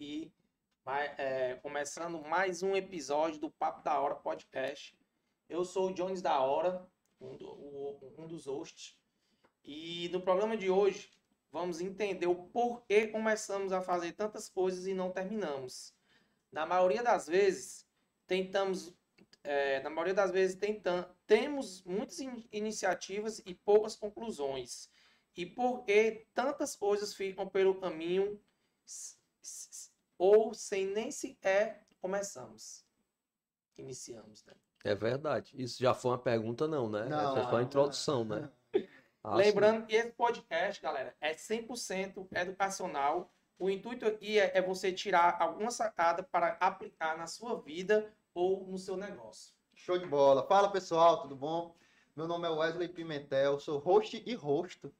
e é, começando mais um episódio do Papo da Hora Podcast. Eu sou o Jones da Hora, um, do, um dos hosts, e no programa de hoje vamos entender o porquê começamos a fazer tantas coisas e não terminamos. Na maioria das vezes, tentamos, é, na maioria das vezes tentam, temos muitas in iniciativas e poucas conclusões. E por que tantas coisas ficam pelo caminho ou sem nem sequer começamos? Iniciamos, né? É verdade. Isso já foi uma pergunta, não, né? Não, Essa foi uma introdução, né? Ah, Lembrando que esse podcast, galera, é 100% educacional. O intuito aqui é, é você tirar alguma sacada para aplicar na sua vida ou no seu negócio. Show de bola. Fala pessoal, tudo bom? Meu nome é Wesley Pimentel, sou host e rosto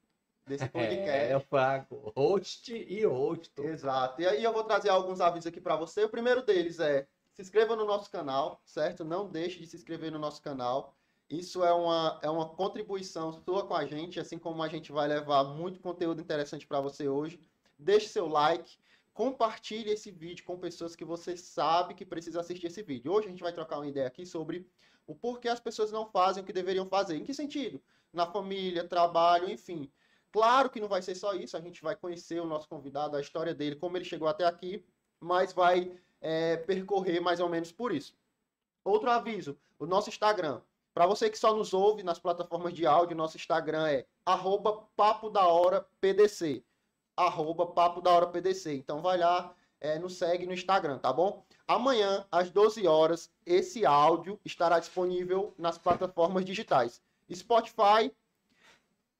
desse podcast. É, eu fraco. Host e rosto. Exato. E aí eu vou trazer alguns avisos aqui para você. O primeiro deles é se inscreva no nosso canal, certo? Não deixe de se inscrever no nosso canal. Isso é uma, é uma contribuição sua com a gente, assim como a gente vai levar muito conteúdo interessante para você hoje. Deixe seu like, compartilhe esse vídeo com pessoas que você sabe que precisa assistir esse vídeo. Hoje a gente vai trocar uma ideia aqui sobre o porquê as pessoas não fazem o que deveriam fazer. Em que sentido? Na família, trabalho, enfim. Claro que não vai ser só isso, a gente vai conhecer o nosso convidado, a história dele, como ele chegou até aqui, mas vai é, percorrer mais ou menos por isso. Outro aviso, o nosso Instagram. Para você que só nos ouve nas plataformas de áudio, nosso Instagram é arroba papo da hora PDC. Arroba papo da hora PDC. Então vai lá, é, nos segue no Instagram, tá bom? Amanhã, às 12 horas, esse áudio estará disponível nas plataformas digitais. Spotify,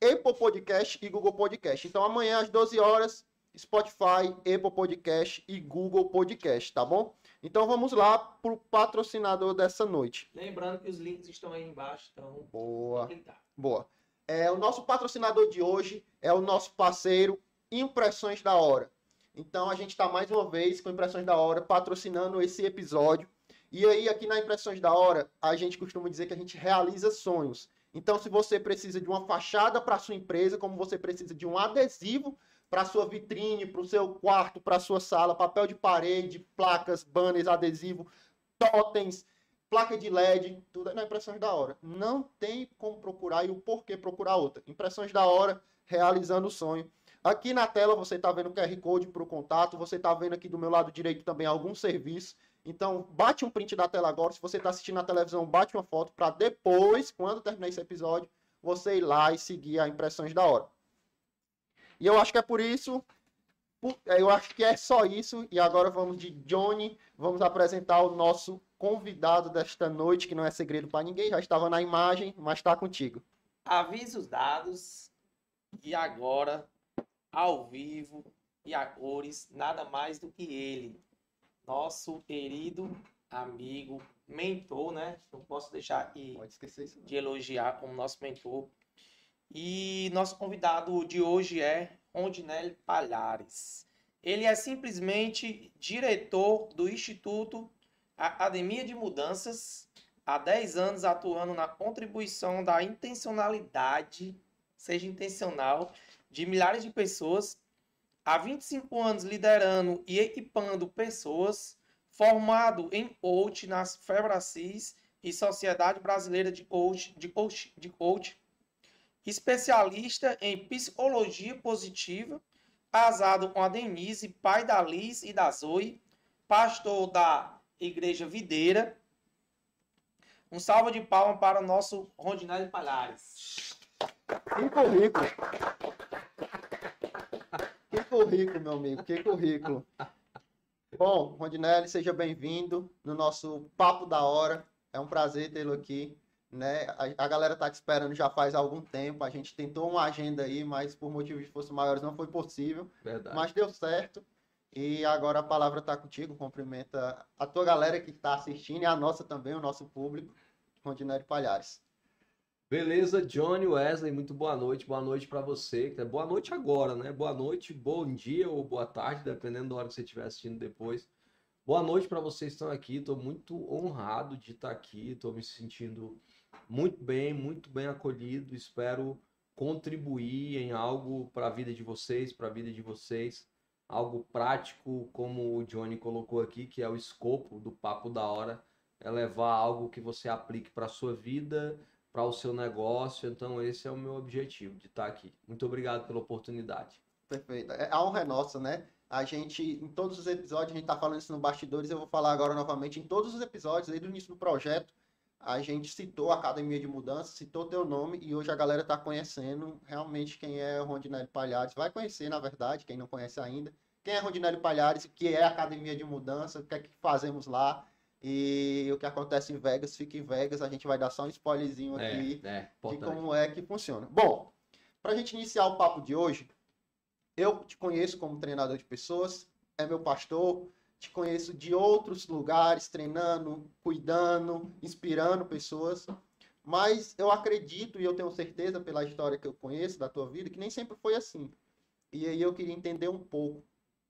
Apple Podcast e Google Podcast. Então amanhã, às 12 horas, Spotify, Apple Podcast e Google Podcast, tá bom? Então vamos lá pro patrocinador dessa noite. Lembrando que os links estão aí embaixo, então. Boa. Boa. É, o nosso patrocinador de hoje é o nosso parceiro Impressões da Hora. Então a gente está mais uma vez com Impressões da Hora patrocinando esse episódio. E aí, aqui na Impressões da Hora, a gente costuma dizer que a gente realiza sonhos. Então, se você precisa de uma fachada para sua empresa, como você precisa de um adesivo para sua vitrine, para o seu quarto, para sua sala, papel de parede, placas, banners, adesivo, totens, placa de LED, tudo é na Impressões da Hora. Não tem como procurar e o porquê procurar outra. Impressões da Hora, realizando o sonho. Aqui na tela você está vendo o QR Code para o contato, você está vendo aqui do meu lado direito também algum serviço. Então, bate um print da tela agora. Se você está assistindo na televisão, bate uma foto para depois, quando terminar esse episódio, você ir lá e seguir a Impressões da Hora. E eu acho que é por isso, eu acho que é só isso. E agora vamos de Johnny, vamos apresentar o nosso convidado desta noite, que não é segredo para ninguém, já estava na imagem, mas está contigo. Avisos dados. E agora, ao vivo e a cores, nada mais do que ele, nosso querido amigo, mentor, né? Não posso deixar de, de elogiar como nosso mentor, e nosso convidado de hoje é Rondinelli Palhares. Ele é simplesmente diretor do Instituto Academia de Mudanças, há 10 anos atuando na contribuição da intencionalidade, seja intencional, de milhares de pessoas, há 25 anos liderando e equipando pessoas, formado em coach nas Febracis e Sociedade Brasileira de Coach, de coach, de coach especialista em psicologia positiva, casado com a Denise, pai da Liz e da Zoe, pastor da Igreja Videira. Um salve de palmas para o nosso Rondinelli Palhares. Que currículo! Que currículo, meu amigo, que currículo. Bom, Rondinelli, seja bem-vindo no nosso Papo da Hora. É um prazer tê-lo aqui né? A, a, galera tá te esperando já faz algum tempo. A gente tentou uma agenda aí, mas por motivos de força maiores não foi possível. Verdade. Mas deu certo. E agora a palavra tá contigo. Cumprimenta a tua galera que está assistindo e a nossa também, o nosso público. Rondinelli Palhares. Beleza, Johnny Wesley, muito boa noite. Boa noite para você. Boa noite agora, né? Boa noite, bom dia ou boa tarde, dependendo da hora que você estiver assistindo depois. Boa noite para vocês que estão aqui. Estou muito honrado de estar aqui. Estou me sentindo muito bem, muito bem acolhido. Espero contribuir em algo para a vida de vocês, para a vida de vocês. algo prático, como o Johnny colocou aqui, que é o escopo do Papo da Hora, é levar algo que você aplique para a sua vida, para o seu negócio. Então, esse é o meu objetivo de estar aqui. Muito obrigado pela oportunidade. Perfeito. É, a honra é nossa, né? A gente, em todos os episódios, a gente está falando isso no bastidores, eu vou falar agora novamente, em todos os episódios, desde o início do projeto, a gente citou a Academia de Mudança, citou teu nome e hoje a galera está conhecendo realmente quem é o Rondinelli Palhares. Vai conhecer, na verdade, quem não conhece ainda. Quem é Rondinelli Palhares, o que é a Academia de Mudança, o que é que fazemos lá e o que acontece em Vegas, fica em Vegas. A gente vai dar só um spoilerzinho É, aqui é, de como é que funciona. Bom, para a gente iniciar o papo de hoje, eu te conheço como treinador de pessoas, é meu pastor, te conheço de outros lugares, treinando, cuidando, inspirando pessoas. Mas eu acredito e eu tenho certeza pela história que eu conheço da tua vida que nem sempre foi assim. E aí eu queria entender um pouco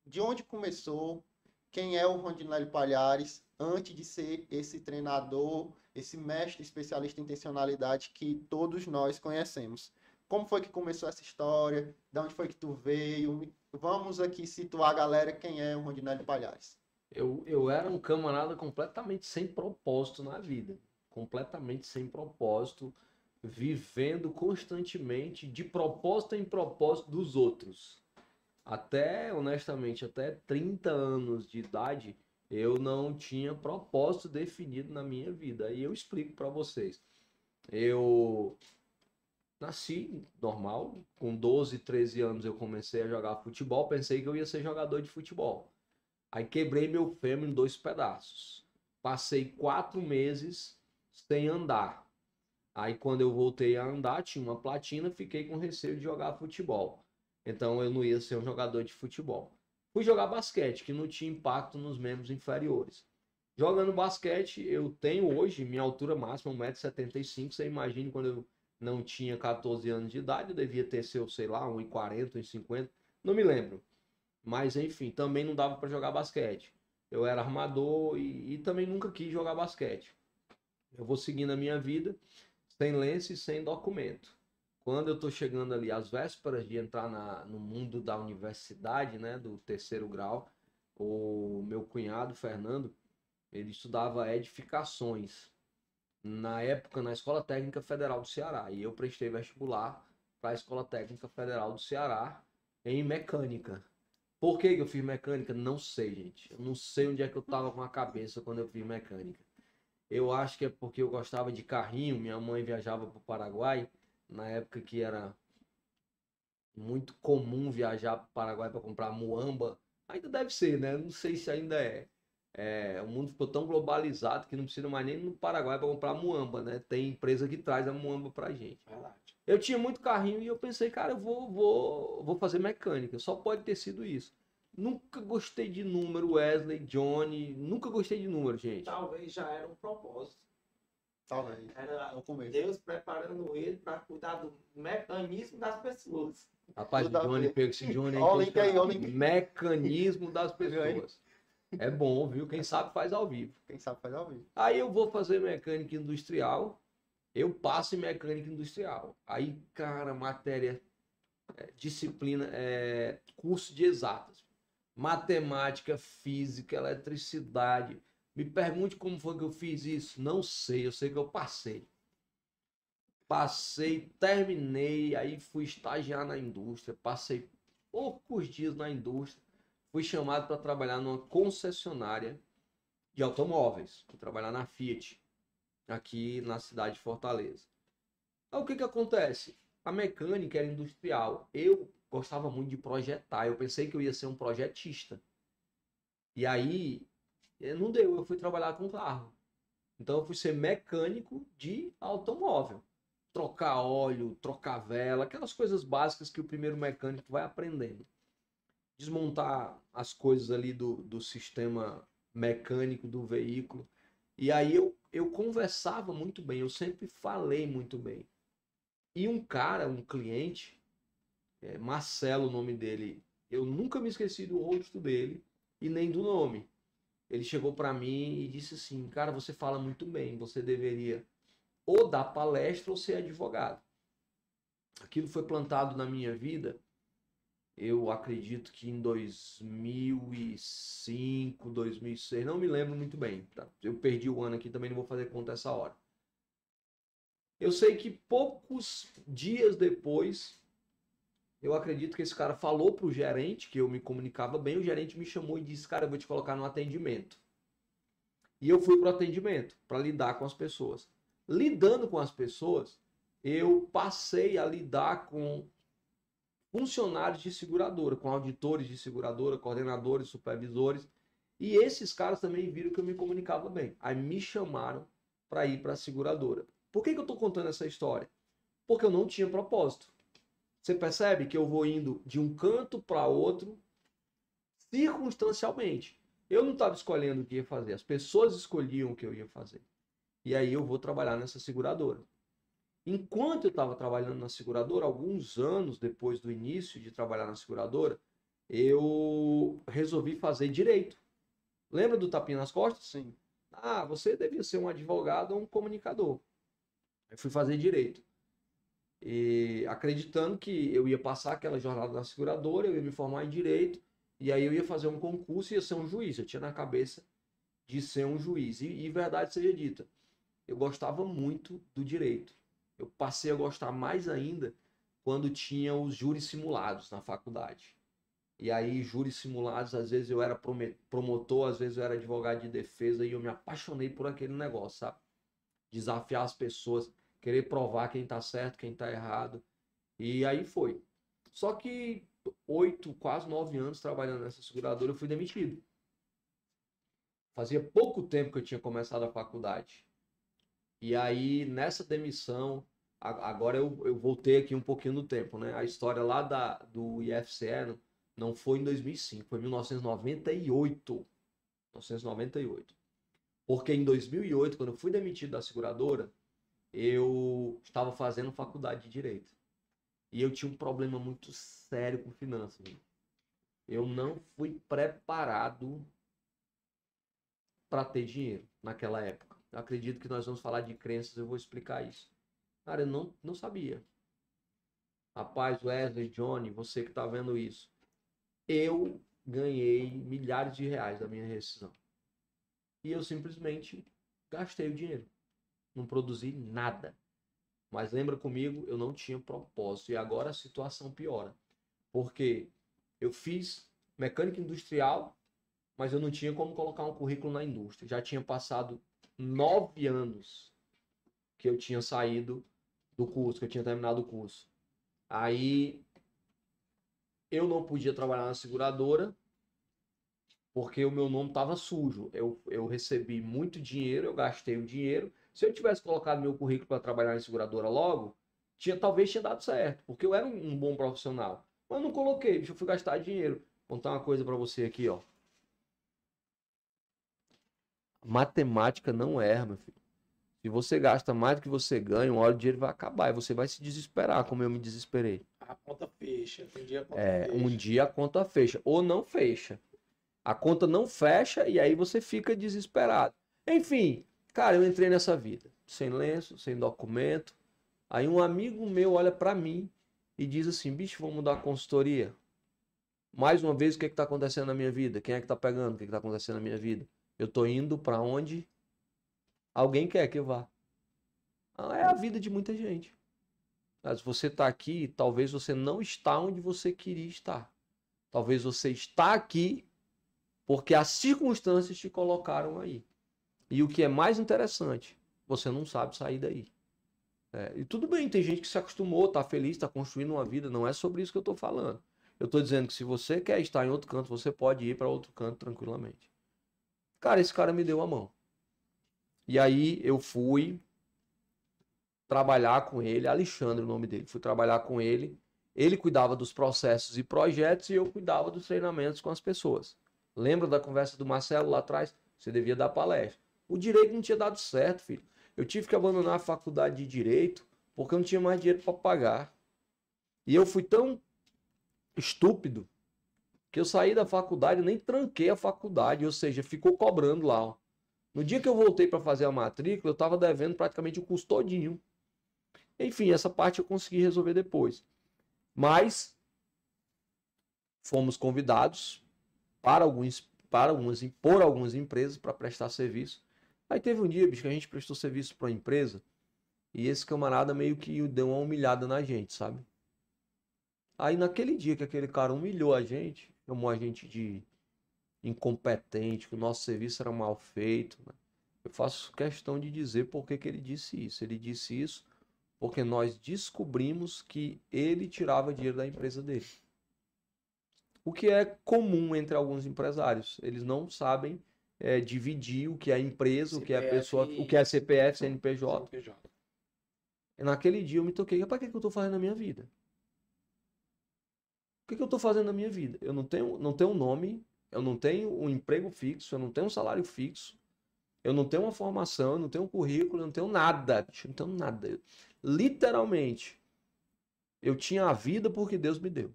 de onde começou, quem é o Rondinelli Palhares antes de ser esse treinador, esse mestre especialista em intencionalidade que todos nós conhecemos. Como foi que começou essa história? De onde foi que tu veio? Vamos aqui situar a galera quem é o Rondinelli Palhares. Eu, eu era um camarada completamente sem propósito na vida. Completamente sem propósito, vivendo constantemente de propósito em propósito dos outros. Até, honestamente, até 30 anos de idade, eu não tinha propósito definido na minha vida. E eu explico para vocês. Eu nasci normal, com 12, 13 anos eu comecei a jogar futebol, pensei que eu ia ser jogador de futebol. Aí quebrei meu fêmur em dois pedaços. Passei quatro meses sem andar. Aí quando eu voltei a andar, tinha uma platina, fiquei com receio de jogar futebol. Então eu não ia ser um jogador de futebol. Fui jogar basquete, que não tinha impacto nos membros inferiores. Jogando basquete, eu tenho hoje minha altura máxima, 1,75m. Você imagina quando eu não tinha 14 anos de idade, eu devia ter seu, sei lá, 1,40m, 1,50m. Não me lembro. Mas enfim, também não dava para jogar basquete. Eu era armador e, e, também nunca quis jogar basquete. Eu vou seguindo a minha vida sem lenço e sem documento. Quando eu estou chegando ali às vésperas de entrar na, no mundo da universidade, né, do terceiro grau, o meu cunhado Fernando, ele estudava edificações na época na Escola Técnica Federal do Ceará e eu prestei vestibular para a Escola Técnica Federal do Ceará em mecânica. Por que, eu fiz mecânica? Não sei, gente. Eu não sei onde é que eu tava com a cabeça quando eu fiz mecânica. Eu acho que é porque eu gostava de carrinho. Minha mãe viajava para o Paraguai, na época que era muito comum viajar para o Paraguai para comprar muamba. Ainda deve ser, né? Não sei se ainda é. é. O mundo ficou tão globalizado que não precisa mais nem no Paraguai para comprar muamba, né? Tem empresa que traz a muamba pra gente. Verdade. Eu tinha muito carrinho e eu pensei, cara, eu vou, vou, vou fazer mecânica. Só pode ter sido isso. Nunca gostei de número, Wesley, Johnny. Nunca gostei de número, gente. Talvez já era um propósito. Talvez. Era No começo. Deus preparando ele para cuidar do mecanismo das pessoas. Rapaz, a Johnny, pega esse Johnny o aí. o link. Mecanismo das pessoas. É bom, viu? Quem sabe faz ao vivo. Quem sabe faz ao vivo. Aí eu vou fazer mecânica industrial. Eu passo em mecânica industrial. Aí, cara, matéria, é, disciplina, é, curso de exatas. Matemática, física, eletricidade. Me pergunte como foi que eu fiz isso. Não sei, eu sei que eu passei. Passei, terminei, aí fui estagiar na indústria. Passei poucos dias na indústria. Fui chamado para trabalhar numa concessionária de automóveis. Fui trabalhar na Fiat aqui na cidade de Fortaleza. Aí o que que acontece? A mecânica era industrial. Eu gostava muito de projetar. Eu pensei que eu ia ser um projetista. E aí não deu. Eu fui trabalhar com carro. Então eu fui ser mecânico de automóvel. Trocar óleo, trocar vela, aquelas coisas básicas que o primeiro mecânico vai aprendendo. Desmontar as coisas ali do, do sistema mecânico do veículo. E aí eu, eu conversava muito bem, eu sempre falei muito bem. E um cara, um cliente, é, Marcelo, o nome dele, eu nunca me esqueci do rosto dele e nem do nome. Ele chegou para mim e disse assim: Cara, você fala muito bem, você deveria ou dar palestra ou ser advogado. Aquilo foi plantado na minha vida eu acredito que em 2005, 2006, não me lembro muito bem. Tá? Eu perdi o ano aqui, também não vou fazer conta essa hora. Eu sei que poucos dias depois, eu acredito que esse cara falou pro gerente que eu me comunicava bem, o gerente me chamou e disse: "Cara, eu vou te colocar no atendimento". E eu fui pro atendimento para lidar com as pessoas. Lidando com as pessoas, eu passei a lidar com funcionários de seguradora, com auditores de seguradora, coordenadores, supervisores. E esses caras também viram que eu me comunicava bem. Aí me chamaram para ir para a seguradora. Por que, que eu estou contando essa história? Porque eu não tinha propósito. Você percebe que eu vou indo de um canto para outro circunstancialmente. Eu não estava escolhendo o que ia fazer, as pessoas escolhiam o que eu ia fazer. E aí eu vou trabalhar nessa seguradora. Enquanto eu estava trabalhando na seguradora, alguns anos depois do início de trabalhar na seguradora, eu resolvi fazer direito. Lembra do tapinha nas costas? Sim. Ah, você devia ser um advogado ou um comunicador. Eu fui fazer direito. E acreditando que eu ia passar aquela jornada na seguradora, eu ia me formar em direito, e aí eu ia fazer um concurso e ia ser um juiz. Eu tinha na cabeça de ser um juiz. E, e verdade seja dita, eu gostava muito do direito. Eu passei a gostar mais ainda quando tinha os júris simulados na faculdade. E aí, júris simulados, às vezes eu era promotor, às vezes eu era advogado de defesa e eu me apaixonei por aquele negócio, sabe? Desafiar as pessoas, querer provar quem tá certo, quem tá errado. E aí foi. Só que oito, quase nove anos trabalhando nessa seguradora, eu fui demitido. Fazia pouco tempo que eu tinha começado a faculdade. E aí, nessa demissão, agora eu, eu voltei aqui um pouquinho no tempo, né? A história lá da, do IFCE não, não foi em 2005, foi em 1998. 1998. Porque em 2008, quando eu fui demitido da seguradora, eu estava fazendo faculdade de Direito. E eu tinha um problema muito sério com finanças. Eu não fui preparado para ter dinheiro naquela época. Eu acredito que nós vamos falar de crenças, eu vou explicar isso. Cara, eu não, não sabia. Rapaz, Wesley, Johnny, você que está vendo isso. Eu ganhei milhares de reais da minha rescisão. E eu simplesmente gastei o dinheiro. Não produzi nada. Mas lembra comigo, eu não tinha propósito. E agora a situação piora. Porque eu fiz mecânica industrial, mas eu não tinha como colocar um currículo na indústria. Já tinha passado nove anos que eu tinha saído do curso, que eu tinha terminado o curso. Aí eu não podia trabalhar na seguradora porque o meu nome estava sujo. Eu, eu recebi muito dinheiro, eu gastei o dinheiro. Se eu tivesse colocado meu currículo para trabalhar na seguradora logo, tinha, talvez tinha dado certo, porque eu era um, um bom profissional. Mas não coloquei, eu fui gastar dinheiro. Vou contar uma coisa para você aqui, ó. Matemática não erra, meu filho. Se você gasta mais do que você ganha, uma hora o dinheiro vai acabar e você vai se desesperar, como eu me desesperei. A conta fecha. Um dia a conta é, fecha. um dia a conta fecha. Ou não fecha. A conta não fecha e aí você fica desesperado. Enfim, cara, eu entrei nessa vida. Sem lenço, sem documento. Aí um amigo meu olha para mim e diz assim: bicho, vamos mudar a consultoria. Mais uma vez, o que é está acontecendo na minha vida? Quem é que está pegando? O que é está acontecendo na minha vida? Eu tô indo para onde alguém quer que eu vá. Ah, é a vida de muita gente. Mas você está aqui, talvez você não está onde você queria estar. Talvez você está aqui porque as circunstâncias te colocaram aí. E o que é mais interessante, você não sabe sair daí. É, e tudo bem, tem gente que se acostumou, está feliz, está construindo uma vida. Não é sobre isso que eu estou falando. Eu estou dizendo que se você quer estar em outro canto, você pode ir para outro canto tranquilamente. Cara, esse cara me deu a mão. E aí eu fui trabalhar com ele, Alexandre, o nome dele. Fui trabalhar com ele. Ele cuidava dos processos e projetos e eu cuidava dos treinamentos com as pessoas. Lembra da conversa do Marcelo lá atrás? Você devia dar palestra. O direito não tinha dado certo, filho. Eu tive que abandonar a faculdade de direito porque eu não tinha mais dinheiro para pagar. E eu fui tão estúpido que eu saí da faculdade, nem tranquei a faculdade, ou seja, ficou cobrando lá. Ó. No dia que eu voltei para fazer a matrícula, eu estava devendo praticamente o custo todinho. Enfim, essa parte eu consegui resolver depois. Mas fomos convidados para alguns, para algumas, por algumas empresas para prestar serviço. Aí teve um dia, bicho, que a gente prestou serviço para uma empresa e esse camarada meio que deu uma humilhada na gente, sabe? Aí naquele dia que aquele cara humilhou a gente, chamou a gente de incompetente, que o nosso serviço era mal feito, né? eu faço questão de dizer por que, que ele disse isso. Ele disse isso porque nós descobrimos que ele tirava dinheiro da empresa dele. O que é comum entre alguns empresários. Eles não sabem é, dividir o que é empresa, CPF, o que é pessoa, o que é CPF, CNPJ. CNPJ. E naquele dia eu me toquei, para que, que eu estou fazendo na minha vida? O que, que eu estou fazendo na minha vida? Eu não tenho, não tenho um nome, eu não tenho um emprego fixo, eu não tenho um salário fixo, eu não tenho uma formação, eu não tenho um currículo, eu não tenho nada, eu não tenho nada. Literalmente, eu tinha a vida porque Deus me deu.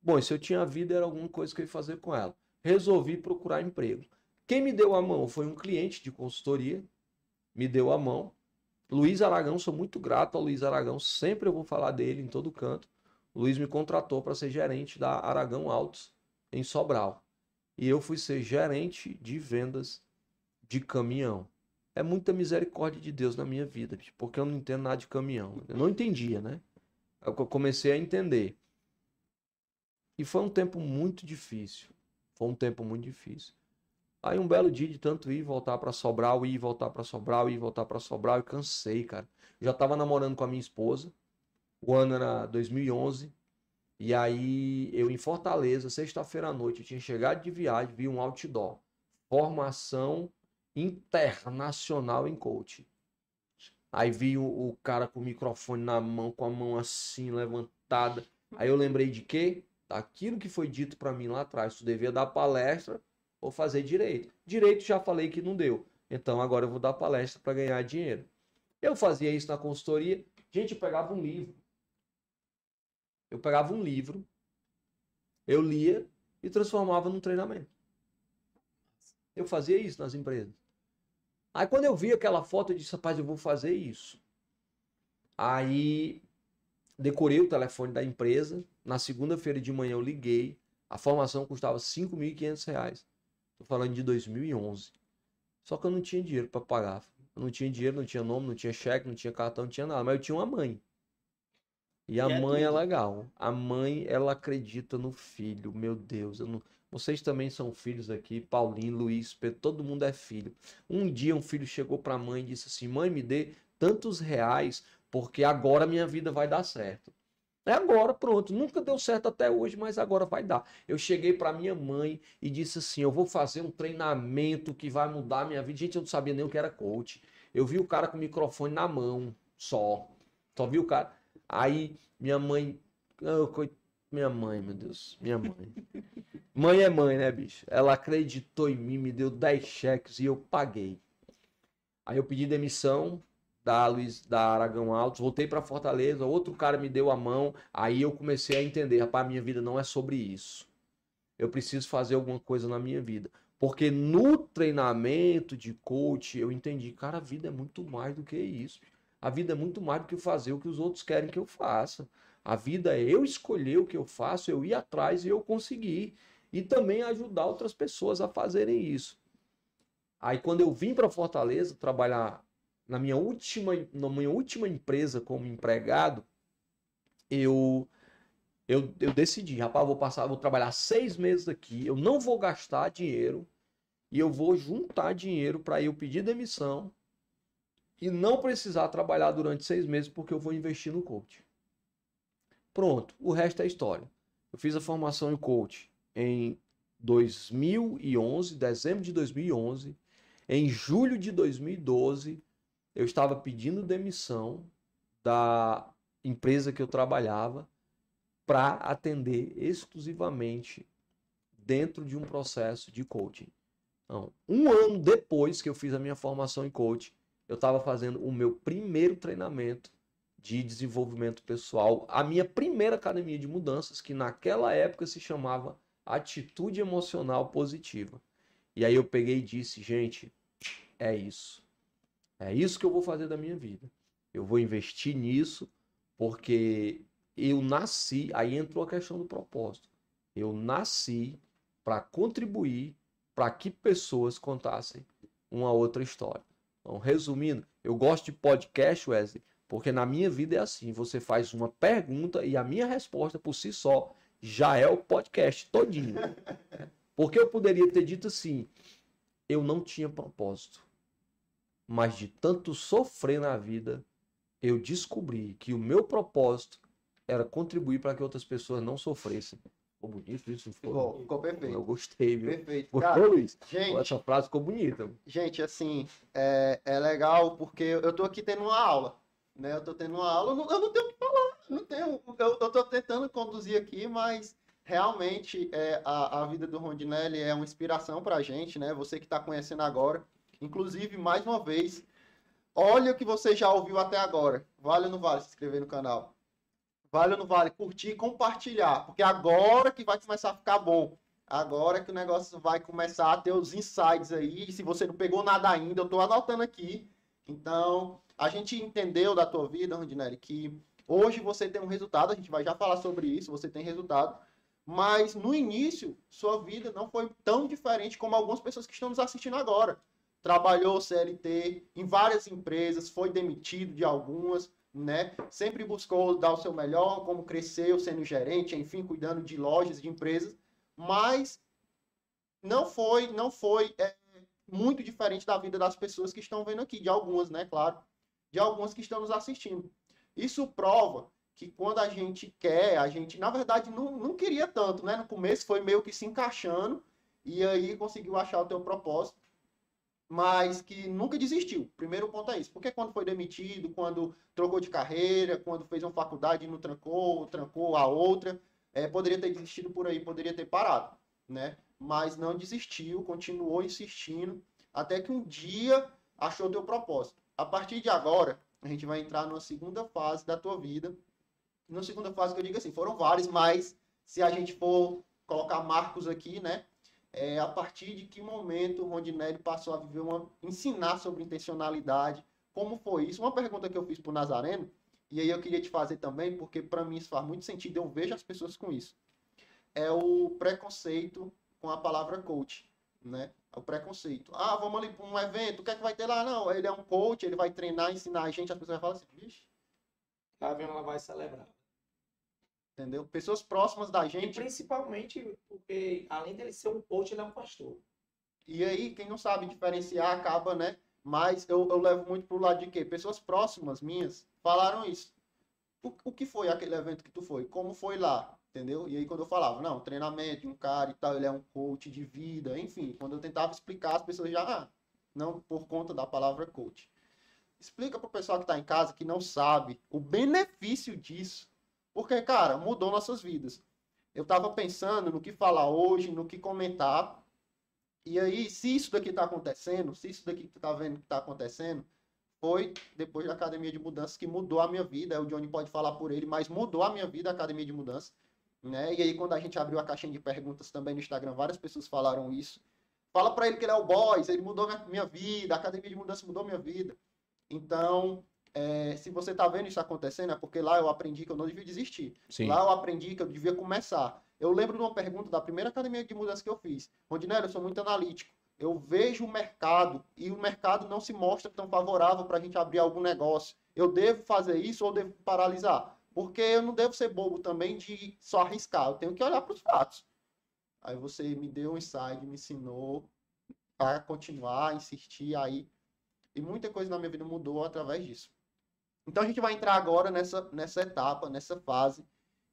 Bom, se eu tinha a vida, era alguma coisa que eu ia fazer com ela. Resolvi procurar emprego. Quem me deu a mão foi um cliente de consultoria, me deu a mão. Luiz Aragão, sou muito grato ao Luiz Aragão, sempre eu vou falar dele em todo canto. O Luiz me contratou para ser gerente da Aragão Autos em Sobral. E eu fui ser gerente de vendas de caminhão. É muita misericórdia de Deus na minha vida, porque eu não entendo nada de caminhão. Eu não entendia, né? Eu comecei a entender. E foi um tempo muito difícil. Foi um tempo muito difícil. Aí um belo dia de tanto ir voltar para Sobral, ir voltar para Sobral, ir voltar para Sobral, eu cansei, cara. Já tava namorando com a minha esposa. O ano era 2011. E aí eu em Fortaleza, sexta-feira à noite, eu tinha chegado de viagem, vi um outdoor. Formação internacional em coaching. Aí vi o, o, cara com o microfone na mão, com a mão assim levantada. Aí eu lembrei de quê? Daquilo que foi dito para mim lá atrás. Tu devia dar palestra ou fazer direito. Direito já falei que não deu. Então agora eu vou dar palestra para ganhar dinheiro. Eu fazia isso na consultoria. Gente, eu pegava um livro. Eu pegava um livro, eu lia e transformava num treinamento. Eu fazia isso nas empresas. Aí quando eu vi aquela foto, eu disse, rapaz, eu vou fazer isso. Aí decorei o telefone da empresa. Na segunda-feira de manhã eu liguei. A formação custava R$ 5.500. Estou falando de 2011. Só que eu não tinha dinheiro para pagar. Eu não tinha dinheiro, não tinha nome, não tinha cheque, não tinha cartão, não tinha nada. Mas eu tinha uma mãe. E a é mãe é, é legal. A mãe, ela acredita no filho. Meu Deus, eu não vocês também são filhos aqui, Paulinho, Luiz, Pedro, todo mundo é filho. Um dia um filho chegou para a mãe e disse assim: "Mãe, me dê tantos reais, porque agora minha vida vai dar certo". É agora, pronto. Nunca deu certo até hoje, mas agora vai dar. Eu cheguei para minha mãe e disse assim: "Eu vou fazer um treinamento que vai mudar a minha vida". Gente, eu não sabia nem o que era coach. Eu vi o cara com o microfone na mão, só. Só vi o cara. Aí minha mãe, oh, minha mãe, meu Deus, minha mãe. Mãe é mãe, né, bicho? Ela acreditou em mim, me deu 10 cheques e eu paguei. Aí eu pedi demissão da Luiz da Aragão Altos, voltei para Fortaleza, outro cara me deu a mão, aí eu comecei a entender, rapaz, minha vida não é sobre isso. Eu preciso fazer alguma coisa na minha vida. Porque no treinamento de coach eu entendi, cara, a vida é muito mais do que isso. A vida é muito mais do que fazer o que os outros querem que eu faça. A vida é eu escolher o que eu faço, eu ir atrás e eu conseguir e também ajudar outras pessoas a fazerem isso. Aí quando eu vim para Fortaleza trabalhar na minha última na minha última empresa como empregado, eu eu, eu decidi, rapaz, vou passar, vou trabalhar seis meses aqui, eu não vou gastar dinheiro e eu vou juntar dinheiro para eu pedir demissão e não precisar trabalhar durante seis meses porque eu vou investir no coach. Pronto, o resto é história. Eu fiz a formação em coach em 2011, dezembro de 2011, em julho de 2012, eu estava pedindo demissão da empresa que eu trabalhava para atender exclusivamente dentro de um processo de coaching. Então, um ano depois que eu fiz a minha formação em coaching, eu estava fazendo o meu primeiro treinamento de desenvolvimento pessoal, a minha primeira academia de mudanças, que naquela época se chamava atitude emocional positiva. E aí eu peguei e disse, gente, é isso. É isso que eu vou fazer da minha vida. Eu vou investir nisso porque eu nasci, aí entrou a questão do propósito. Eu nasci para contribuir para que pessoas contassem uma outra história. Então, resumindo, eu gosto de podcast, Wesley, porque na minha vida é assim: você faz uma pergunta e a minha resposta por si só já é o podcast todinho. Porque eu poderia ter dito assim: eu não tinha propósito. Mas de tanto sofrer na vida, eu descobri que o meu propósito era contribuir para que outras pessoas não sofressem. Ficou bonito isso? Ficou, ficou perfeito. Eu gostei, viu? Perfeito. Gostou, Cara, Luiz? gente, Essa frase ficou bonita. gente, assim, é, é legal porque eu tô aqui tendo uma aula, né? Eu tô tendo uma aula, eu não, eu não tenho o que falar, eu não tenho, eu, eu tô tentando conduzir aqui, mas realmente é, a, a vida do Rondinelli é uma inspiração pra gente, né? Você que tá conhecendo agora. Inclusive, mais uma vez, olha o que você já ouviu até agora. Vale ou não vale se inscrever no canal? Vale ou não vale curtir e compartilhar? Porque agora que vai começar a ficar bom. Agora que o negócio vai começar a ter os insights aí. E se você não pegou nada ainda, eu tô anotando aqui. Então, a gente entendeu da tua vida, Rondinelli, que hoje você tem um resultado. A gente vai já falar sobre isso. Você tem resultado. Mas no início, sua vida não foi tão diferente como algumas pessoas que estão nos assistindo agora. Trabalhou CLT em várias empresas, foi demitido de algumas, né? Sempre buscou dar o seu melhor, como cresceu sendo gerente, enfim, cuidando de lojas, de empresas, mas não foi, não foi é, muito diferente da vida das pessoas que estão vendo aqui, de algumas, né? Claro, de algumas que estão nos assistindo. Isso prova que quando a gente quer, a gente, na verdade, não, não queria tanto, né? No começo foi meio que se encaixando e aí conseguiu achar o teu propósito, mas que nunca desistiu. Primeiro ponto é isso. Porque quando foi demitido, quando trocou de carreira, quando fez uma faculdade e não trancou, trancou a outra, é, poderia ter desistido por aí, poderia ter parado, né? Mas não desistiu, continuou insistindo, até que um dia achou teu propósito. A partir de agora, a gente vai entrar numa segunda fase da tua vida, na segunda fase que eu digo assim, foram vários, mas se a gente for colocar marcos aqui, né? É, a partir de que momento Rondinelli passou a viver uma. ensinar sobre intencionalidade? Como foi isso? Uma pergunta que eu fiz para o Nazareno, e aí eu queria te fazer também, porque para mim isso faz muito sentido, eu vejo as pessoas com isso. É o preconceito com a palavra coach, né? O preconceito. Ah, vamos ali para um evento, o que é que vai ter lá? Não, ele é um coach, ele vai treinar, ensinar a gente, as pessoas falam assim, vixe, Tá vendo? Ela vai celebrar. Entendeu? Pessoas próximas da E gente. principalmente porque, além dele ser um coach, ele é um pastor. E aí, quem não sabe diferenciar acaba, né? Mas eu, eu levo muito pro lado de quê? Pessoas próximas minhas falaram isso. O, o que foi aquele evento que tu foi? Como foi lá? Entendeu? E aí, quando eu falava, não, treinamento de um cara e tal, ele é um coach de vida, enfim. Quando eu tentava explicar, as pessoas já, ah, não por conta da palavra coach. Explica pro pessoal que tá em casa que não sabe o benefício disso. Porque, cara, mudou nossas vidas. Eu tava pensando no que falar hoje, no que comentar. E aí, se isso daqui tá acontecendo, se isso daqui que tu tá vendo que tá acontecendo, foi depois da Academia de Mudanças que mudou a minha vida. O Johnny pode falar por ele, mas mudou a minha vida a Academia de Mudanças. Né? E aí, quando a gente abriu a caixinha de perguntas também no Instagram, várias pessoas falaram isso. Fala pra ele que ele é o boys, ele mudou minha vida, a Academia de Mudanças mudou minha vida. Então, é, se você tá vendo isso acontecendo, é porque lá eu aprendi que eu não devia desistir. Sim. Lá eu aprendi que eu devia começar. Eu lembro de uma pergunta da primeira academia de mudança que eu fiz. Rondinelli, eu sou muito analítico. Eu vejo o mercado e o mercado não se mostra tão favorável para a gente abrir algum negócio. Eu devo fazer isso ou devo paralisar? Porque eu não devo ser bobo também de só arriscar. Eu tenho que olhar para os fatos. Aí você me deu um insight, me ensinou a continuar, insistir aí. E muita coisa na minha vida mudou através disso. Então a gente vai entrar agora nessa, nessa etapa, nessa fase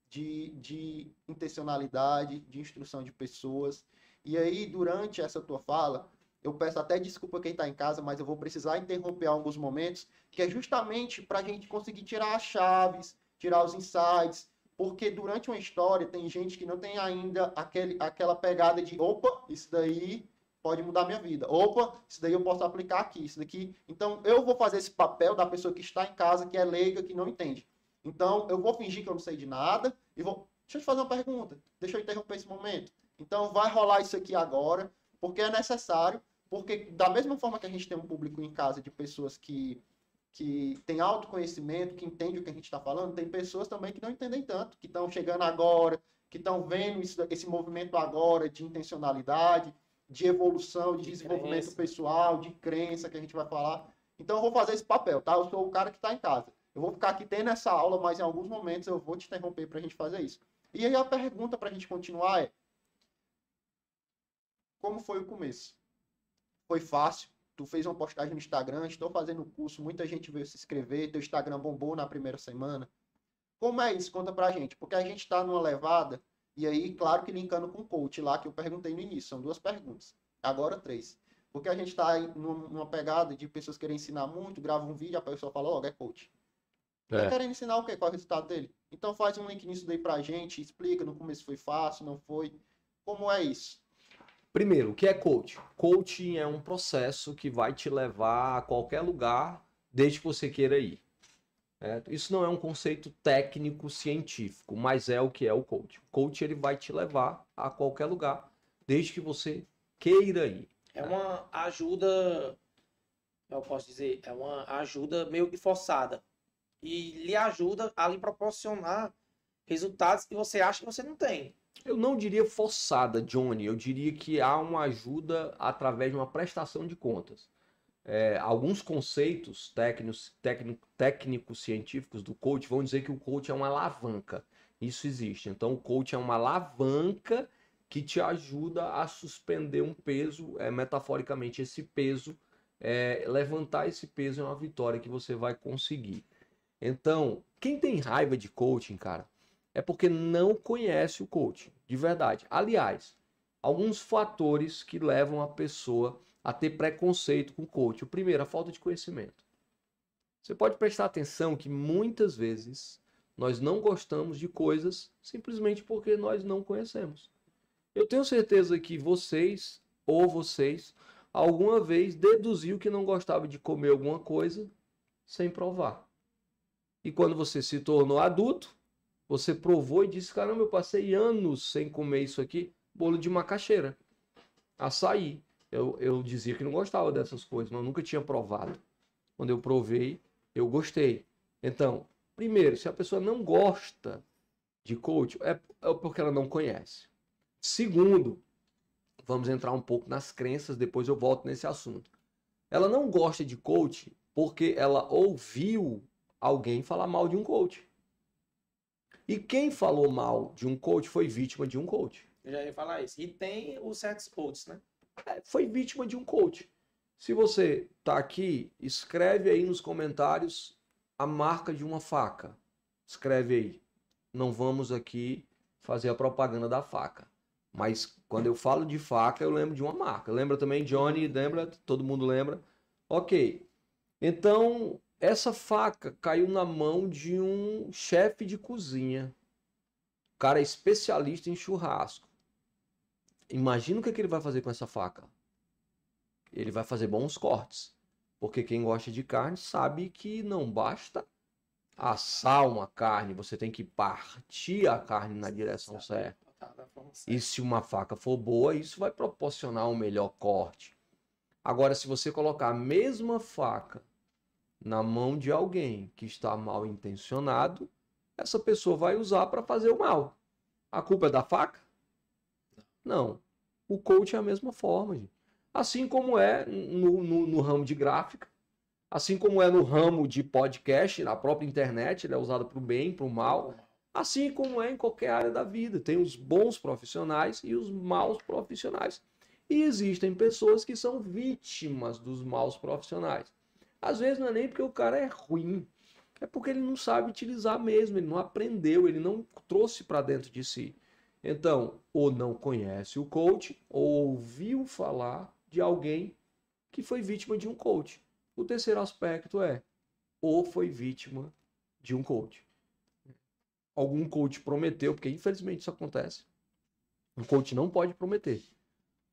de, de intencionalidade, de instrução de pessoas. E aí, durante essa tua fala, eu peço até desculpa quem está em casa, mas eu vou precisar interromper alguns momentos, que é justamente para a gente conseguir tirar as chaves, tirar os insights, porque durante uma história tem gente que não tem ainda aquele, aquela pegada de opa, isso daí pode mudar minha vida. Opa, isso daí eu posso aplicar aqui, isso daqui. Então, eu vou fazer esse papel da pessoa que está em casa, que é leiga, que não entende. Então, eu vou fingir que eu não sei de nada e vou. Deixa eu te fazer uma pergunta. Deixa eu interromper esse momento. Então, vai rolar isso aqui agora, porque é necessário. Porque, da mesma forma que a gente tem um público em casa de pessoas que, que têm autoconhecimento, que entendem o que a gente está falando, tem pessoas também que não entendem tanto, que estão chegando agora, que estão vendo isso, esse movimento agora de intencionalidade, de evolução, de, De desenvolvimento crença. pessoal, de crença que a gente vai falar. Então eu vou fazer esse papel, tá? Eu sou o cara que está em casa. Eu vou ficar aqui tendo essa aula, mas em alguns momentos eu vou te interromper para a gente fazer isso. E aí a pergunta para a gente continuar é: como foi o começo? Foi fácil? Tu fez uma postagem no Instagram, estou fazendo o curso, muita gente veio se inscrever, teu Instagram bombou na primeira semana. Como é isso? Conta pra gente, porque a gente está numa levada, e aí, claro que linkando com o coach lá que eu perguntei no início, são duas perguntas, agora três. Porque a gente está numa pegada de pessoas querem ensinar muito, grava um vídeo, a pessoa fala, ó, é coach. Tá É. querendo ensinar o quê? Qual é o resultado dele? Então faz um link nisso daí pra gente, explica, no começo foi fácil, não foi. Como é isso? Primeiro, o que é coaching? Coaching é um processo que vai te levar a qualquer lugar desde que você queira ir. Isso não é um conceito técnico científico, mas é o que é o coaching. O coaching ele vai te levar a qualquer lugar desde que você queira ir. É uma ajuda, eu posso dizer, é uma ajuda meio que forçada. E lhe ajuda a lhe proporcionar resultados que você acha que você não tem. Eu não diria forçada, Johnny. Eu diria que há uma ajuda através de uma prestação de contas. É, alguns conceitos técnicos, técnico, técnicos científicos do coach vão dizer que o coach é uma alavanca. Isso existe. Então, o coach é uma alavanca que te ajuda a suspender um peso, é, metaforicamente, esse peso, é, levantar esse peso é uma vitória que você vai conseguir. Então, quem tem raiva de coaching, cara, é porque não conhece o coaching, de verdade. Aliás, alguns fatores que levam a pessoa a ter preconceito com o coaching. O primeiro, a falta de conhecimento. Você pode prestar atenção que muitas vezes nós não gostamos de coisas simplesmente porque nós não conhecemos. Eu tenho certeza que vocês ou vocês alguma vez deduziu que não gostava de comer alguma coisa sem provar. E quando você se tornou adulto, você provou e disse: caramba, eu passei anos sem comer isso aqui, bolo de macaxeira, açaí. Eu, eu dizia que não gostava dessas coisas, mas eu nunca tinha provado. Quando eu provei, eu gostei. Então, primeiro, se a pessoa não gosta de coach, é, é porque ela não conhece. Segundo, vamos entrar um pouco nas crenças, depois eu volto nesse assunto. Ela não gosta de coach porque ela ouviu alguém falar mal de um coach. E quem falou mal de um coach foi vítima de um coach. Eu já ia falar isso. E tem os certos coaches, né? É, foi vítima de um coach. Se você tá aqui, escreve aí nos comentários a marca de uma faca. Escreve aí. Não vamos aqui fazer a propaganda da faca. Mas quando eu falo de faca, eu lembro de uma marca. Lembra também, Johnny? Lembra? Todo mundo lembra? Ok. Então, essa faca caiu na mão de um chefe de cozinha. Cara é especialista em churrasco. Imagina o que, que ele vai fazer com essa faca. Ele vai fazer bons cortes. Porque quem gosta de carne sabe que não basta assar uma carne, você tem que partir a carne na direção certa. E se uma faca for boa, isso vai proporcionar um melhor corte. Agora, se você colocar a mesma faca na mão de alguém que está mal intencionado, essa pessoa vai usar para fazer o mal. A culpa é da faca? Não. O coach é a mesma forma, gente. Assim como é no, no, no ramo de gráfica, assim como é no ramo de podcast, na própria internet, ele é usado para o bem, para o mal. Assim como é em qualquer área da vida, tem os bons profissionais e os maus profissionais. E existem pessoas que são vítimas dos maus profissionais. Às vezes não é nem porque o cara é ruim, é porque ele não sabe utilizar mesmo, ele não aprendeu, ele não trouxe para dentro de si. Então, ou não conhece o coach, ou ouviu falar de alguém que foi vítima de um coach. O terceiro aspecto é, ou foi vítima de um coach algum coach prometeu, porque infelizmente isso acontece. Um coach não pode prometer.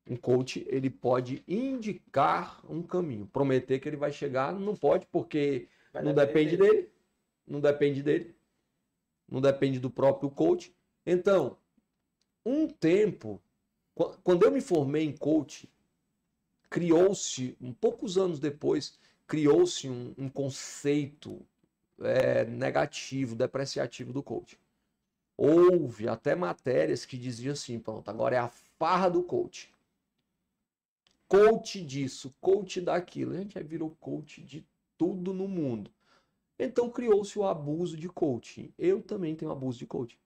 Um coach, ele pode indicar um caminho. Prometer que ele vai chegar, não pode, porque Vai não depende dele. Não depende dele. Não depende do próprio coach. Então, um tempo, qu- quando eu me formei em coach, criou-se, um poucos anos depois, criou-se um, um conceito é, negativo, depreciativo do coach. houve até matérias que diziam assim, pronto, agora é a farra do coach. Coach disso, coach daquilo. A gente já virou coach de tudo no mundo. Então criou-se o abuso de coaching. Eu também tenho abuso de coaching.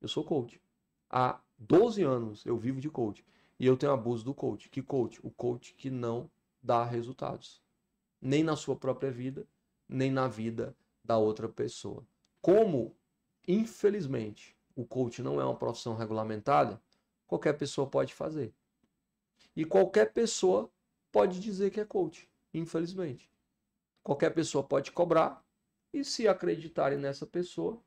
Eu sou coach. Há 12 anos eu vivo de coach. E eu tenho abuso do coach. Que coach? O coach que não dá resultados. Nem na sua própria vida, nem na vida da outra pessoa. Como, infelizmente, o coach não é uma profissão regulamentada, qualquer pessoa pode fazer. E qualquer pessoa pode dizer que é coach, infelizmente. Qualquer pessoa pode cobrar e se acreditarem nessa pessoa,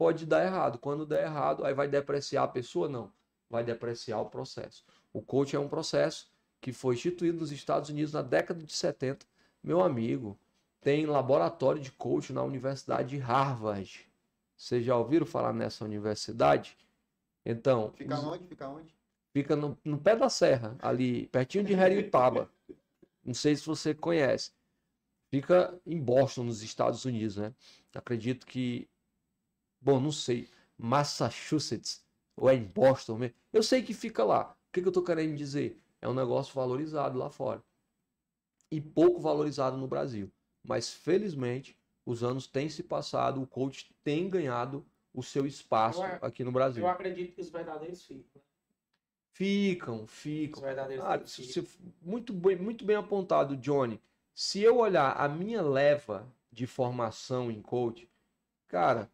pode dar errado. Quando der errado, aí vai depreciar a pessoa? Não, vai depreciar o processo. O coach é um processo que foi instituído nos Estados Unidos na década de 70. Meu amigo, tem laboratório de coach na Universidade de Harvard. Vocês já ouviram falar nessa universidade? Então. Fica os... onde? Fica onde? Fica no, no pé da serra, ali, pertinho de Heriotaba. Não sei se você conhece. Fica em Boston, nos Estados Unidos, né? Acredito que. Bom, não sei. Massachusetts, ou é em Boston mesmo. Eu sei que fica lá. O que, que eu tô querendo dizer? É um negócio valorizado lá fora. E pouco valorizado no Brasil. Mas felizmente, os anos têm se passado, o coach tem ganhado o seu espaço eu, aqui no Brasil. Eu acredito que os verdadeiros ficam. Ficam, ficam. Os verdadeiros ah, ficam. muito, bem, muito bem apontado, Johnny. Se eu olhar a minha leva de formação em coach, cara,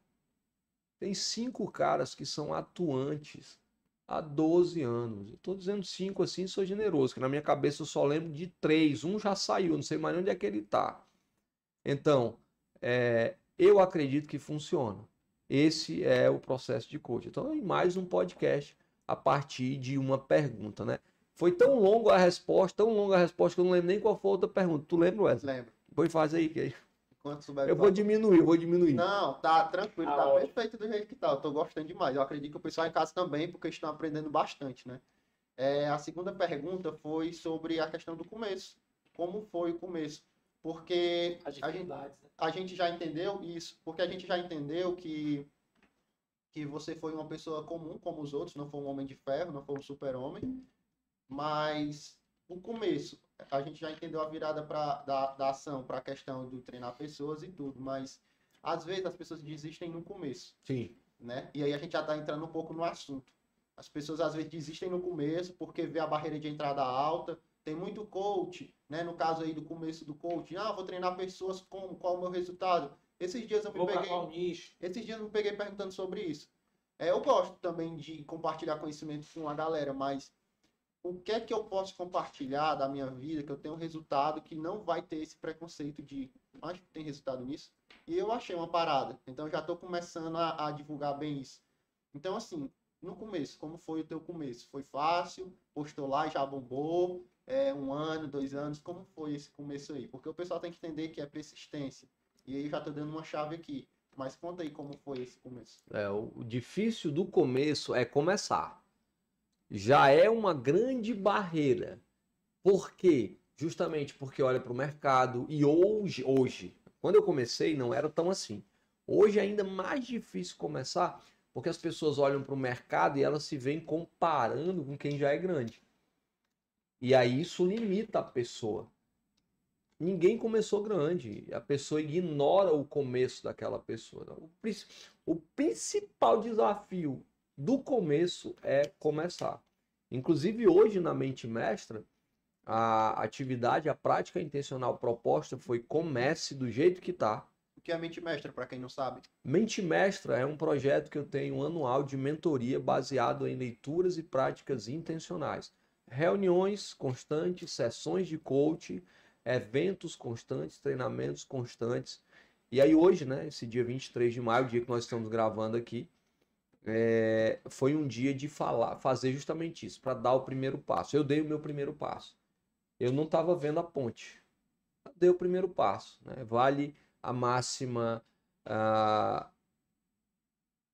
tem cinco caras que são atuantes há 12 anos. Tô dizendo cinco assim, sou generoso, que na minha cabeça eu só lembro de três. Um já saiu, não sei mais onde é que ele tá. Então, é, eu acredito que funciona. Esse é o processo de coach. Então, mais um podcast a partir de uma pergunta, né? Foi tão longa a resposta, tão longa a resposta que eu não lembro nem qual foi a outra pergunta. Tu lembra, Wesley? Lembro. Depois faz aí, que aí. Eu vou diminuir, eu vou diminuir. Não, tá tranquilo, tá ah, perfeito do jeito que tá. Eu tô gostando demais. Eu acredito que o pessoal em casa também, porque estão aprendendo bastante, né? É, a segunda pergunta foi sobre a questão do começo. Como foi o começo? Porque a gente, né? a gente já entendeu isso, porque a gente já entendeu que, que você foi uma pessoa comum como os outros, não foi um homem de ferro, não foi um super-homem, mas o começo, a gente já entendeu a virada pra, da, da ação para a questão do treinar pessoas e tudo, mas às vezes as pessoas desistem no começo. Sim. Né? E aí a gente já está entrando um pouco no assunto. As pessoas às vezes desistem no começo porque vê a barreira de entrada alta, tem muito coach, né? No caso aí do começo do coach, ah, vou treinar pessoas com qual é o meu resultado. Esses dias eu me vou peguei. Esses dias eu me peguei perguntando sobre isso. É, eu gosto também de compartilhar conhecimento com a galera, mas o que é que eu posso compartilhar da minha vida que eu tenho um resultado que não vai ter esse preconceito de acho que tem resultado nisso e eu achei uma parada então já estou começando a, a, divulgar bem isso então assim no começo como foi o teu começo foi fácil postou lá já bombou é, um ano, dois anos, como foi esse começo aí? Porque o pessoal tem que entender que é persistência. E aí já tô dando uma chave aqui. Mas conta aí como foi esse começo. É, o difícil do começo é começar. Já é uma grande barreira. Por quê? Justamente porque olha para o mercado e hoje, hoje, quando eu comecei não era tão assim. Hoje é ainda mais difícil começar porque as pessoas olham para o mercado e elas se veem comparando com quem já é grande. E aí isso limita a pessoa. Ninguém começou grande. A pessoa ignora o começo daquela pessoa. O, o principal desafio do começo é começar. Inclusive, hoje na Mente Mestra, a atividade, a prática intencional proposta foi comece do jeito que está. O que é Mente Mestra, para quem não sabe? Mente Mestra é um projeto que eu tenho anual de mentoria baseado em leituras e práticas intencionais reuniões constantes, sessões de coaching, eventos constantes, treinamentos constantes. E aí hoje, né, esse dia 23 de maio, o dia que nós estamos gravando aqui, é, foi um dia de falar, fazer justamente isso, para dar o primeiro passo. Eu dei o meu primeiro passo. Eu não estava vendo a ponte. Eu dei o primeiro passo. Né? Vale a máxima ah,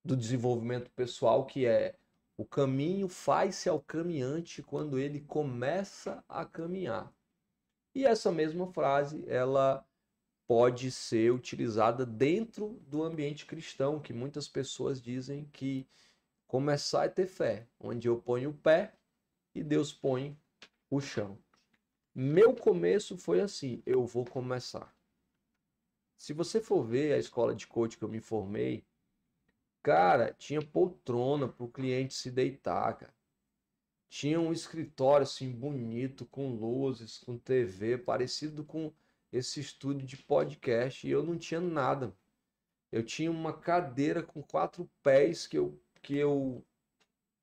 do desenvolvimento pessoal, que é o caminho faz-se ao caminhante quando ele começa a caminhar. E essa mesma frase, ela pode ser utilizada dentro do ambiente cristão, que muitas pessoas dizem que começar é ter fé, onde eu ponho o pé e Deus põe o chão. Meu começo foi assim, eu vou começar. Se você for ver a escola de coach que eu me formei, cara, tinha poltrona para o cliente se deitar, cara. Tinha um escritório assim bonito, com luzes, com TV, parecido com esse estúdio de podcast, e eu não tinha nada. Eu tinha uma cadeira com quatro pés que eu, que eu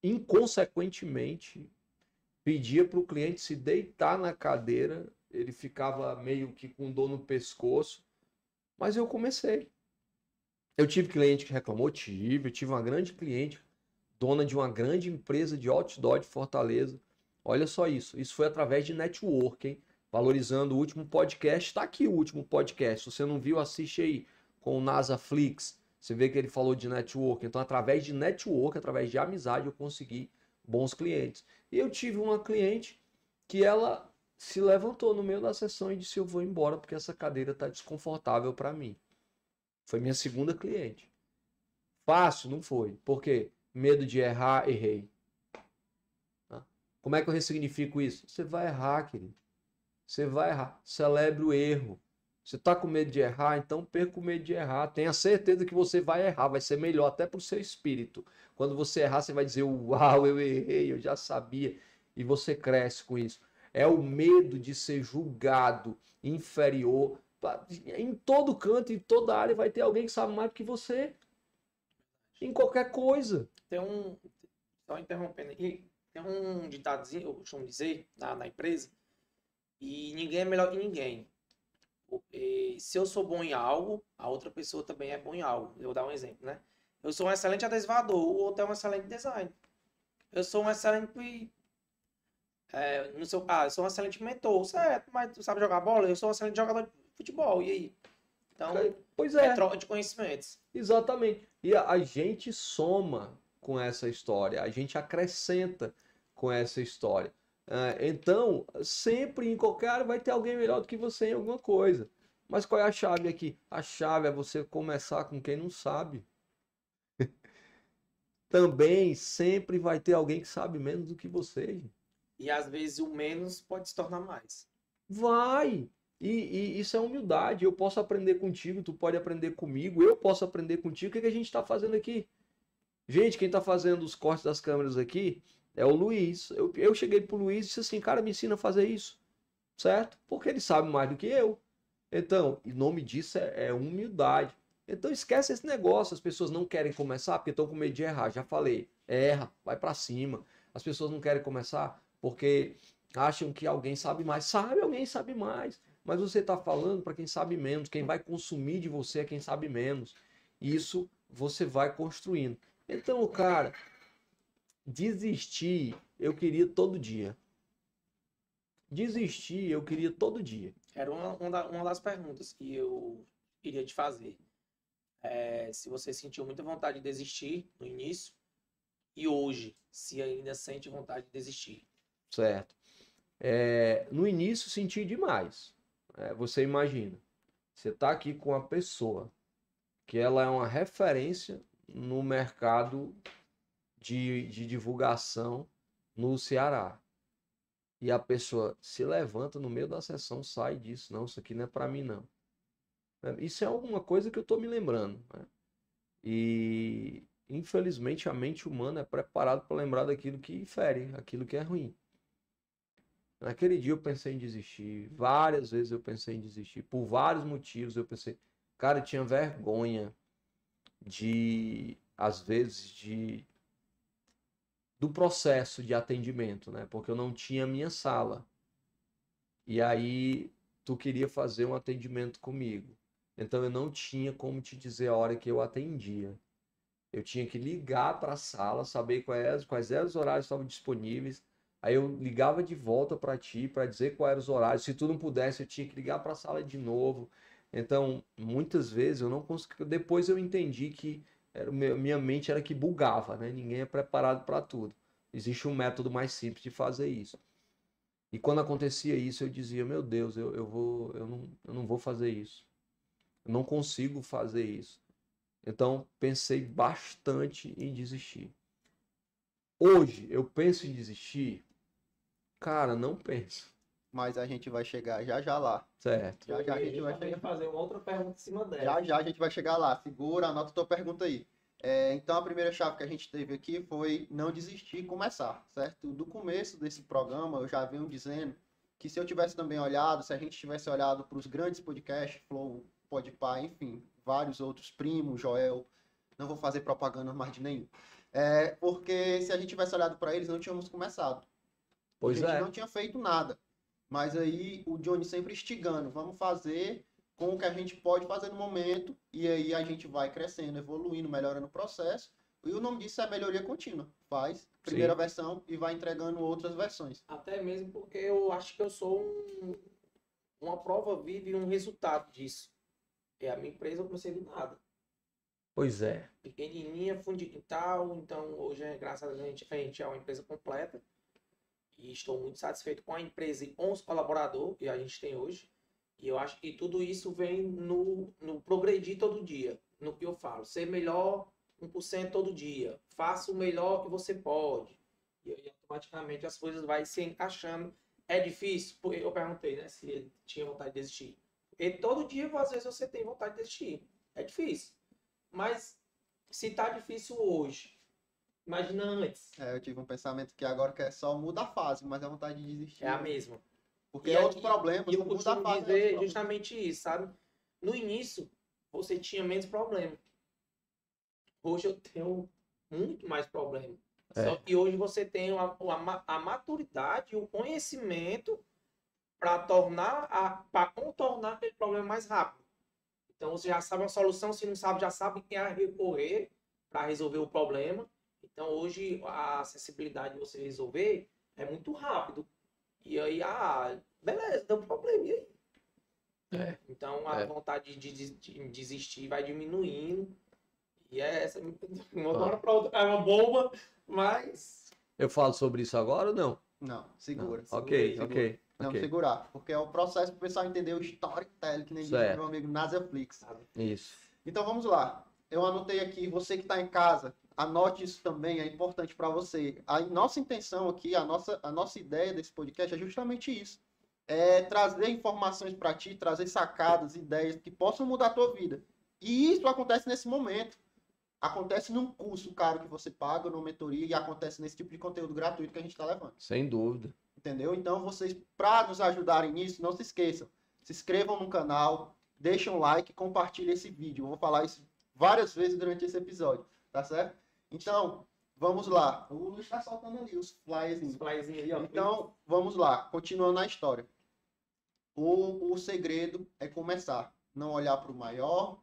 inconsequentemente pedia para o cliente se deitar na cadeira, ele ficava meio que com dor no pescoço, mas eu comecei. Eu tive cliente que reclamou, tive, eu tive uma grande cliente, dona de uma grande empresa de outdoor de Fortaleza. Olha só isso, isso foi através de networking, valorizando o último podcast. Está aqui o último podcast. Se você não viu, assiste aí com o Nasaflix. Você vê que ele falou de network. Então, através de network, através de amizade, eu consegui bons clientes. E eu tive uma cliente que ela se levantou no meio da sessão e disse: Eu vou embora porque essa cadeira está desconfortável para mim. Foi minha segunda cliente. Fácil, não foi. Por quê? Medo de errar, errei. Como é que eu ressignifico isso? Você vai errar, querido. Você vai errar. Celebre o erro. Você está com medo de errar, então perca o medo de errar. Tenha certeza que você vai errar, vai ser melhor até para o seu espírito. Quando você errar, você vai dizer: Uau, eu errei, eu já sabia. E você cresce com isso. É o medo de ser julgado inferior. Em todo canto, em toda área, vai ter alguém que sabe mais do que você. Em qualquer coisa. Tem um. Só interrompendo aqui. Tem um ditadozinho, eu costumo dizer, na, na empresa. E ninguém é melhor que ninguém. Porque se eu sou bom em algo, a outra pessoa também é bom em algo. Eu vou dar um exemplo, né? Eu sou um excelente adesivador, o outro é um excelente design. Eu sou um excelente. É, no seu caso, eu sou um excelente mentor, certo? Mas tu sabe jogar bola? Eu sou um excelente jogador de futebol, e aí? Então, pois é. é troca de conhecimentos. Exatamente. E a, a gente soma com essa história, a gente acrescenta com essa história. É, então, sempre em qualquer área vai ter alguém melhor do que você em alguma coisa. Mas qual é a chave aqui? A chave é você começar com quem não sabe. Também sempre vai ter alguém que sabe menos do que você. E às vezes o menos pode se tornar mais. Vai! E, e, isso é humildade. Eu posso aprender contigo, tu pode aprender comigo, eu posso aprender contigo. O que, que a gente está fazendo aqui? Gente, quem está fazendo os cortes das câmeras aqui é o Luiz. Eu, eu cheguei pro Luiz e disse assim, cara, me ensina a fazer isso. Certo? Porque ele sabe mais do que eu. Então, o nome disso é, é humildade. Então esquece esse negócio. As pessoas não querem começar porque estão com medo de errar. Já falei. Erra, vai para cima. As pessoas não querem começar porque acham que alguém sabe mais. Sabe, alguém sabe mais. Mas você está falando para quem sabe menos. Quem vai consumir de você é quem sabe menos. Isso você vai construindo. Então, cara, Desistir, eu queria todo dia. Desistir, eu queria todo dia. Era uma, uma das perguntas que eu queria te fazer. É, se você sentiu muita vontade de desistir no início e hoje, se ainda sente vontade de desistir. Certo. É, no início senti demais. É, você imagina, você está aqui com uma pessoa que ela é uma referência no mercado de, de divulgação no Ceará. E a pessoa se levanta no meio da sessão, sai disso. Não, isso aqui não é para mim, não. É, isso é alguma coisa que eu estou me lembrando. Né? E, infelizmente, a mente humana é preparada para lembrar daquilo que fere, aquilo que é ruim. Naquele dia eu pensei em desistir. Várias vezes eu pensei em desistir. Por vários motivos eu pensei. Cara, eu tinha vergonha de, às vezes, de do processo de atendimento, né? Porque eu não tinha minha sala. E aí tu queria fazer um atendimento comigo. Então eu não tinha como te dizer a hora que eu atendia. Eu tinha que ligar para a sala, saber quais, quais eram os horários que estavam disponíveis. Aí eu ligava de volta para ti para dizer quais eram os horários. Se tu não pudesse, eu tinha que ligar para a sala de novo. Então, muitas vezes eu não conseguia. Depois eu entendi que era, minha mente era que bugava, né? Ninguém é preparado para tudo. Existe um método mais simples de fazer isso. E quando acontecia isso, eu dizia, meu Deus, eu, eu, vou, eu, não, eu não vou fazer isso. Eu não consigo fazer isso. Então, pensei bastante em desistir. Hoje, eu penso em desistir? Cara, não penso. Mas a gente vai chegar já já lá. Certo. Já já a gente vai chegar. fazer uma outra pergunta em cima dela. Já já a gente vai chegar lá. Segura, anota a tua pergunta aí. É, então a primeira chave que a gente teve aqui foi não desistir e começar, certo? Do começo desse programa eu já venho dizendo que se eu tivesse também olhado, se a gente tivesse olhado para os grandes podcasts, Flow, Podpah, enfim, vários outros, Primo, Joel, não vou fazer propaganda mais de nenhum. É, porque se a gente tivesse olhado para eles, não tínhamos começado. Pois a gente é. não tinha feito nada. Mas aí o Johnny sempre instigando, vamos fazer com o que a gente pode fazer no momento, e aí a gente vai crescendo, evoluindo, melhorando o processo. E o nome disso é melhoria contínua. Faz primeira versão e vai entregando outras versões. Até mesmo porque eu acho que eu sou um- uma prova viva e um resultado disso. É a minha empresa, eu comecei do nada. Pois é. Pequenininha, fundida e tal. Então, hoje, é, graças a Deus, a gente, a gente é uma empresa completa. E estou muito satisfeito com a empresa e com os colaboradores que a gente tem hoje. E eu acho que tudo isso vem no, no progredir todo dia. No que eu falo. Ser melhor 1% todo dia. Faça o melhor que você pode. E aí, automaticamente, as coisas vão se encaixando. É difícil? Eu perguntei, né? Se ele tinha vontade de desistir. E todo dia, às vezes, você tem vontade de desistir. É difícil. Mas se tá difícil hoje, imagina antes. É, eu tive um pensamento que agora que é só muda a fase, mas a vontade de desistir. É a mesma. Porque E é aí- outro problema, E eu a costumo fase. é dizer problema. justamente isso, sabe? No início, você tinha menos problema. Hoje eu tenho muito mais problema. É. Só que hoje você tem a, a, a maturidade e o conhecimento para tornar para contornar aquele problema mais rápido. Então você já sabe a solução, se não sabe, já sabe quem é recorrer para resolver o problema. Então hoje a acessibilidade de você resolver é muito rápido. E aí, ah, beleza, deu problema. E aí? É. Então a É. vontade de, de- de desistir vai diminuindo. E é essa. Uma hora pra outra é uma bomba, mas. Eu falo sobre isso agora ou não? Não, segura. Não. Ok, segura. ok. Não, ok. segurar. Porque é o processo para o pessoal entender o storytelling, que nem diz meu amigo Nasaflix. Isso. Então vamos lá. Eu anotei aqui, você que está em casa, anote isso também, é importante para você. A nossa intenção aqui, a nossa, a nossa ideia desse podcast é justamente isso. É trazer informações para ti, trazer sacadas, ideias que possam mudar a tua vida. E isso acontece nesse momento. Acontece num curso caro que você paga, numa mentoria, e acontece nesse tipo de conteúdo gratuito que a gente está levando. Sem dúvida. Entendeu? Então, vocês, para nos ajudarem nisso, não se esqueçam. Se inscrevam no canal, deixem um like, compartilhem esse vídeo. Eu vou falar isso várias vezes durante esse episódio, tá certo? Então, vamos lá. O Luiz está soltando ali os flyers. Ó. Então, vamos lá. Continuando a história. O, o segredo é começar. Não olhar para o maior,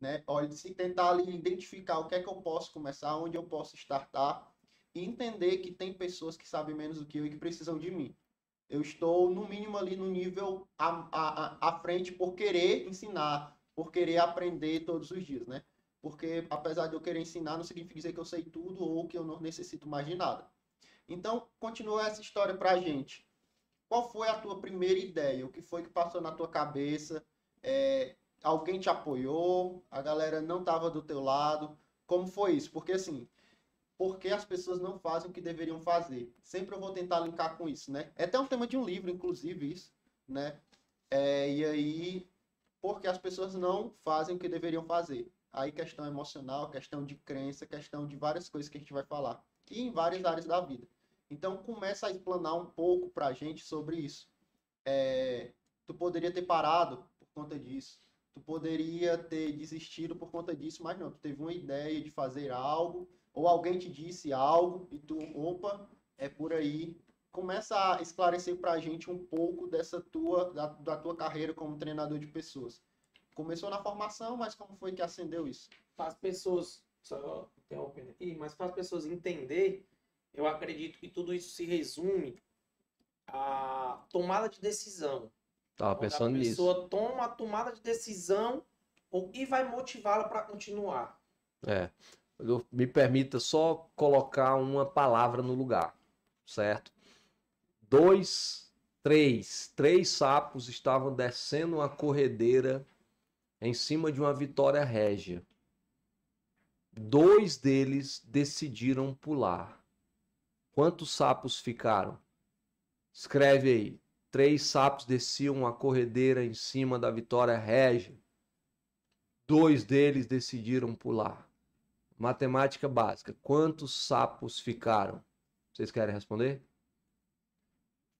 né? Olha, se tentar ali identificar o que é que eu posso começar, onde eu posso startar e entender que tem pessoas que sabem menos do que eu e que precisam de mim. Eu estou, no mínimo, ali no nível à, à, à frente por querer ensinar, por querer aprender todos os dias, né? Porque, apesar de eu querer ensinar, não significa dizer que eu sei tudo ou que eu não necessito mais de nada. Então, continua essa história pra gente. Qual foi a tua primeira ideia? O que foi que passou na tua cabeça? É, alguém te apoiou? A galera não estava do teu lado? Como foi isso? Porque assim, porque as pessoas não fazem o que deveriam fazer? Sempre eu vou tentar linkar com isso, né? É até um tema de um livro, inclusive, isso, né? É, e aí, porque as pessoas não fazem o que deveriam fazer? Aí questão emocional, questão de crença, questão de várias coisas que a gente vai falar. E em várias áreas da vida. Então começa a explanar um pouco pra gente sobre isso. É, tu poderia ter parado por conta disso. Tu poderia ter desistido por conta disso, mas não. Tu teve uma ideia de fazer algo, ou alguém te disse algo, e tu, opa, é por aí. Começa a esclarecer pra gente um pouco dessa tua, da, da tua carreira como treinador de pessoas. Começou na formação, mas como foi que acendeu isso? Faz pessoas. Só interrompendo aqui, mas faz pessoas entender. Eu acredito que tudo isso se resume à tomada de decisão. Tava Quando pensando a nisso. pessoa toma a tomada de decisão, o que vai motivá-la para continuar? É. Eu- me permita só colocar uma palavra no lugar, certo? Dois, três, três sapos estavam descendo uma corredeira em cima de uma vitória régia. Dois deles decidiram pular. Quantos sapos ficaram? Escreve aí. Três sapos desciam a corredeira em cima da vitória régia. Dois deles decidiram pular. Matemática básica. Quantos sapos ficaram? Vocês querem responder?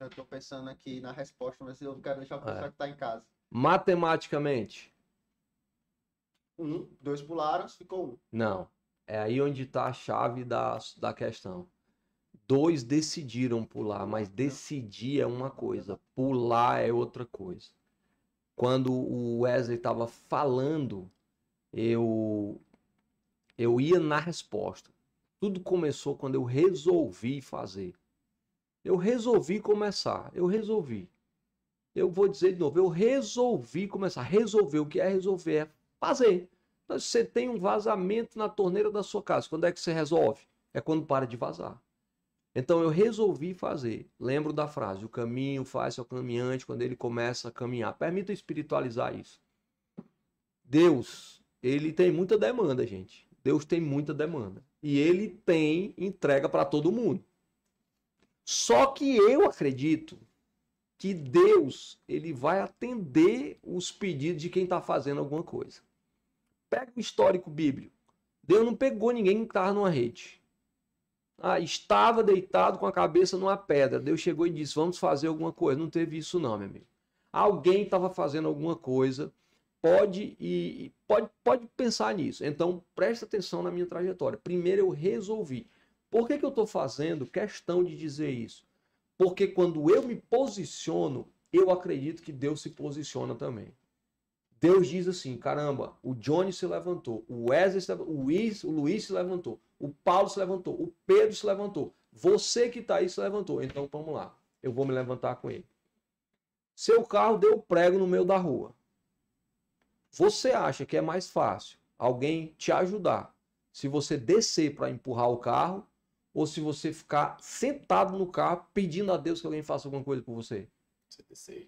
Eu tô pensando aqui na resposta, mas eu quero deixar o É. pessoal que tá em casa. Matematicamente, Um, dois pularam, ficou um. não. É aí onde está a chave da, da questão. Dois decidiram pular, mas decidir é uma coisa, pular é outra coisa. Quando o Wesley estava falando, eu eu ia na resposta. Tudo começou quando eu resolvi fazer. Eu resolvi começar, eu resolvi. Eu vou dizer de novo, eu resolvi começar. Resolver, o que é resolver? É fazer. Então, se você tem um vazamento na torneira da sua casa, quando é que você resolve? É quando para de vazar. Então eu resolvi fazer. Lembro da frase: o caminho faz ao caminhante quando ele começa a caminhar. Permita espiritualizar isso. Deus, ele tem muita demanda, gente. Deus tem muita demanda. E ele tem entrega para todo mundo. Só que eu acredito que Deus, ele vai atender os pedidos de quem está fazendo alguma coisa. Pega o histórico bíblico. Deus não pegou ninguém que estava numa rede. Ah, estava deitado com a cabeça numa pedra. Deus chegou e disse: Vamos fazer alguma coisa. Não teve isso, não, meu amigo. Alguém estava fazendo alguma coisa. Pode e pode, pode pensar nisso. Então, presta atenção na minha trajetória. Primeiro, eu resolvi. Por que, que eu estou fazendo questão de dizer isso? Porque quando eu me posiciono, eu acredito que Deus se posiciona também. Deus diz assim: caramba, o Johnny se levantou, o Wesley se levantou, o Luiz, o Luiz se levantou, o Paulo se levantou, o Pedro se levantou, você que está aí se levantou. Então vamos lá, eu vou me levantar com ele. Seu carro deu prego no meio da rua. Você acha que é mais fácil alguém te ajudar se você descer para empurrar o carro ou se você ficar sentado no carro pedindo a Deus que alguém faça alguma coisa por você?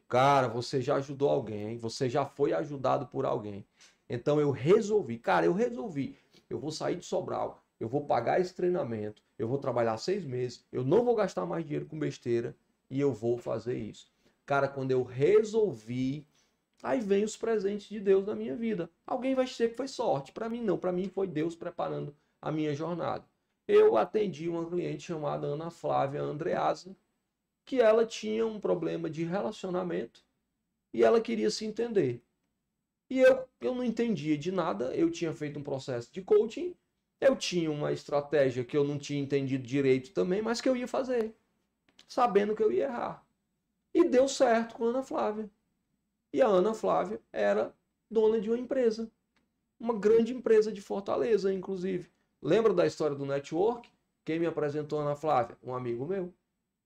Cara, você já ajudou alguém, você já foi ajudado por alguém. Então eu resolvi, cara, eu resolvi. Eu vou sair de Sobral, eu vou pagar esse treinamento, eu vou trabalhar seis meses, eu não vou gastar mais dinheiro com besteira e eu vou fazer isso. Cara, quando eu resolvi, aí vem os presentes de Deus na minha vida. Alguém vai dizer que foi sorte, para mim não, para mim foi Deus preparando a minha jornada. Eu atendi uma cliente chamada Ana Flávia Andreasa, que ela tinha um problema de relacionamento e ela queria se entender. E eu, eu não entendia de nada, eu tinha feito um processo de coaching, eu tinha uma estratégia que eu não tinha entendido direito também, mas que eu ia fazer, sabendo que eu ia errar. E deu certo com a Ana Flávia. E a Ana Flávia era dona de uma empresa, uma grande empresa de Fortaleza, inclusive. Lembra da história do network? Quem me apresentou a Ana Flávia? Um amigo meu.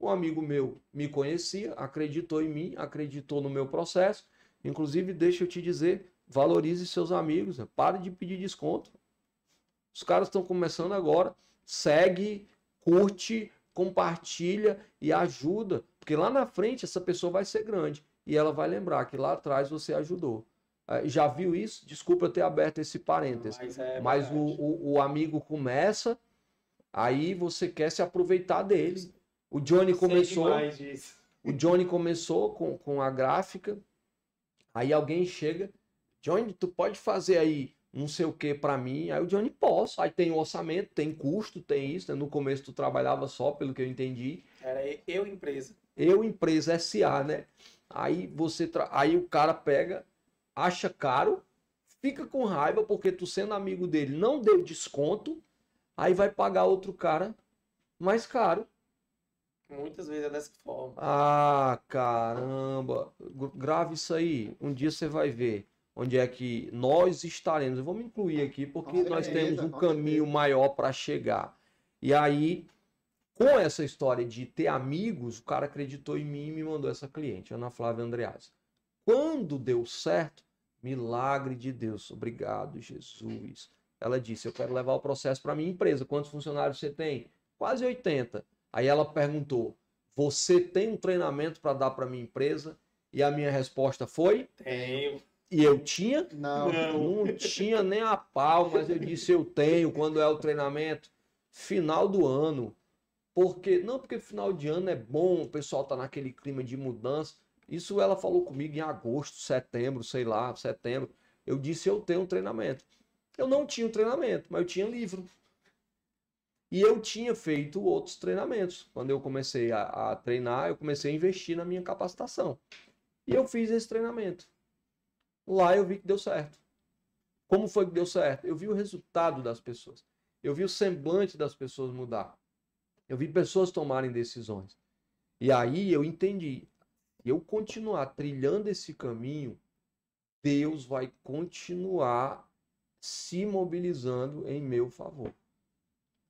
Um amigo meu me conhecia, acreditou em mim, acreditou no meu processo. Inclusive, deixa eu te dizer, valorize seus amigos, né? pare de pedir desconto. Os caras estão começando agora. Segue, curte, compartilha e ajuda. Porque lá na frente essa pessoa vai ser grande. E ela vai lembrar que lá atrás você ajudou. Eh, Já viu isso? Desculpa eu ter aberto esse parênteses. Mas, é Mas o, o, o amigo começa, aí você quer se aproveitar dele. O Johnny começou. O Johnny começou com, com a gráfica. Aí alguém chega, Johnny, tu pode fazer aí não sei o que para mim. Aí o Johnny, posso. Aí tem o orçamento, tem custo, tem isso. né? No começo tu trabalhava só, pelo que eu entendi. Era eu, empresa. Eu, empresa SA, né? Aí você, tra- aí o cara pega, acha caro, fica com raiva porque tu sendo amigo dele não deu desconto, aí vai pagar outro cara mais caro. Muitas vezes é dessa forma. Ah, caramba. Gra- Grave isso aí. Um dia você vai ver onde é que nós estaremos. Eu vou me incluir aqui porque nós temos um caminho maior para chegar. E aí, com essa história de ter amigos, o cara acreditou em mim e me mandou essa cliente, Ana Flávia Andreas. Quando deu certo, milagre de Deus. Obrigado, Jesus. Ela disse: Eu quero levar o processo para minha empresa. Quantos funcionários você tem? Quase 80. Aí ela perguntou: Você tem um treinamento para dar para minha empresa? E a minha resposta foi: Tenho. E eu tinha? Não. Não tinha nem a pau, mas eu disse eu tenho quando é o treinamento final do ano. Porque não porque final de ano é bom, o pessoal tá naquele clima de mudança. Isso ela falou comigo em agosto, setembro, sei lá, setembro. Eu disse eu tenho um treinamento. Eu não tinha um treinamento, mas eu tinha livro. E eu tinha feito outros treinamentos. Quando eu comecei a, a treinar, eu comecei a investir na minha capacitação. E eu fiz esse treinamento. Lá eu vi que deu certo. Como foi que deu certo? Eu vi o resultado das pessoas. Eu vi o semblante das pessoas mudar. Eu vi pessoas tomarem decisões. E aí eu entendi. Eu continuar trilhando esse caminho, Deus vai continuar se mobilizando em meu favor.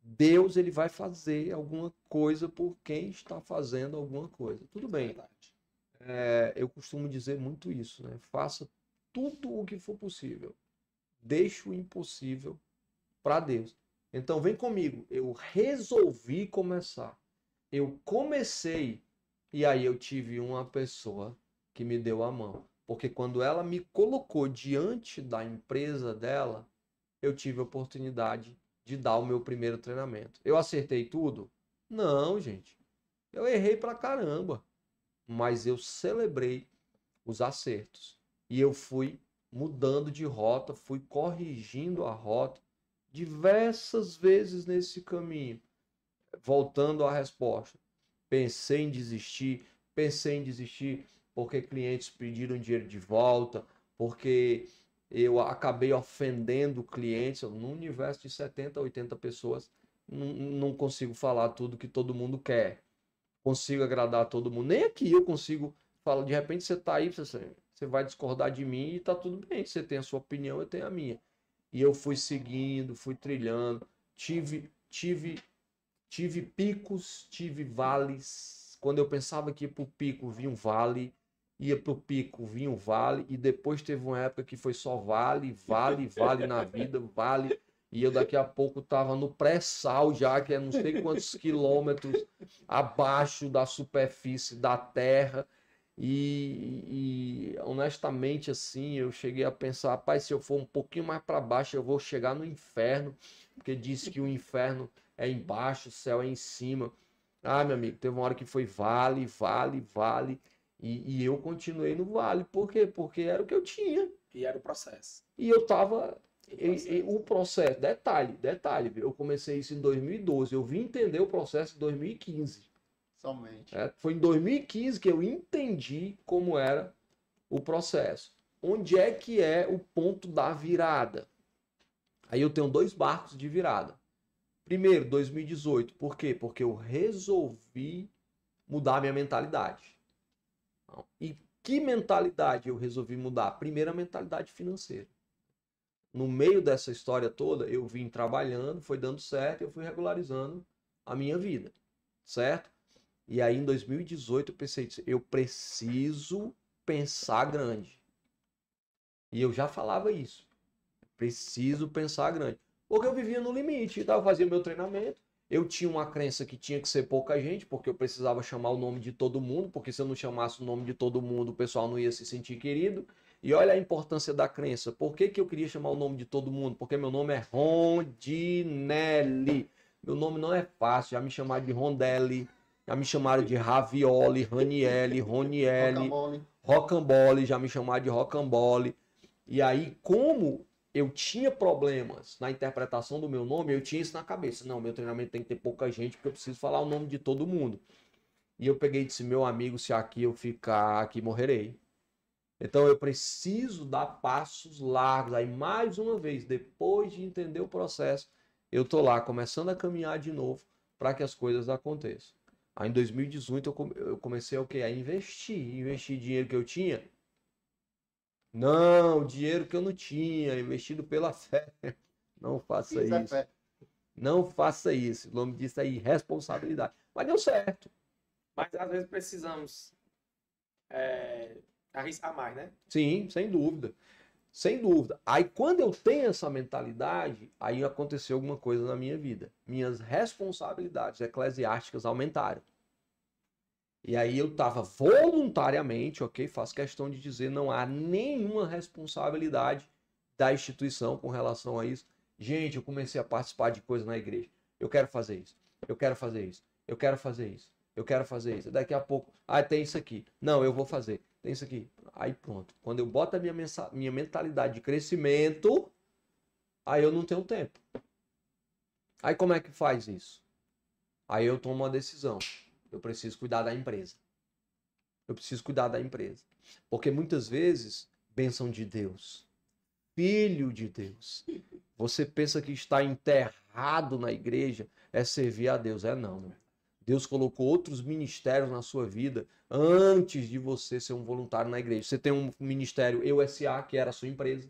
Deus ele vai fazer alguma coisa por quem está fazendo alguma coisa. Tudo bem. É, eu costumo dizer muito isso, né? Faça tudo o que for possível. Deixe o impossível para Deus. Então vem comigo. Eu resolvi começar. Eu comecei e aí eu tive uma pessoa que me deu a mão. Porque quando ela me colocou diante da empresa dela, eu tive a oportunidade de dar o meu primeiro treinamento. Eu acertei tudo? Não, gente. Eu errei pra caramba. Mas eu celebrei os acertos e eu fui mudando de rota, fui corrigindo a rota diversas vezes nesse caminho. Voltando à resposta, pensei em desistir, pensei em desistir porque clientes pediram dinheiro de volta, porque eu acabei ofendendo clientes, num universo de 70, 80 pessoas, não, consigo falar tudo que todo mundo quer. Consigo agradar todo mundo. Nem aqui eu consigo falar. De repente você está aí, você você vai discordar de mim e tá tudo bem. Você tem a sua opinião, eu tenho a minha. E eu fui seguindo, fui trilhando, tive, tive, tive picos, tive vales. Quando eu pensava que ia pro pico, vinha um vale, ia pro pico, vinha um vale, e depois teve uma época que foi só vale, vale, vale na vida, vale. E eu daqui a pouco tava no pré-sal já, que é não sei quantos quilômetros abaixo da superfície da terra. E, e, honestamente, assim, eu cheguei a pensar, rapaz, se eu for um pouquinho mais para baixo, eu vou chegar no inferno, porque disse que o inferno é embaixo, o céu é em cima. Ah, meu amigo, teve uma hora que foi vale, vale, vale, e, e eu continuei no vale. Por quê? Porque era o que eu tinha. E era o processo. E eu tava. O processo. O processo, detalhe, detalhe, eu comecei isso em 2012, eu vim entender o processo em 2015. Somente. É, foi em 2015 que eu entendi como era o processo. Onde é que é o ponto da virada? Aí eu tenho dois barcos de virada. Primeiro, 2018. Por quê? Porque eu resolvi mudar minha mentalidade. E que mentalidade eu resolvi mudar? Primeiro, a mentalidade financeira. No meio dessa história toda, eu vim trabalhando, foi dando certo, eu fui regularizando a minha vida, certo? E aí em 2018 eu pensei, eu preciso pensar grande. E eu já falava isso. Preciso pensar grande. Porque eu vivia no limite, então eu fazia meu treinamento, eu tinha uma crença que tinha que ser pouca gente, porque eu precisava chamar o nome de todo mundo, porque se eu não chamasse o nome de todo mundo, o pessoal não ia se sentir querido. E olha a importância da crença. Por que, que eu queria chamar o nome de todo mundo? Porque meu nome é Rondinelli. Meu nome não é fácil, já me chamar de Rondelli, já me chamaram de Ravioli, Ranielli, Ronielli, Rocambole, já me chamaram de Rocambole. E aí, como eu tinha problemas na interpretação do meu nome, eu tinha isso na cabeça. Não, meu treinamento tem que ter pouca gente, porque eu preciso falar o nome de todo mundo. E eu peguei e disse, meu amigo, se aqui eu ficar, aqui morrerei. Então eu preciso dar passos largos. Aí, mais uma vez, depois de entender o processo, eu tô lá começando a caminhar de novo para que as coisas aconteçam. Aí em 2018 eu comecei o quê? A investir. Investir dinheiro que eu tinha. Não, dinheiro que eu não tinha, investido pela fé. Não faça isso. Isso. É não faça isso. O nome disso é irresponsabilidade. Mas deu certo. Mas às vezes precisamos é, arriscar mais, né? Sim, sem dúvida. Sem dúvida. Aí quando eu tenho essa mentalidade, aí aconteceu alguma coisa na minha vida. Minhas responsabilidades eclesiásticas aumentaram. E aí eu estava voluntariamente, ok? Faço questão de dizer, não há nenhuma responsabilidade da instituição com relação a isso. Gente, eu comecei a participar de coisas na igreja. Eu quero fazer isso. Eu quero fazer isso. Eu quero fazer isso. Eu quero fazer isso. Daqui a pouco, ah, tem isso aqui. Não, eu vou fazer. Tem isso aqui. Aí pronto. Quando eu boto a minha, minha mentalidade de crescimento, aí eu não tenho tempo. Aí como é que faz isso? Aí eu tomo uma decisão. Eu preciso cuidar da empresa. Eu preciso cuidar da empresa. Porque muitas vezes, bênção de Deus, filho de Deus, você pensa que está enterrado na igreja é servir a Deus. É não, não. Deus colocou outros ministérios na sua vida antes de você ser um voluntário na igreja. Você tem um ministério EUSA, que era a sua empresa.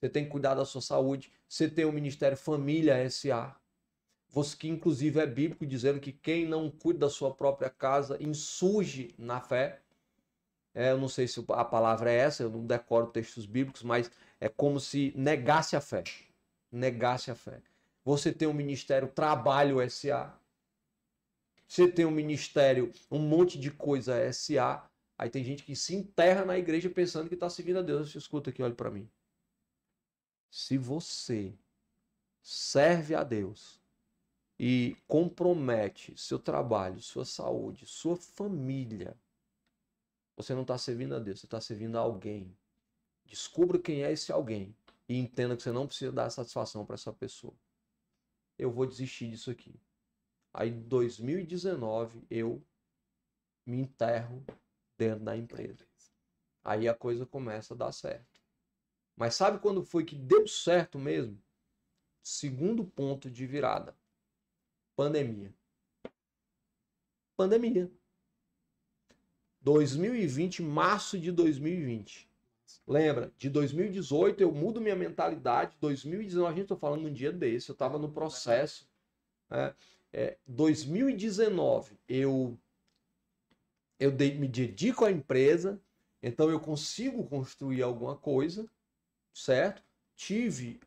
Você tem que cuidar da sua saúde. Você tem o ministério Família SA. Que inclusive é bíblico dizendo que quem não cuida da sua própria casa insurge na fé. É, eu não sei se a palavra é essa, eu não decoro textos bíblicos, mas é como se negasse a fé. Negasse a fé. Você tem o ministério Trabalho SA. Você tem o ministério, um monte de coisa SA. Aí tem gente que se enterra na igreja pensando que está seguindo a Deus. Escuta aqui, olha para mim. Se você serve a Deus e compromete seu trabalho, sua saúde, sua família, você não está servindo a Deus, você está servindo a alguém. Descubra quem é esse alguém e entenda que você não precisa dar satisfação para essa pessoa. Eu vou desistir disso aqui. Aí, em 2019, eu me enterro dentro da empresa. Aí a coisa começa a dar certo. Mas sabe quando foi que deu certo mesmo? Segundo ponto de virada: pandemia. Pandemia. 2020, março de 2020. Lembra, de 2018 eu mudo minha mentalidade. 2019, a gente está falando um dia desse, eu estava no processo. Né? É, 2019 eu eu de, me dedico à empresa, então eu consigo construir alguma coisa, certo? Tive,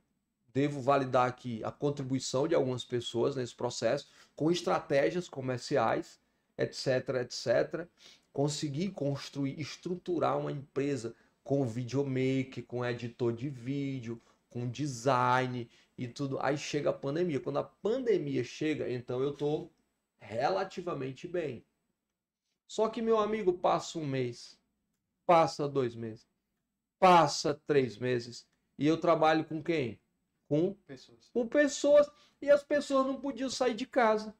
devo validar aqui a contribuição de algumas pessoas nesse processo, com estratégias comerciais, etc, etc. Consegui construir, estruturar uma empresa com videomaker, com editor de vídeo, com design e tudo. Aí chega a pandemia. Quando a pandemia chega, então eu tô relativamente bem. Só que, meu amigo, passa um mês, passa dois meses, passa três meses, e eu trabalho com quem? Com pessoas. Com pessoas. E as pessoas não podiam sair de casa.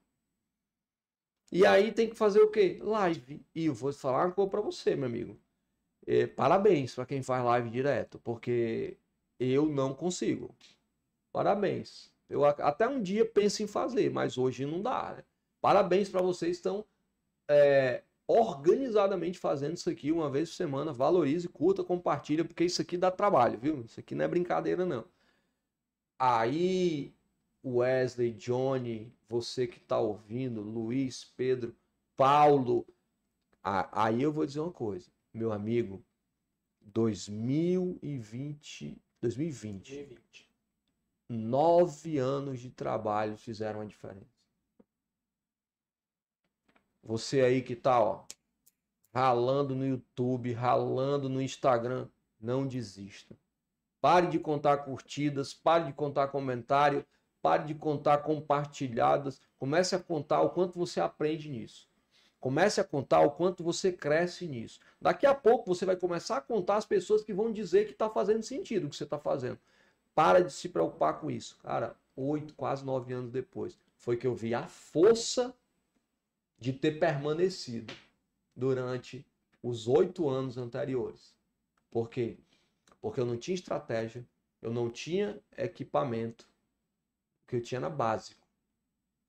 E aí tem que fazer o quê? Live. E eu vou falar uma coisa para você, meu amigo. É, parabéns para quem faz live direto, porque eu não consigo. Parabéns. Eu até um dia penso em fazer, mas hoje não dá. Né? Parabéns para vocês que estão é, organizadamente fazendo isso aqui uma vez por semana. Valorize, curta, compartilha, porque isso aqui dá trabalho, viu? Isso aqui não é brincadeira, não. Aí, Wesley, Johnny, você que está ouvindo, Luiz, Pedro, Paulo, aí eu vou dizer uma coisa meu amigo, 2020, 2020, 2020. Nove anos de trabalho fizeram a diferença. Você aí que tá, ó, ralando no YouTube, ralando no Instagram, não desista. Pare de contar curtidas, pare de contar comentário, pare de contar compartilhadas. Comece a contar o quanto você aprende nisso. Comece a contar o quanto você cresce nisso. Daqui a pouco você vai começar a contar as pessoas que vão dizer que está fazendo sentido o que você está fazendo. Para de se preocupar com isso. Cara, oito, quase nove anos depois, foi que eu vi a força de ter permanecido durante os oito anos anteriores. Por quê? Porque eu não tinha estratégia, eu não tinha equipamento, que eu tinha na básico.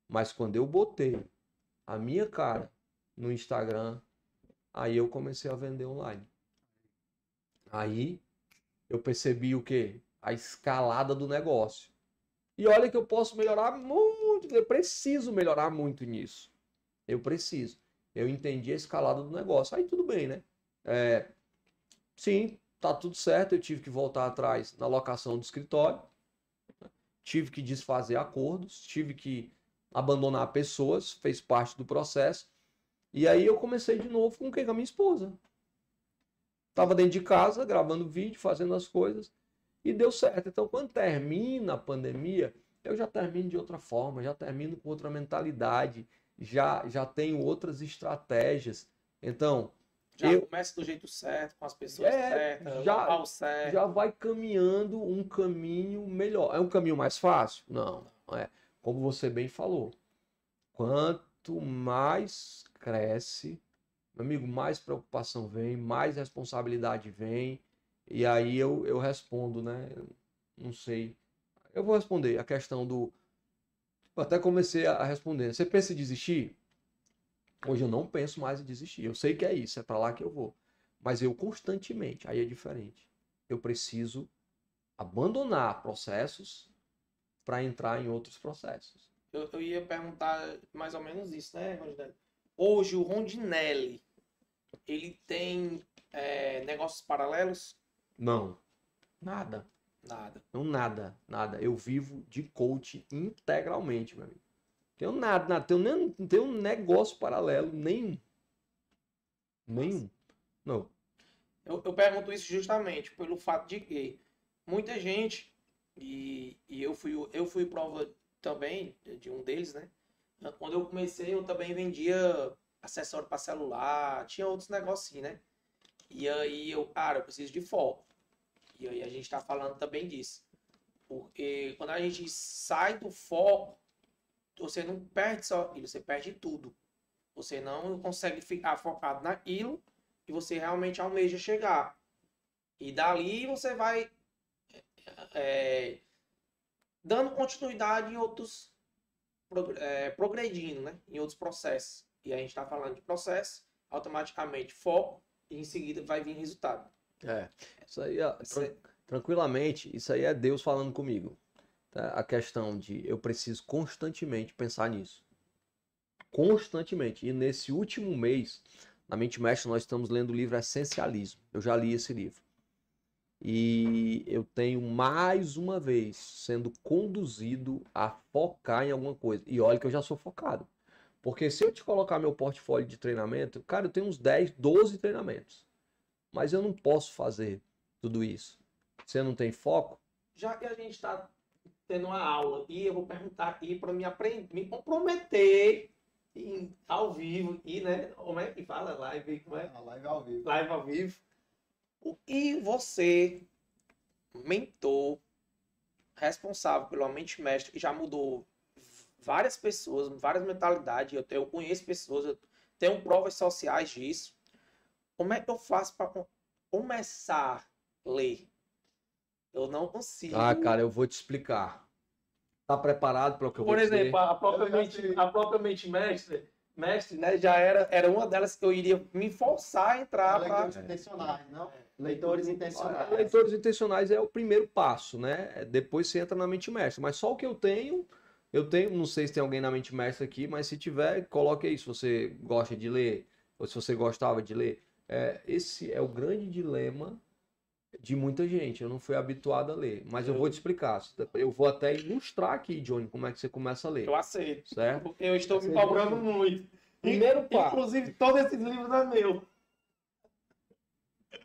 Mas quando eu botei a minha cara no Instagram. Aí eu comecei a vender online. Aí eu percebi o que? A escalada do negócio. E olha que eu posso melhorar muito, eu preciso melhorar muito nisso. Eu preciso. Eu entendi a escalada do negócio. Aí tudo bem, né? É, sim, tá tudo certo. Eu tive que voltar atrás na locação do escritório. Tive que desfazer acordos, tive que abandonar pessoas, fez parte do processo. E aí eu comecei de novo com quem? Com a minha esposa. Tava dentro de casa, gravando vídeo, fazendo as coisas, e deu certo. Então, quando termina a pandemia, eu já termino de outra forma, já termino com outra mentalidade, já, já tenho outras estratégias. Então, Já eu- começa do jeito certo, com as pessoas É, certas, já- local certo. já vai caminhando um caminho melhor. É um caminho mais fácil? Não, não é. Como você bem falou, quanto mais cresce, meu amigo, mais preocupação vem, mais responsabilidade vem. E aí eu, eu respondo, né? Não sei. Eu vou responder a questão do. Eu até comecei a responder. Você pensa em desistir? Hoje eu não penso mais em desistir. Eu sei que é isso, é para lá que eu vou. Mas eu constantemente, aí é diferente. Eu preciso abandonar processos para entrar em outros processos. Eu, eu ia perguntar mais ou menos isso, né, Rondinelli? Hoje o Rondinelli, ele tem é, negócios paralelos? Não, nada. Nada. Não nada, nada. Eu vivo de coach integralmente, meu amigo. Tenho nada, nada. Tenho nem, não tenho um negócio paralelo nenhum. Nenhum. Não. Eu, eu pergunto isso justamente pelo fato de que muita gente, e, e eu, fui, eu fui prova também de um deles, né? Quando eu comecei, eu também vendia acessório para celular, tinha outros negocinhos, né? E aí eu, cara, eu preciso de foco. E aí a gente tá falando também disso. Porque quando a gente sai do foco, você não perde só aquilo, você perde tudo. Você não consegue ficar focado naquilo que você realmente almeja chegar. E dali você vai é, dando continuidade em outros, é, progredindo, né? Em outros processos. E a gente está falando de processo, automaticamente foco e em seguida vai vir resultado. É. Isso aí, ó, tran- tranquilamente, isso aí é Deus falando comigo. Tá? A questão de eu preciso constantemente pensar nisso. Constantemente. E nesse último mês, na Mente Mestre, nós estamos lendo o livro Essencialismo. Eu já li esse livro. E eu tenho mais uma vez sendo conduzido a focar em alguma coisa. E olha que eu já sou focado. Porque se eu te colocar meu portfólio de treinamento, cara, eu tenho uns 10, 12 treinamentos. Mas eu não posso fazer tudo isso. Você não tem foco? Já que a gente está tendo uma aula e eu vou perguntar aqui para me aprender, me comprometer em, ao vivo e, né? Como é que fala live? Como é? A live ao vivo. live ao vivo. O que você, mentor, responsável pela mente mestre, que já mudou várias pessoas, várias mentalidades, eu, eu conheço pessoas, eu tenho provas sociais disso. Como é que eu faço para começar a ler? Eu não consigo. Ah, cara, eu vou te explicar. Tá preparado para o que eu vou Por dizer? exemplo, a própria, mente, a própria mente mestre, mestre, né, já era, era uma delas que eu iria me forçar a entrar para Leitores intencionais, não? Leitores Ah, intencionais. Leitores intencionais é o primeiro passo, né? É Depois você entra na mente mestre. Mas só o que eu tenho, eu tenho, não sei se tem alguém na mente mestre aqui, mas se tiver, coloque aí se você gosta de ler, ou se você gostava de ler. É, esse é o grande dilema de muita gente. Eu não fui habituado a ler, mas eu vou te explicar. Eu vou até ilustrar aqui, Johnny, como é que você começa a ler, eu aceito. certo? Porque eu estou me Você cobrando muito. Primeiro passo. Inclusive, todos esses livros é meu.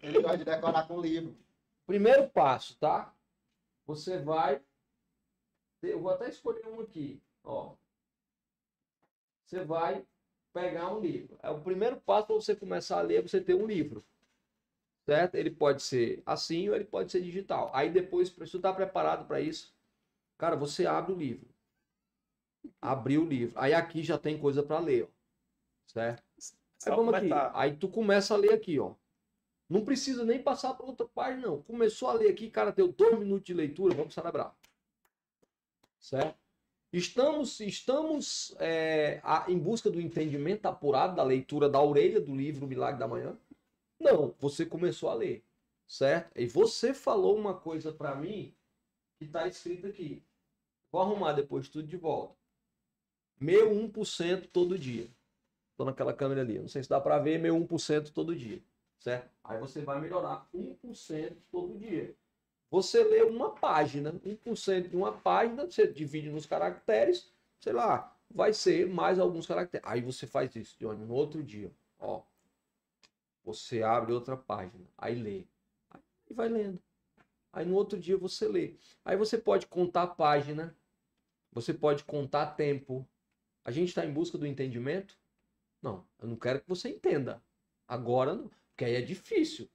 Ele gosta de decorar com livro. Primeiro passo, tá? Você vai. Eu vou até escolher um aqui, ó. Você vai pegar um livro. É o primeiro passo para você começar a ler é você ter um livro. Certo? Ele pode ser assim ou ele pode ser digital. Aí depois, se você está preparado para isso, cara, você abre o livro. Abriu o livro. Aí aqui já tem coisa para ler, ó. Certo? Aí vamos aqui. Aí tu começa a ler aqui, ó. Não precisa nem passar para outra página, não. Começou a ler aqui, cara, deu dois minutos de leitura, vamos celebrar. Certo? Estamos, estamos é, em busca do entendimento apurado da leitura da orelha do livro Milagre da Manhã? Não, você começou a ler, certo? E você falou uma coisa para mim que está escrito aqui. Vou arrumar depois tudo de volta. Meu 1% todo dia. Tô naquela câmera ali. Não sei se dá para ver meu 1% todo dia, certo? Aí você vai melhorar 1% todo dia. Você lê uma página, 1% de uma página, você divide nos caracteres, sei lá, vai ser mais alguns caracteres. Aí você faz isso, Johnny, no outro dia, ó. Você abre outra página, aí lê. Aí vai lendo. Aí no outro dia você lê. Aí você pode contar página, você pode contar tempo. A gente está em busca do entendimento? Não, eu não quero que você entenda. Agora não, porque aí é difícil.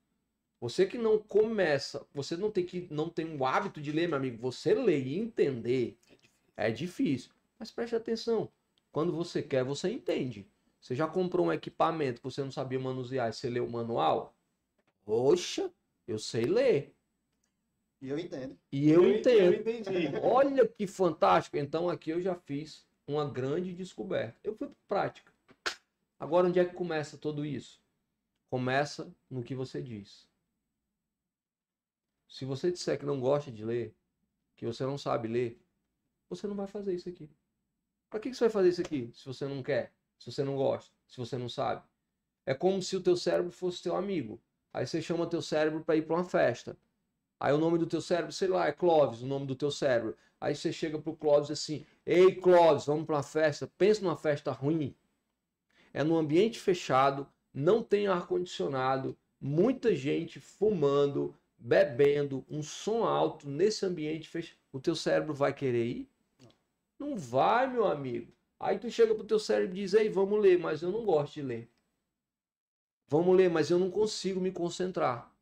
Você que não começa, você não tem que não tem o hábito de ler, meu amigo, você ler e entender é difícil. Mas preste atenção, quando você quer, você entende. Você já comprou um equipamento que você não sabia manusear e você leu o manual? Poxa, eu sei ler. E eu entendo. E eu, Eu entendo. entendi. Olha que fantástico. Então aqui eu já fiz uma grande descoberta. Eu fui para prática. Agora onde é que começa tudo isso? Começa no que você diz. Se você disser que não gosta de ler, que você não sabe ler, você não vai fazer isso aqui. Para que que você vai fazer isso aqui se você não quer, se você não gosta, se você não sabe? É como se o teu cérebro fosse teu amigo. Aí você chama teu cérebro para ir para uma festa. Aí o nome do teu cérebro, sei lá, é Clóvis, o nome do teu cérebro. Aí você chega pro Clóvis assim: "Ei, Clóvis, vamos para uma festa". Pensa numa festa ruim. É num ambiente fechado, não tem ar condicionado, muita gente fumando, bebendo, um som alto nesse ambiente fechado. O teu cérebro vai querer ir? Não vai, meu amigo. Aí tu chega pro teu cérebro e diz: "Ei, vamos ler", mas eu não gosto de ler. Vamos ler, mas eu não consigo me concentrar.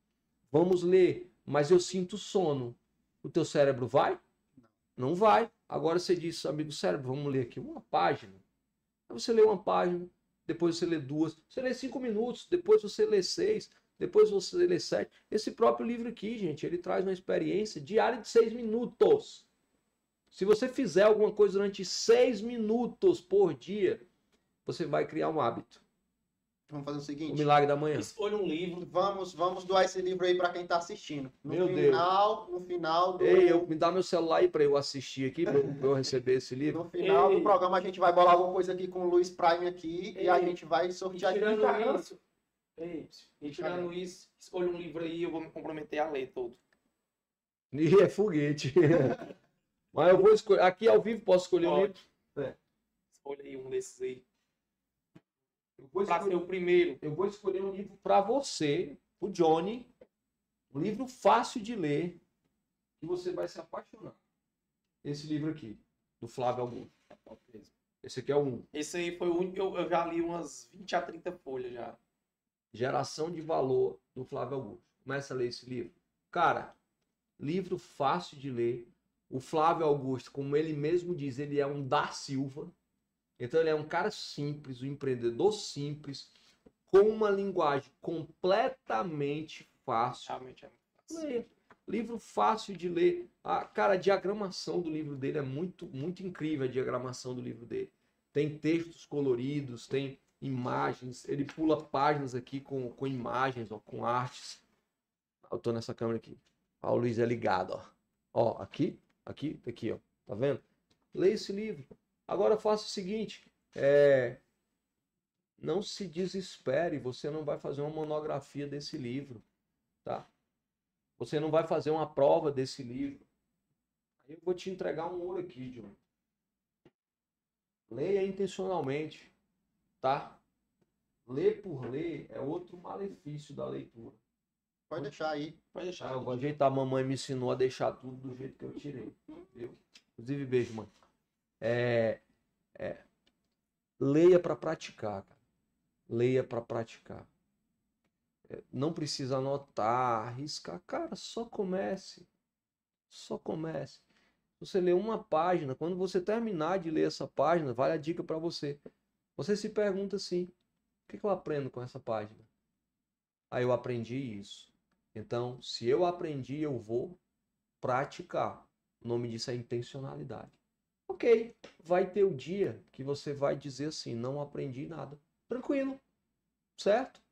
Vamos ler, mas eu sinto sono. O teu cérebro vai? Não vai. Agora você diz, amigo cérebro, vamos ler aqui uma página. Aí você lê uma página, depois você lê duas, você lê cinco minutos, depois você lê seis, depois você lê sete. Esse próprio livro aqui, gente, ele traz uma experiência diária de seis minutos. Se você fizer alguma coisa durante seis minutos por dia, você vai criar um hábito. Vamos fazer o O seguinte. milagre da manhã. Escolha um livro. Vamos, vamos doar esse livro aí para quem tá assistindo. No Meu Deus. final, no final do Ei, eu, me dá meu celular aí para eu assistir aqui, para eu, pra eu receber esse livro. no final Ei. do programa a gente vai bolar alguma coisa aqui com o Luiz Prime aqui e a Ei. gente vai E sortear tirando Caramba. isso, ei, e tirando isso, escolha um livro aí, eu vou me comprometer a ler todo. E é foguete. Mas eu vou escolher. Aqui ao vivo posso escolher um livro? Pode. Escolha aí um desses aí. Eu vou Pra ser escolher, o primeiro. eu vou escolher um livro para você, o Johnny. Um livro fácil de ler, que você vai se apaixonar. Esse livro aqui, do Flávio Augusto. Esse aqui é um. Esse aí foi o único que eu, eu já li umas 20 a 30 folhas já. Geração de Valor, do Flávio Augusto. Começa a ler esse livro. Cara, livro fácil de ler. O Flávio Augusto, como ele mesmo diz, ele é um da Silva. Então ele é um cara simples, um empreendedor simples, com uma linguagem completamente fácil. Realmente é muito fácil. Leia. Livro fácil de ler. A, cara, a diagramação do livro dele é muito, muito incrível, a diagramação do livro dele. Tem textos coloridos, tem imagens, ele pula páginas aqui com, com imagens, ó, com artes. Eu tô nessa câmera aqui. Ó, o Luiz é ligado, ó. Ó, aqui, aqui, aqui, ó. Tá vendo? Leia esse livro. Agora faça o seguinte, é... não se desespere, você não vai fazer uma monografia desse livro, tá? Você não vai fazer uma prova desse livro. Eu vou te entregar um ouro aqui, John. Leia intencionalmente, tá? Ler por ler é outro malefício da leitura. Pode deixar aí. Pode deixar. Ah, eu vou ajeitar. A mamãe me ensinou a deixar tudo do jeito que eu tirei. Viu? Inclusive, beijo, mãe. É, é, leia para praticar, cara. Leia para praticar. É, não precisa anotar, arriscar. Cara, só comece. Só comece. Você lê uma página, quando você terminar de ler essa página, vale a dica para você. Você se pergunta assim: o que que eu aprendo com essa página? Aí eu aprendi isso. Então, se eu aprendi, eu vou praticar. O nome disso é intencionalidade. Ok, vai ter o dia que você vai dizer assim: não aprendi nada. Tranquilo, certo?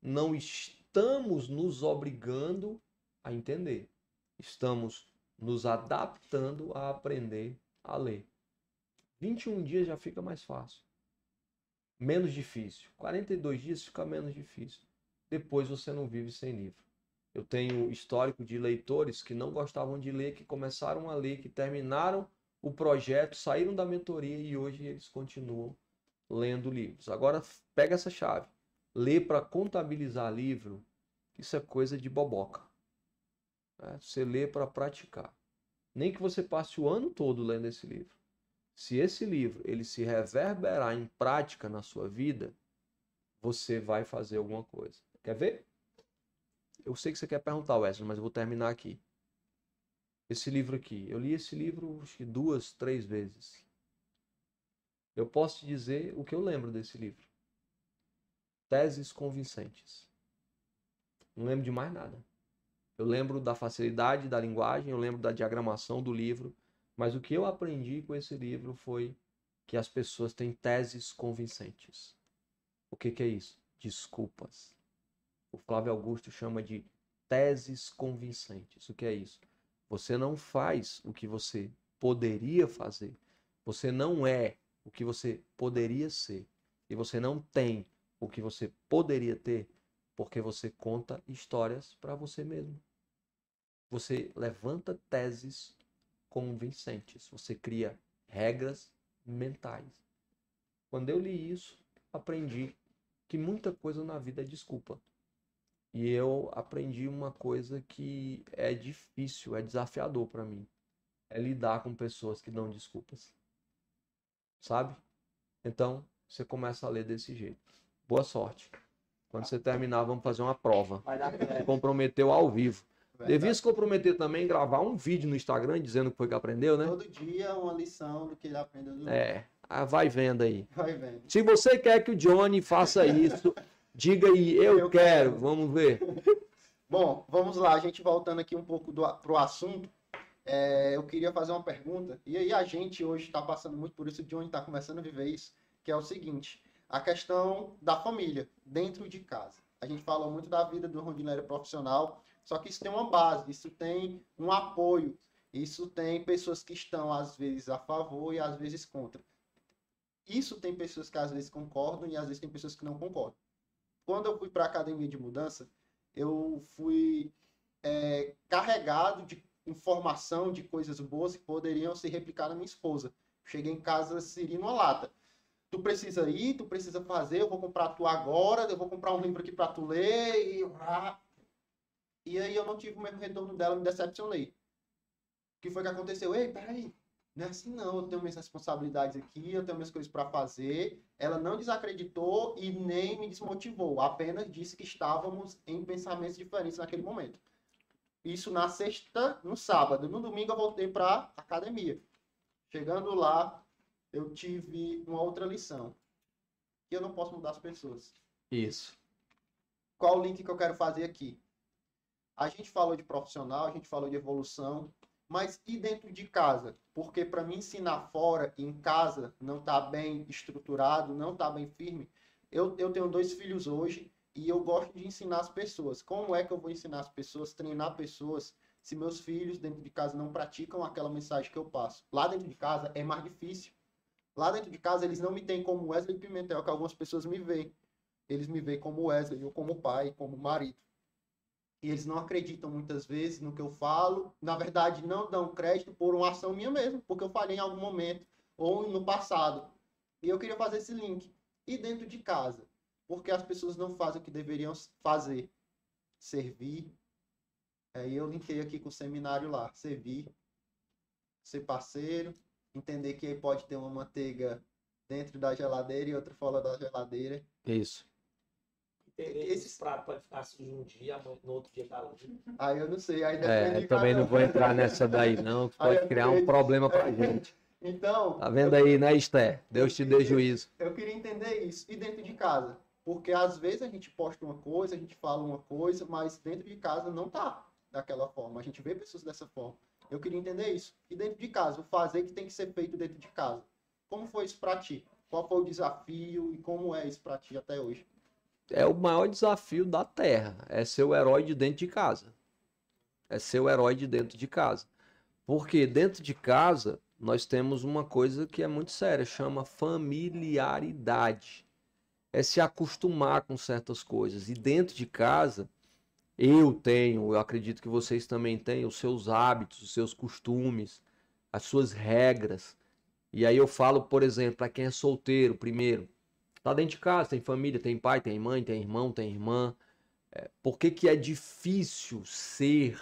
Não estamos nos obrigando a entender. Estamos nos adaptando a aprender a ler. 21 dias já fica mais fácil. Menos difícil. 42 dias fica menos difícil. Depois você não vive sem livro. Eu tenho histórico de leitores que não gostavam de ler, que começaram a ler, que terminaram o projeto, saíram da mentoria e hoje eles continuam lendo livros. Agora pega essa chave. Ler para contabilizar livro, isso é coisa de boboca. Né? Você lê para praticar. Nem que você passe o ano todo lendo esse livro. Se esse livro ele se reverberar em prática na sua vida, você vai fazer alguma coisa. Quer ver? Eu sei que você quer perguntar, Wesley, mas eu vou terminar aqui. Esse livro aqui, eu li esse livro duas, três vezes. Eu posso te dizer o que eu lembro desse livro. Teses convincentes. Não lembro de mais nada. Eu lembro da facilidade da linguagem, eu lembro da diagramação do livro, mas o que eu aprendi com esse livro foi que as pessoas têm teses convincentes. O que, que é isso? Desculpas. O Flávio Augusto chama de teses convincentes. O que é isso? Você não faz o que você poderia fazer. Você não é o que você poderia ser. E você não tem o que você poderia ter porque você conta histórias para você mesmo. Você levanta teses convincentes. Você cria regras mentais. Quando eu li isso, aprendi que muita coisa na vida é desculpa. E eu aprendi uma coisa que é difícil, é desafiador para mim. É lidar com pessoas que dão desculpas. Sabe? Então, você começa a ler desse jeito. Boa sorte. Quando você terminar, vamos fazer uma prova. Vai dar certo. Comprometeu ao vivo. Verdade. Devia se comprometer também em gravar um vídeo no Instagram dizendo o que foi que aprendeu, né? Todo dia uma lição do que ele aprendeu do É, ah, vai vendo aí. Vai vendo. Se você quer que o Johnny faça isso, diga aí, eu, Eu quero. quero. Vamos ver. Bom, vamos lá, a gente voltando aqui um pouco do, pro assunto. é, eu queria fazer uma pergunta, e aí a gente hoje está passando muito por isso, o Johnny está começando a viver isso, que é o seguinte, a questão da família, dentro de casa. A gente falou muito da vida do rondineiro profissional, só que isso tem uma base, isso tem um apoio, isso tem pessoas que estão, às vezes, a favor e às vezes contra. Isso tem pessoas que às vezes concordam e às vezes tem pessoas que não concordam. Quando eu fui para a academia de mudança, eu fui é, carregado de informação, de coisas boas que poderiam se replicar na minha esposa. Cheguei em casa siri uma lata. Tu precisa ir, tu precisa fazer, eu vou comprar tu agora, eu vou comprar um livro aqui para tu ler e ah. E aí eu não tive o mesmo retorno dela, me decepcionei. O que foi que aconteceu? Ei, peraí, não é assim não, eu tenho minhas responsabilidades aqui, eu tenho minhas coisas para fazer. Ela não desacreditou e nem me desmotivou, apenas disse que estávamos em pensamentos diferentes naquele momento. Isso na sexta, no sábado. No domingo eu voltei para academia. Chegando lá, eu tive uma outra lição. Que eu não posso mudar as pessoas. Isso. Qual o link que eu quero fazer aqui? A gente falou de profissional, a gente falou de evolução, mas e dentro de casa? Porque para mim ensinar fora, em casa, não tá bem estruturado, não tá bem firme. Eu, eu tenho dois filhos hoje e eu gosto de ensinar as pessoas. Como é que eu vou ensinar as pessoas, treinar pessoas, se meus filhos dentro de casa não praticam aquela mensagem que eu passo? Lá dentro de casa é mais difícil. Lá dentro de casa eles não me têm como Wesley Pimentel, que algumas pessoas me veem. Eles me veem como Wesley, eu como pai, como marido. E eles não acreditam muitas vezes no que eu falo. Na verdade, não dão crédito por uma ação minha mesmo, porque eu falei em algum momento ou no passado. E eu queria fazer esse link. E dentro de casa? Porque as pessoas não fazem o que deveriam fazer. Servir. Aí eu linkei aqui com o seminário lá. Servir. Ser parceiro. Entender que pode ter uma manteiga dentro da geladeira e outra fora da geladeira. Isso. Entender Esses- pratos podem ficar sujos um dia, no outro dia tá limpo. Aí eu não sei. Aí depende É, de eu também cada não vou entrar nessa daí, não, que pode criar um problema pra gente. Então, Tá vendo aí, né, Esther? Deus te dê juízo. Eu queria entender isso. E dentro de casa? Porque às vezes a gente posta uma coisa, a gente fala uma coisa, mas dentro de casa não tá daquela forma. A gente vê pessoas dessa forma. Eu queria entender isso. E dentro de casa, o fazer que tem que ser feito dentro de casa. Como foi isso pra ti? Qual foi o desafio e como é isso pra ti até hoje? É o maior desafio da Terra, é ser o herói de dentro de casa. É ser o herói de dentro de casa. Porque dentro de casa nós temos uma coisa que é muito séria, chama familiaridade. É se acostumar com certas coisas. E dentro de casa, eu tenho, eu acredito que vocês também têm, os seus hábitos, os seus costumes. as suas regras. E aí eu falo, por exemplo, para quem é solteiro, primeiro, tá dentro de casa, tem família, tem pai, tem mãe, tem irmão, tem irmã. É, por que, que é difícil ser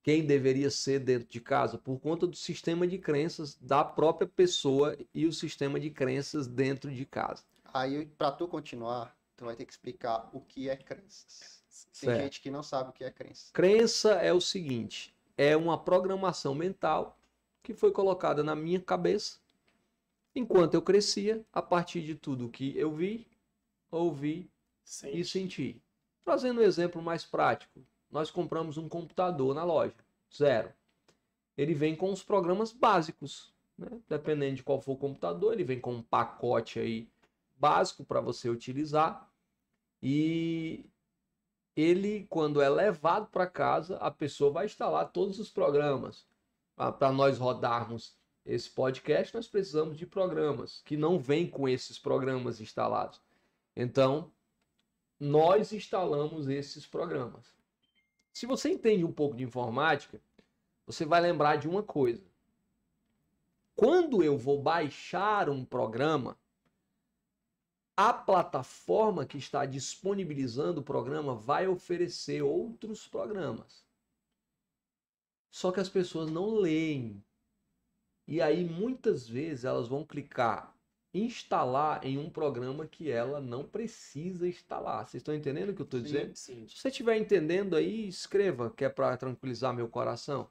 quem deveria ser dentro de casa? Por conta do sistema de crenças da própria pessoa e o sistema de crenças dentro de casa. Aí, para tu continuar, tu vai ter que explicar o que é crenças. Tem Certo. gente que não sabe o que é crença. Crença é o seguinte: é uma programação mental que foi colocada na minha cabeça enquanto eu crescia, a partir de tudo que eu vi, ouvi Sim. e senti. Trazendo um exemplo mais prático, nós compramos um computador na loja, zero. Ele vem com os programas básicos, né? Dependendo de qual for o computador, ele vem com um pacote aí básico para você utilizar. E ele, quando é levado para casa, a pessoa vai instalar todos os programas. Para nós rodarmos esse podcast, nós precisamos de programas que não vêm com esses programas instalados. Então, nós instalamos esses programas. Se você entende um pouco de informática, você vai lembrar de uma coisa. Quando eu vou baixar um programa, a plataforma que está disponibilizando o programa vai oferecer outros programas. Só que as pessoas não leem. E aí, muitas vezes, elas vão clicar instalar em um programa que ela não precisa instalar. Vocês estão entendendo o que eu estou dizendo? Sim. Se você estiver entendendo aí, escreva, que é para tranquilizar meu coração.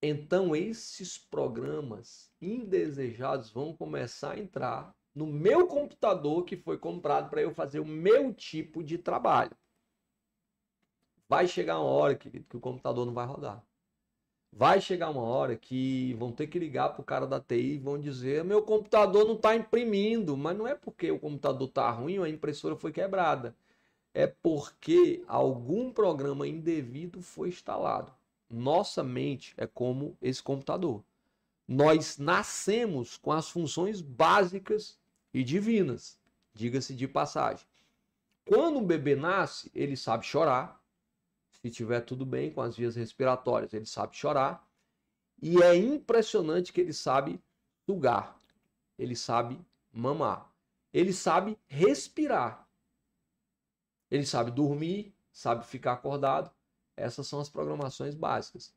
Então, esses programas indesejados vão começar a entrar no meu computador que foi comprado para eu fazer o meu tipo de trabalho. Vai chegar uma hora, querido, que o computador não vai rodar. Vai chegar uma hora que vão ter que ligar para o cara da TI e vão dizer: meu computador não está imprimindo. Mas não é porque o computador está ruim ou a impressora foi quebrada. É porque algum programa indevido foi instalado. Nossa mente é como esse computador. Nós nascemos com as funções básicas e divinas, diga-se de passagem. Quando um bebê nasce, ele sabe chorar, se tiver tudo bem com as vias respiratórias, ele sabe chorar. E é impressionante que ele sabe sugar, ele sabe mamar, ele sabe respirar, ele sabe dormir, sabe ficar acordado. Essas são as programações básicas.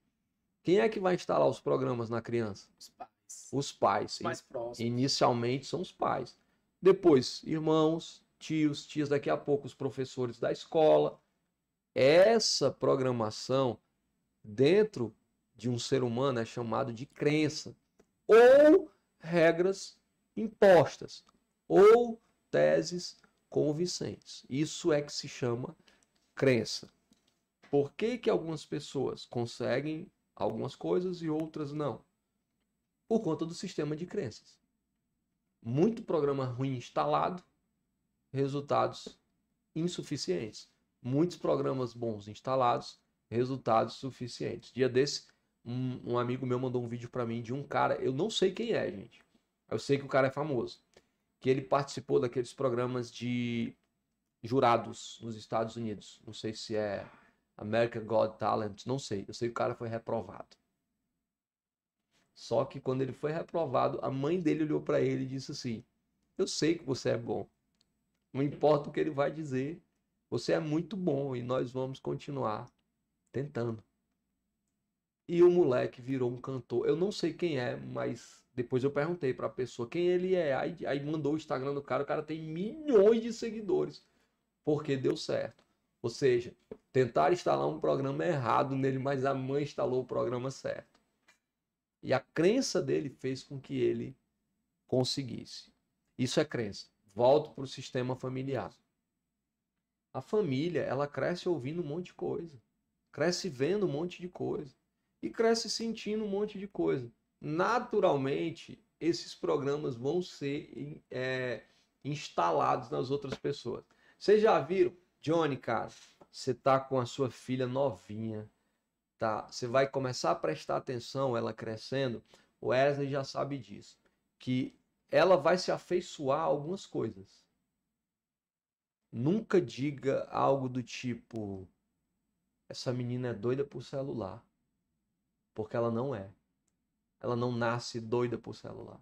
Quem é que vai instalar os programas na criança? Os pais. Os pais. Os próximos. Inicialmente são os pais. Depois, irmãos, tios, tias, daqui a pouco os professores da escola. Essa programação dentro de um ser humano é chamado de crença ou regras impostas ou teses convincentes. Isso é que se chama crença. Por que, que algumas pessoas conseguem algumas coisas e outras não? Por conta do sistema de crenças. Muito programa ruim instalado, resultados insuficientes. Muitos programas bons instalados, resultados suficientes. Dia desse, um, um amigo meu mandou um vídeo para mim de um cara, eu não sei quem é, gente. Eu sei que o cara é famoso. Que ele participou daqueles programas de jurados nos Estados Unidos. Não sei se é American God Talent, não sei. Eu sei que o cara foi reprovado. Só que quando ele foi reprovado, a mãe dele olhou para ele e disse assim: Eu sei que você é bom. Não importa o que ele vai dizer, você é muito bom e nós vamos continuar tentando. E o moleque virou um cantor. Eu não sei quem é, mas depois eu perguntei para a pessoa quem ele é. Aí, aí mandou o Instagram do cara. O cara tem milhões de seguidores. Porque deu certo. Ou seja, tentar instalar um programa errado nele, mas a mãe instalou o programa certo. E a crença dele fez com que ele conseguisse. Isso é crença. Volto para o sistema familiar. A família, ela cresce ouvindo um monte de coisa. Cresce vendo um monte de coisa. E cresce sentindo um monte de coisa. Naturalmente, esses programas vão ser é, instalados nas outras pessoas. Vocês já viram? Johnny, cara, você tá com a sua filha novinha, tá? Você vai começar a prestar atenção, ela crescendo. O Wesley já sabe disso, que ela vai se afeiçoar a algumas coisas. Nunca diga algo do tipo: essa menina é doida por celular, porque ela não é. ela não nasce doida por celular.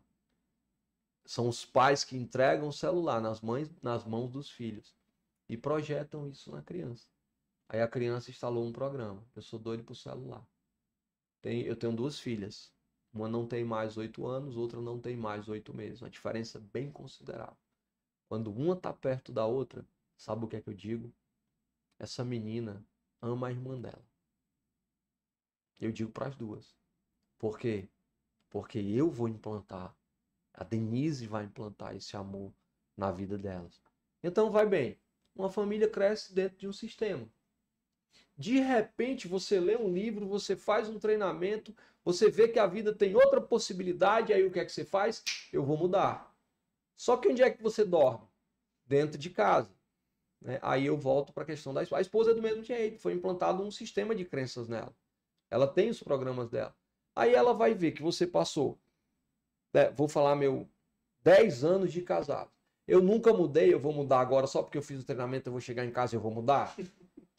São os pais que entregam o celular nas, mães, nas mãos dos filhos e projetam isso na criança. Aí a criança instalou um programa. Eu sou doido por celular. Tem, eu tenho duas filhas. Uma não tem mais oito anos, outra não tem mais oito meses. Uma diferença bem considerável. Quando uma está perto da outra, sabe o que é que eu digo? Essa menina ama a irmã dela. Eu digo para as duas. Por quê? Porque eu vou implantar, a Denise vai implantar esse amor na vida delas. Então, vai bem. Uma família cresce dentro de um sistema. De repente, você lê um livro, você faz um treinamento, você vê que a vida tem outra possibilidade, aí o que é que você faz? Eu vou mudar. Só que onde é que você dorme? Dentro de casa. Né? Aí eu volto para a questão da esposa. A esposa é do mesmo jeito, foi implantado um sistema de crenças nela. Ela tem os programas dela. Aí ela vai ver que você passou, né? vou falar meu 10 anos de casado. Eu nunca mudei, eu vou mudar agora só porque eu fiz o treinamento, eu vou chegar em casa e eu vou mudar.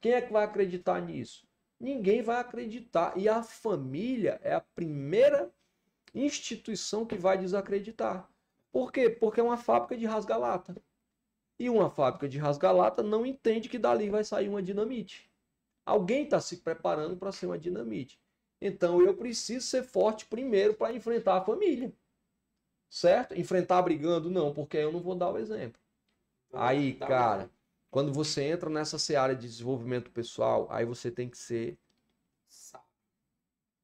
Quem é que vai acreditar nisso? Ninguém vai acreditar. E a família é a primeira instituição que vai desacreditar. Por quê? Porque é uma fábrica de rasgalata. E uma fábrica de rasgalata não entende que dali vai sair uma dinamite. Alguém está se preparando para ser uma dinamite. Então eu preciso ser forte primeiro para enfrentar a família. Certo? Enfrentar brigando, não, porque eu não vou dar o exemplo. Aí, cara, quando você entra nessa seara de desenvolvimento pessoal, aí você tem que ser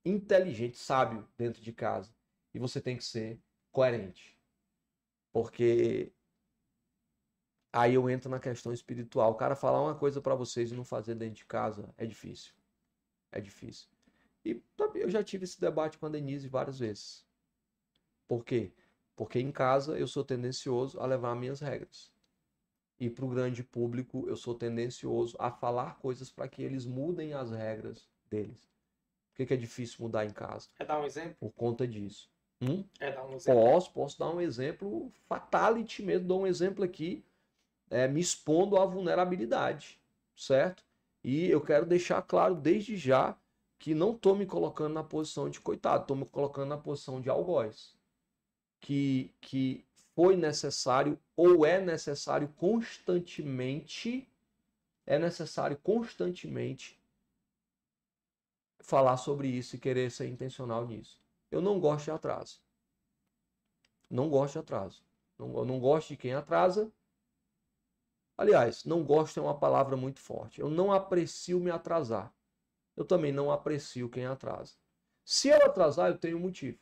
inteligente, sábio dentro de casa. E você tem que ser coerente. Porque aí eu entro na questão espiritual. O cara falar uma coisa para vocês e não fazer dentro de casa é difícil. É difícil. E eu já tive esse debate com a Denise várias vezes. Por quê? Porque em casa eu sou tendencioso a levar minhas regras e para o grande público eu sou tendencioso a falar coisas para que eles mudem as regras deles. Por que, é difícil mudar em casa? É dar um exemplo? Por conta disso. Hum? É dar um exemplo? Posso, posso dar um exemplo fatality mesmo. Dou um exemplo aqui, é, me expondo à vulnerabilidade, certo? E eu quero deixar claro desde já que não estou me colocando na posição de coitado, estou me colocando na posição de algoz. Que, que foi necessário ou é necessário constantemente é necessário constantemente falar sobre isso e querer ser intencional nisso. Eu não gosto de atraso. Não gosto de atraso. Não, não gosto de quem atrasa. Aliás, não gosto é uma palavra muito forte. Eu não aprecio me atrasar. Eu também não aprecio quem atrasa. Se eu atrasar, eu tenho motivo.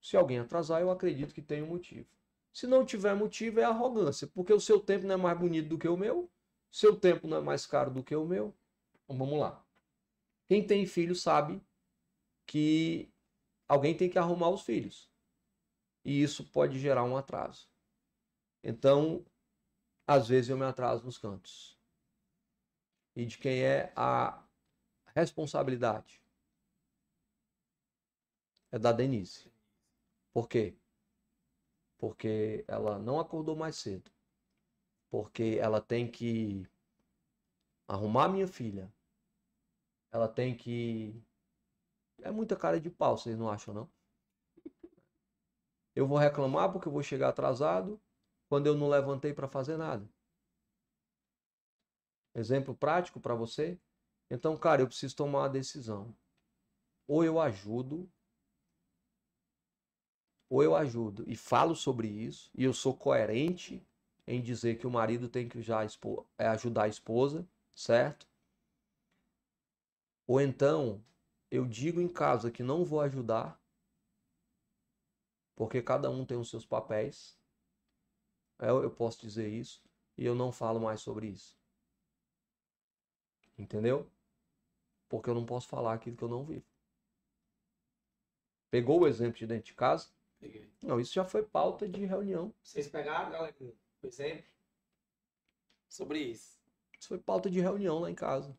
Se alguém atrasar, eu acredito que tem motivo. Se não tiver motivo, é arrogância, porque o seu tempo não é mais bonito do que o meu, seu tempo não é mais caro do que o meu. Então vamos lá. Quem tem filho sabe que alguém tem que arrumar os filhos. E isso pode gerar um atraso. Então, às vezes eu me atraso nos cantos. E de quem é a responsabilidade? É da Denise. Por quê? porque ela não acordou mais cedo, porque ela tem que arrumar minha filha, ela tem que. É muita cara de pau, vocês não acham, não? Eu vou reclamar porque eu vou chegar atrasado quando eu não levantei para fazer nada. Exemplo prático para você? Então, cara, eu preciso tomar uma decisão. Ou eu ajudo ou eu ajudo e falo sobre isso, e eu sou coerente em dizer que o marido tem que já é, ajudar a esposa, certo? Ou então eu digo em casa que não vou ajudar, porque cada um tem os seus papéis. Eu, eu posso dizer isso e eu não falo mais sobre isso. Entendeu? Porque eu não posso falar aquilo que eu não vivo. Pegou o exemplo de dentro de casa? Peguei. Não, isso já foi pauta de reunião. Vocês pegaram, galera, por exemplo, sobre isso? Isso foi pauta de reunião lá em casa.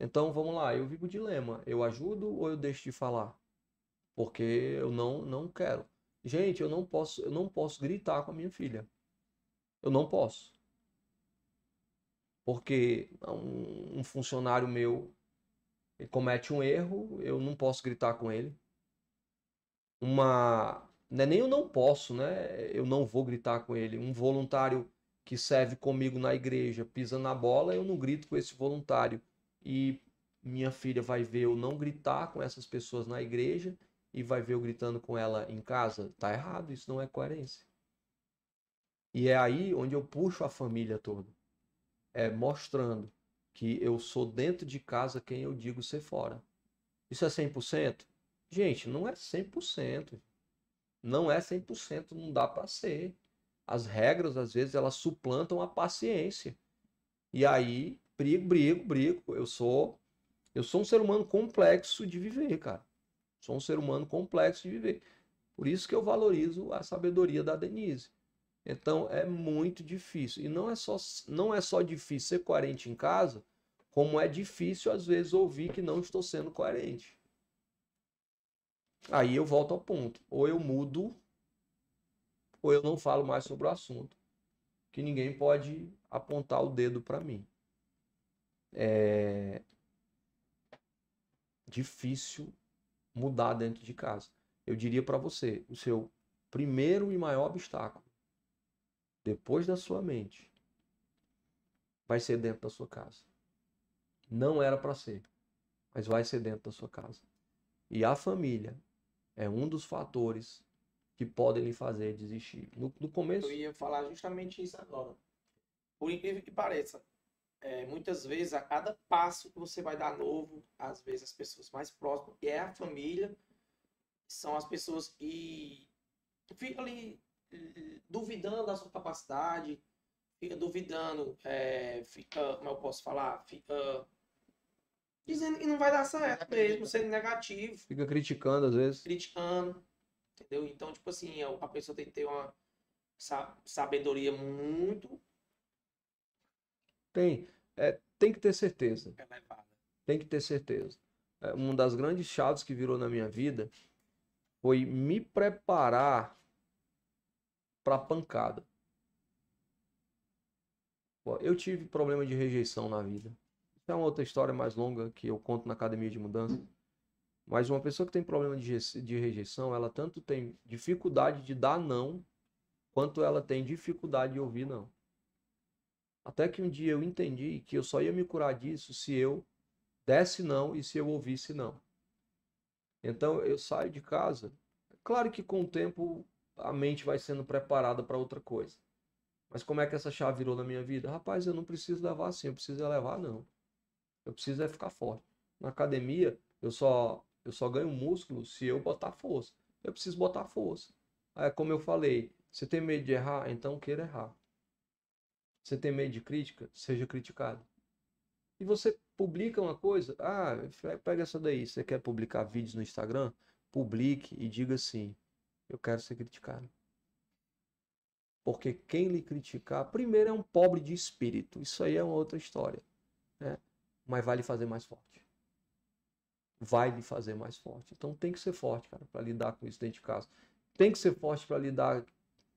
Então, vamos lá, eu vivo o dilema. Eu ajudo ou eu deixo de falar? Porque eu não, não quero. Gente, eu não posso, eu não posso gritar com a minha filha. Eu não posso. Porque um, um funcionário meu comete um erro, eu não posso gritar com ele. uma. Não é nem eu não posso, né? Eu não vou gritar com ele. Um voluntário que serve comigo na igreja pisa na bola, eu não grito com esse voluntário. E minha filha vai ver eu não gritar com essas pessoas na igreja e vai ver eu gritando com ela em casa. Tá errado, isso não é coerência. E é aí onde eu puxo a família toda. É mostrando que eu sou dentro de casa quem eu digo ser fora. Isso é 100%? Gente, não é 100%. Não é 100%, não dá para ser. As regras, às vezes, elas suplantam a paciência. E aí, brigo, brigo, brigo. Eu sou eu sou um ser humano complexo de viver, cara. Sou um ser humano complexo de viver. Por isso que eu valorizo a sabedoria da Denise. Então é muito difícil. E não é só, não é só difícil ser coerente em casa, como é difícil às vezes ouvir que não estou sendo coerente. Aí eu volto ao ponto. Ou eu mudo, ou eu não falo mais sobre o assunto. Que ninguém pode apontar o dedo para mim. É difícil mudar dentro de casa. Eu diria para você, o seu primeiro e maior obstáculo depois da sua mente, vai ser dentro da sua casa. Não era para ser, mas vai ser dentro da sua casa. E a família é um dos fatores que podem lhe fazer desistir. No, no começo. Eu ia falar justamente isso agora. Por incrível que pareça, é, muitas vezes a cada passo que você vai dar novo, às vezes as pessoas mais próximas, e é a família, são as pessoas que ficam ali duvidando da sua capacidade, fica duvidando, é, fica, como eu posso falar, fica dizendo que não vai dar certo mesmo, sendo negativo. Fica criticando às vezes. Criticando, entendeu? Então, tipo assim, a pessoa tem que ter uma sabedoria muito... Tem, é, tem que ter certeza. Tem que ter certeza. É, uma das grandes chaves que virou na minha vida foi me preparar para pancada. Eu tive problema de rejeição na vida. Isso é uma outra história mais longa que eu conto na academia de mudança. Mas uma pessoa que tem problema de, de rejeição, ela tanto tem dificuldade de dar não, quanto ela tem dificuldade de ouvir não. Até que um dia eu entendi que eu só ia me curar disso se eu desse não e se eu ouvisse não. Então eu saio de casa. Claro que com o tempo a mente vai sendo preparada para outra coisa. Mas como é que essa chave virou na minha vida? Rapaz, eu não preciso levar assim, eu preciso levar não. Eu preciso é ficar forte. Na academia, eu só eu só ganho músculo se eu botar força. Eu preciso botar força. É como eu falei, você tem medo de errar, então queira errar. Você tem medo de crítica, seja criticado. E você publica uma coisa, ah, pega essa daí, você quer publicar vídeos no Instagram? Publique e diga assim: eu quero ser criticado. Porque quem lhe criticar, primeiro é um pobre de espírito. Isso aí é uma outra história. Né? Mas vai lhe fazer mais forte. Vai lhe fazer mais forte. Então tem que ser forte, cara, para lidar com isso dentro de casa. Tem que ser forte para lidar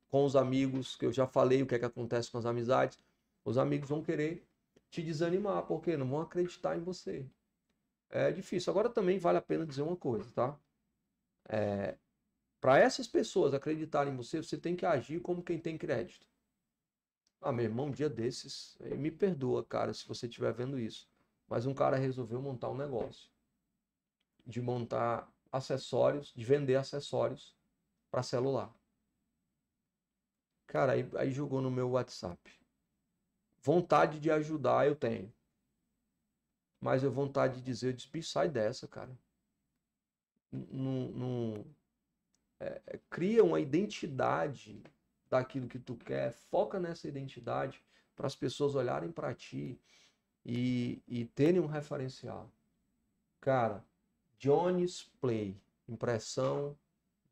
com os amigos, que eu já falei o que é que acontece com as amizades. Os amigos vão querer te desanimar, porque não vão acreditar em você. É difícil. Agora também vale a pena dizer uma coisa, tá? É, para essas pessoas acreditarem em você, você tem que agir como quem tem crédito. Ah, meu irmão, um dia desses, me perdoa, cara, se você estiver vendo isso. Mas um cara resolveu montar um negócio de montar acessórios, de vender acessórios para celular. Cara, aí, aí jogou no meu WhatsApp. Vontade de ajudar eu tenho. Mas eu vontade de dizer, eu disse, sai dessa, cara. Não, é, é, cria uma identidade daquilo que tu quer, foca nessa identidade para as pessoas olharem para ti e, e terem um referencial. Cara, Johnny's Play, impressão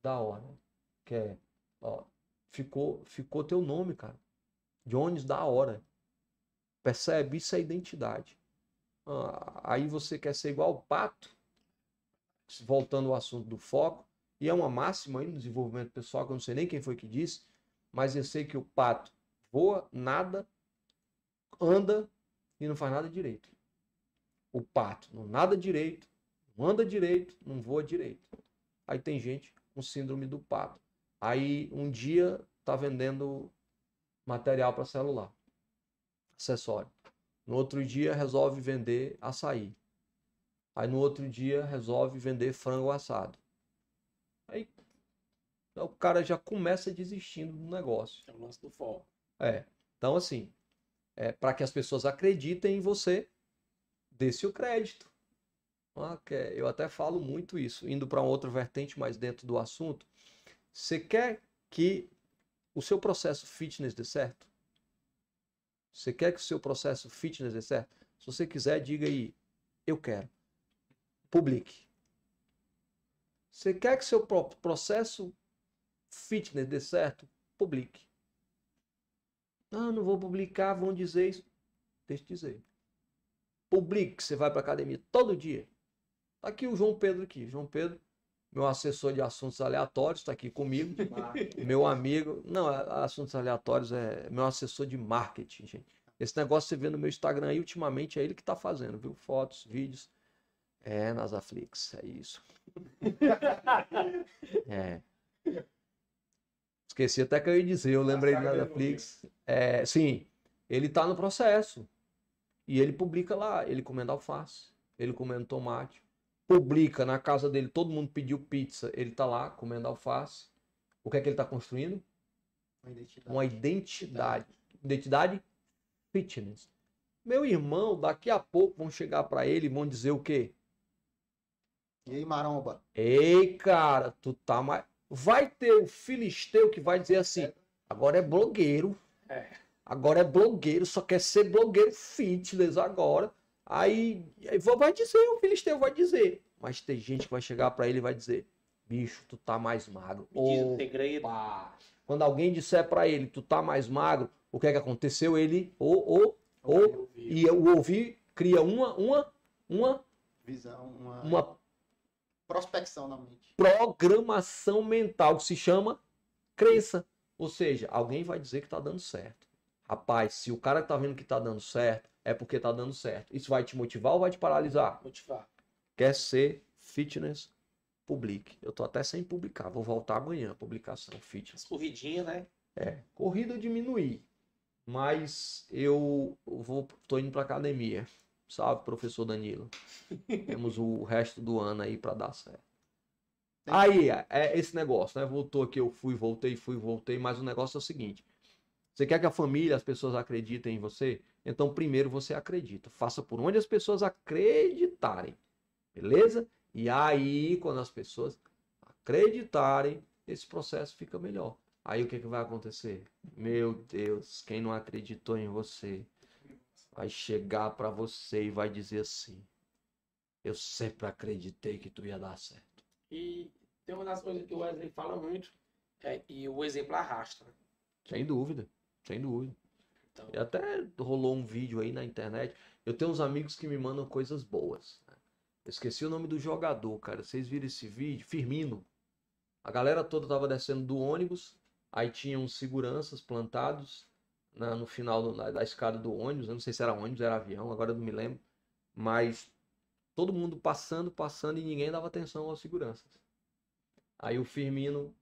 da hora. Que é, ó, ficou, ficou teu nome, cara. Jones da hora. Percebe? Isso é identidade. Ah, aí você quer ser igual o pato, voltando ao assunto do foco, e é uma máxima aí no desenvolvimento pessoal, que eu não sei nem quem foi que disse, mas eu sei que o pato voa, nada, anda e não faz nada direito. O pato não nada direito, não anda direito, não voa direito. Aí tem gente com síndrome do pato. Aí um dia tá vendendo material para celular, acessório. No outro dia resolve vender açaí. Aí no outro dia resolve vender frango assado. Aí o cara já começa desistindo do negócio. É o lance do foco. É. Então, assim, é, para que as pessoas acreditem em você, dê-se o crédito. Ah, é- eu até falo muito isso, indo para uma outra vertente, mas dentro do assunto. Você quer que o seu processo fitness dê certo? Você quer que o seu processo fitness dê certo? Se você quiser, diga aí, eu quero. Publique. Você quer que seu pro- processo fitness dê certo? Publique. Ah, não vou publicar, vão dizer isso. Deixa eu dizer. Publique, você vai para academia todo dia. Tá aqui o João Pedro aqui. João Pedro, meu assessor de assuntos aleatórios, está aqui comigo. meu amigo. Não, a- assuntos aleatórios é meu assessor de marketing, gente. Esse negócio você vê no meu Instagram aí, ultimamente é ele que tá fazendo, viu? Fotos, vídeos. É, nas Aflix, é isso. É. Esqueci até que eu ia dizer, eu lembrei de saga Netflix. É, sim, ele tá no processo. E ele publica lá, ele comendo alface, ele comendo tomate. Publica na casa dele, todo mundo pediu pizza, ele tá lá comendo alface. O que é que ele tá construindo? Uma identidade. Uma identidade. Identidade fitness. Meu irmão, daqui a pouco vão chegar pra ele e vão dizer o quê? E aí, Maromba? Ei, cara, tu tá mais. Vai ter o filisteu que vai dizer assim: agora é blogueiro. É. Agora é blogueiro, só quer ser blogueiro fitness agora. Aí, aí vai dizer, o filisteu vai dizer. Mas tem gente que vai chegar pra ele e vai dizer: bicho, tu tá mais magro. Me diz o segredo. Quando alguém disser pra ele, tu tá mais magro, o que é que aconteceu? Ele ou ou ou e o ouvir cria uma uma uma Visão, uma, uma prospecção na mente. programação mental que se chama crença. Ou seja, alguém vai dizer que tá dando certo. Rapaz, se o cara tá vendo que tá dando certo, é porque tá dando certo. Isso vai te motivar ou vai te paralisar? Motivar. Quer ser fitness? Publique. Eu tô até sem publicar. Vou voltar amanhã. Publicação fitness. As corridinhas, né? É, corrida eu diminuí, mas eu vou, tô indo pra academia. Salve, professor Danilo. Temos o resto do ano aí pra dar certo. Aí, é é esse negócio, né? Voltou aqui, eu fui, voltei, fui, voltei, mas o negócio é o seguinte: você quer que a família, as pessoas acreditem em você? Então, primeiro você acredita. Faça por onde as pessoas acreditarem, beleza? E aí, quando as pessoas acreditarem, esse processo fica melhor. Aí o que, que vai acontecer? Meu Deus, quem não acreditou em você vai chegar pra você e vai dizer assim: Eu sempre acreditei que tu ia dar certo. E tem uma das coisas que o Wesley fala muito, é, e o exemplo arrasta. Sem dúvida, sem dúvida. Então, E até rolou um vídeo aí na internet. Eu tenho uns amigos que me mandam coisas boas. né? Eu esqueci o nome do jogador, cara. Vocês viram esse vídeo? Firmino. A galera toda tava descendo do ônibus. Aí tinha uns seguranças plantados na- no final do- da, da escada do ônibus. Eu não sei se era ônibus, era avião, agora eu não me lembro. Mas todo mundo passando, passando e ninguém dava atenção aos seguranças. Aí o Firmino.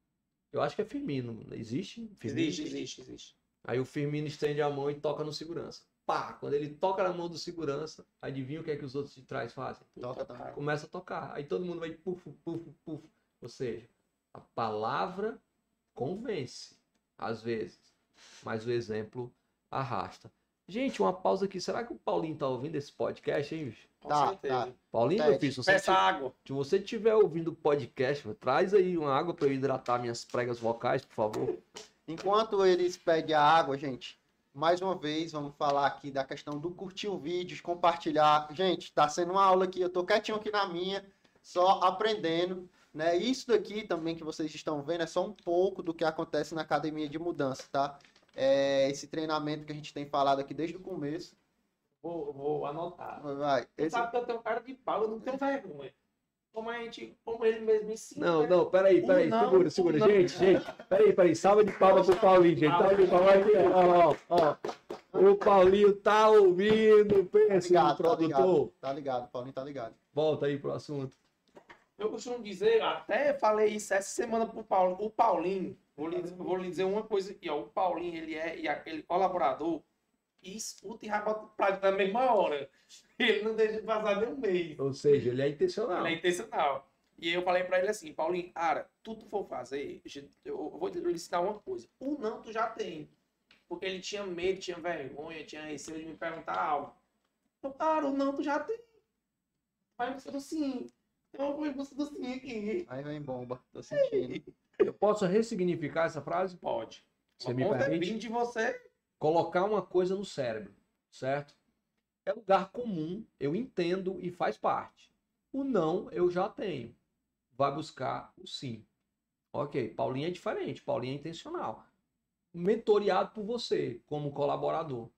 Eu acho que é Firmino. Existe? Firmino? existe, existe, existe. Aí o Firmino estende a mão e toca no segurança. Pá! Quando ele toca na mão do segurança, adivinha o que é que os outros de trás fazem? Toca também. Começa a tocar. Aí todo mundo vai puf, puf, puf. Ou seja, a palavra convence, às vezes, mas o exemplo arrasta. Gente, uma pausa aqui. Será que o Paulinho tá ouvindo esse podcast, hein, bicho? Com Tá, certeza. tá. Paulinho, meu filho, se você, Peça água. se você estiver ouvindo o podcast, traz aí uma água para eu hidratar minhas pregas vocais, por favor. Enquanto eles pedem a água, gente, mais uma vez vamos falar aqui da questão do curtir o vídeo, de compartilhar. Gente, tá sendo uma aula aqui, eu tô quietinho aqui na minha, só aprendendo, né? Isso daqui também que vocês estão vendo é só um pouco do que acontece na academia de mudança, tá? É esse treinamento que a gente tem falado aqui desde o começo. Vou, vou anotar. Vai, Você esse sabe que eu tenho cara de pau, eu não tenho vergonha. Como a gente, como ele mesmo ensina. Não, né? não, peraí, peraí, Um não, segura, um segura. não. Gente, gente, peraí, peraí, salva de palmas pro Paulinho, gente. Salva de palmas aqui, ó, ó, ó. O Paulinho tá ouvindo, tá pensa no ligado, tá produtor. ligado, tá ligado, Paulinho tá ligado. Volta aí pro assunto. Eu costumo dizer, até falei isso essa semana pro Paulo. O Paulinho, vou lhe, vou lhe dizer uma coisa aqui, ó. O Paulinho, ele é e aquele colaborador e escuta e vai botar prática na mesma hora. Ele não deixa de passar nem um mês. Ou seja, ele é intencional. Ele é intencional. E eu falei pra ele assim, Paulinho, cara, tu tu for fazer, eu vou te ensinar uma coisa. O não tu já tem. Porque ele tinha medo, tinha vergonha, tinha receio de me perguntar algo. Eu, cara, o não tu já tem. Vai você do sim. Eu vou você do sim aqui. Aí vem bomba, tô sentindo. Eu posso ressignificar essa frase? Pode. Você Uma me conta é permite? vir de você. Colocar uma coisa no cérebro, certo? É lugar comum, eu entendo e faz parte. O não eu já tenho. Vai buscar o sim. Ok, Paulinho é diferente, Paulinho é intencional. Mentoreado por você, como colaborador.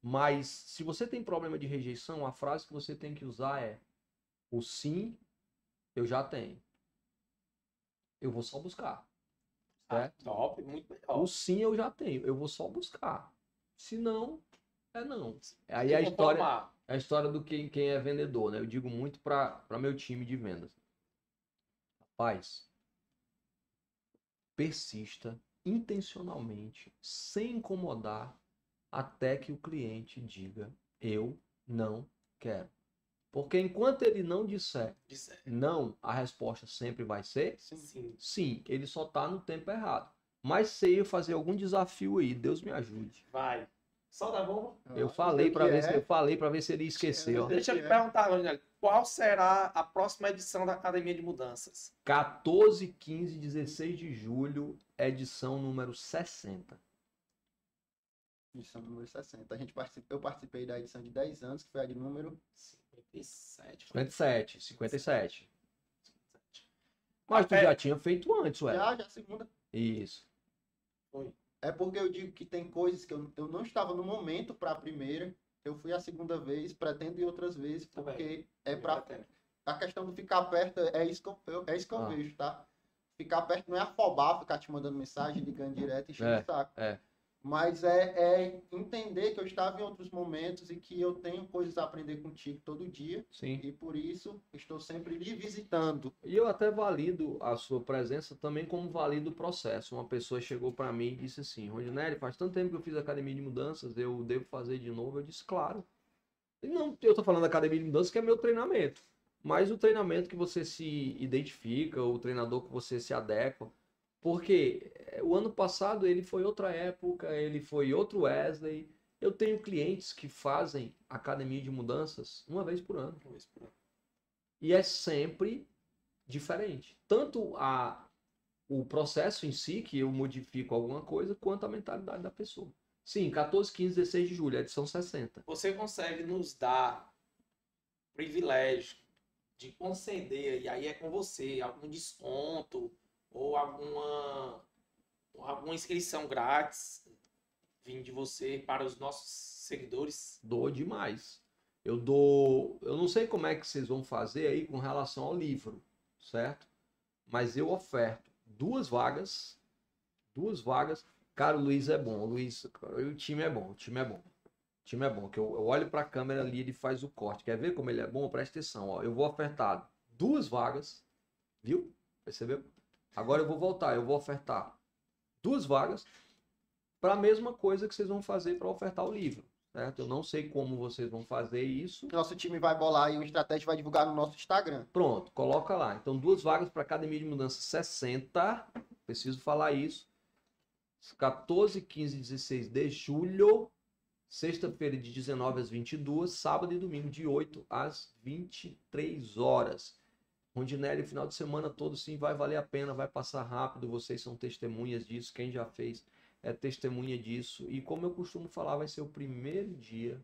Mas se você tem problema de rejeição, a frase que você tem que usar é: o sim eu já tenho. Eu vou só buscar. Certo? Ah, top, muito melhor. O sim eu já tenho, eu vou só buscar. Se não, é não. Aí Eu a história, a história do quem, quem é vendedor, né? Eu digo muito para meu time de vendas. Rapaz, persista intencionalmente, sem incomodar, até que o cliente diga: eu não quero. Porque enquanto ele não disser Disse- não, a resposta sempre vai ser Sim. Sim. Sim, ele só tá no tempo errado. Mas se eu fazer algum desafio aí, Deus me ajude. Vai. Só dá bom. Eu Ah, falei sei para ver é. se eu falei para ver se ele esqueceu. Deixa eu é. perguntar, Rogério, qual será a próxima edição da Academia de Mudanças? 14, 15, 16 de julho, edição número 60. Edição número 60. A gente participa, eu participei da edição de 10 anos, que foi a de número 57. 57, 57. Mas tu É. já tinha feito antes, ué. Já, já a segunda. Isso. É porque eu digo que tem coisas que eu, eu não estava no momento para a primeira. Eu fui a segunda vez, pretendo ir outras vezes, Tá porque é para a questão do ficar perto é isso que eu, eu- é isso que eu Ah. vejo, tá? Ficar perto não é afobar, ficar te mandando mensagem, ligando direto e enchendo É, o saco. é. Mas é, é entender que eu estava em outros momentos e que eu tenho coisas a aprender contigo todo dia. Sim. E por isso estou sempre lhe visitando. E eu até valido a sua presença também como valido o processo. Uma pessoa chegou para mim e disse assim: Rondinelli, faz tanto tempo que eu fiz academia de mudanças, eu devo fazer de novo? Eu disse: claro. E não, eu tô falando da academia de mudanças que é meu treinamento. Mas o treinamento que você se identifica, o treinador que você se adequa. Porque eh, o ano passado ele foi outra época, ele foi outro Wesley. Eu tenho clientes que fazem academia de mudanças uma vez por ano. Ver se por- E é sempre diferente. Tanto a, o processo em si, que eu modifico alguma coisa, quanto a mentalidade da pessoa. Sim, 14, 15, 16 de julho, edição 60. Você consegue nos dar privilégio de conceder, e aí é com você, algum desconto ou alguma, alguma inscrição grátis vindo de você para os nossos seguidores? Dou demais. Eu dou. Eu não sei como é que vocês vão fazer aí com relação ao livro, certo? Mas eu oferto duas vagas. Duas vagas. Cara, o Luiz é bom. O Luiz, o time é bom. O time é bom. O time é bom. Que eu, eu olho para a câmera ali, ele faz o corte. Quer ver como ele é bom? Presta atenção. Ó. Eu vou ofertar duas vagas. Viu? Percebeu? Agora eu vou voltar. Eu vou ofertar duas vagas para a mesma coisa que vocês vão fazer para ofertar o livro certo? Eu não sei como vocês vão fazer isso. Nosso time vai bolar aí uma estratégia e vai divulgar no nosso Instagram. Pronto, coloca lá. Então, duas vagas para Academia de Mudança 60. Preciso falar isso. 14, 15 e 16 de julho. Sexta-feira, de 19 às 22. Sábado e domingo, de 8 às 23 horas. Rondinelli, final de semana todo, sim, vai valer a pena, vai passar rápido. Vocês são testemunhas disso. Quem já fez é testemunha disso. E como eu costumo falar, vai ser o primeiro dia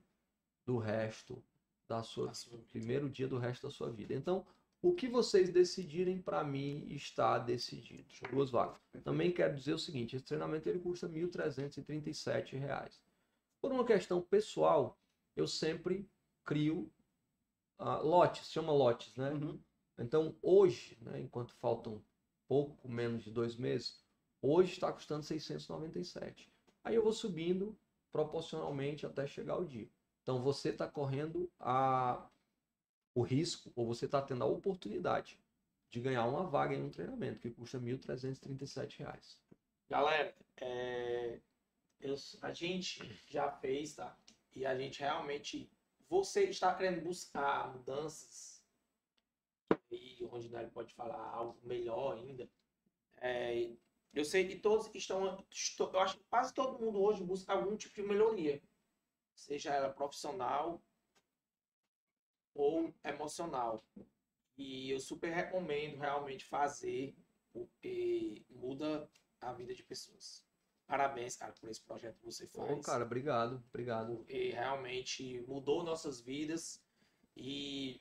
do resto da sua sua vida. primeiro dia do resto da sua vida. Então, o que vocês decidirem para mim está decidido. Duas vagas. Também quero dizer o seguinte, esse treinamento ele custa 1.337 reais. Por uma questão pessoal, eu sempre crio ah, lotes, chama lotes, né? Uhum. Então, hoje, né, enquanto faltam pouco menos de dois meses, hoje está custando 697. Aí eu vou subindo proporcionalmente até chegar o dia. Então, você está correndo a, o risco, ou você está tendo a oportunidade de ganhar uma vaga em um treinamento que custa 1.337 reais. Galera, é, eu- a gente já fez, tá? E a gente realmente. Você está querendo buscar mudanças e onde né, ele pode falar algo melhor ainda. É, eu sei que todos estão. estou- Eu acho que quase todo mundo hoje busca algum tipo de melhoria. Seja ela profissional ou emocional. E eu super recomendo realmente fazer, porque muda a vida de pessoas. Parabéns, cara, por esse projeto que você faz. Ô, cara, obrigado, obrigado. Porque realmente mudou nossas vidas e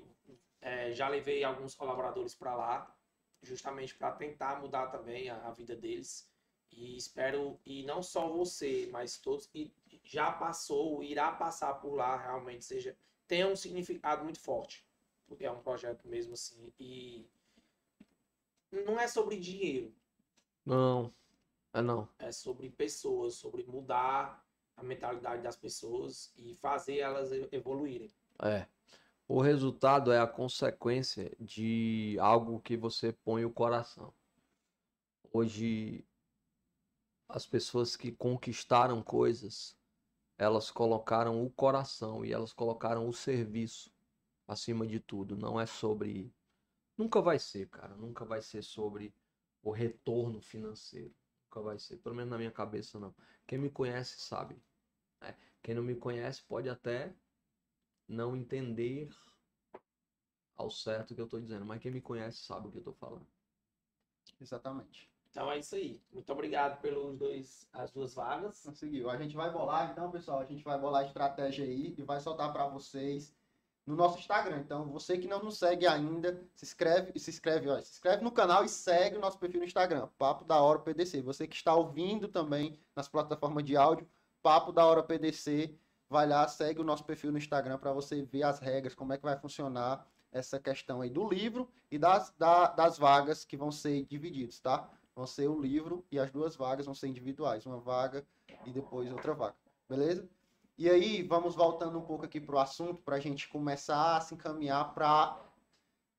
é, já levei alguns colaboradores para lá, justamente para tentar mudar também a, a vida deles. E espero, e não só você, mas todos que já passou, irá passar por lá, realmente seja, tenha um significado muito forte. Porque é um projeto mesmo assim. E não é sobre dinheiro, Não, é não. é sobre pessoas, sobre mudar a mentalidade das pessoas e fazer elas evoluírem. É. O resultado é a consequência de algo que você põe o coração. Hoje, as pessoas que conquistaram coisas, elas colocaram o coração e elas colocaram o serviço acima de tudo. Não é sobre. Nunca vai ser, cara. Nunca vai ser sobre o retorno financeiro. Nunca vai ser. Pelo menos na minha cabeça, não. Quem me conhece sabe. né? Quem não me conhece pode até não entender ao certo o que eu tô dizendo, mas quem me conhece sabe o que eu tô falando. Exatamente. Então é isso aí. Muito obrigado pelos dois, as duas vagas. Conseguiu. A gente vai bolar, então, pessoal, a gente vai bolar a estratégia aí e vai soltar para vocês no nosso Instagram. Então, você que não nos segue ainda, se inscreve, se inscreve, ó, se inscreve no canal e segue o nosso perfil no Instagram, Papo da Hora PDC. Você que está ouvindo também nas plataformas de áudio, Papo da Hora PDC, vai lá, segue o nosso perfil no Instagram para você ver as regras, como é que vai funcionar essa questão aí do livro e das, da- das vagas que vão ser divididos, tá? Vão ser o livro e as duas vagas vão ser individuais, uma vaga e depois outra vaga, beleza? E aí, vamos voltando um pouco aqui para o assunto, para a gente começar a se encaminhar para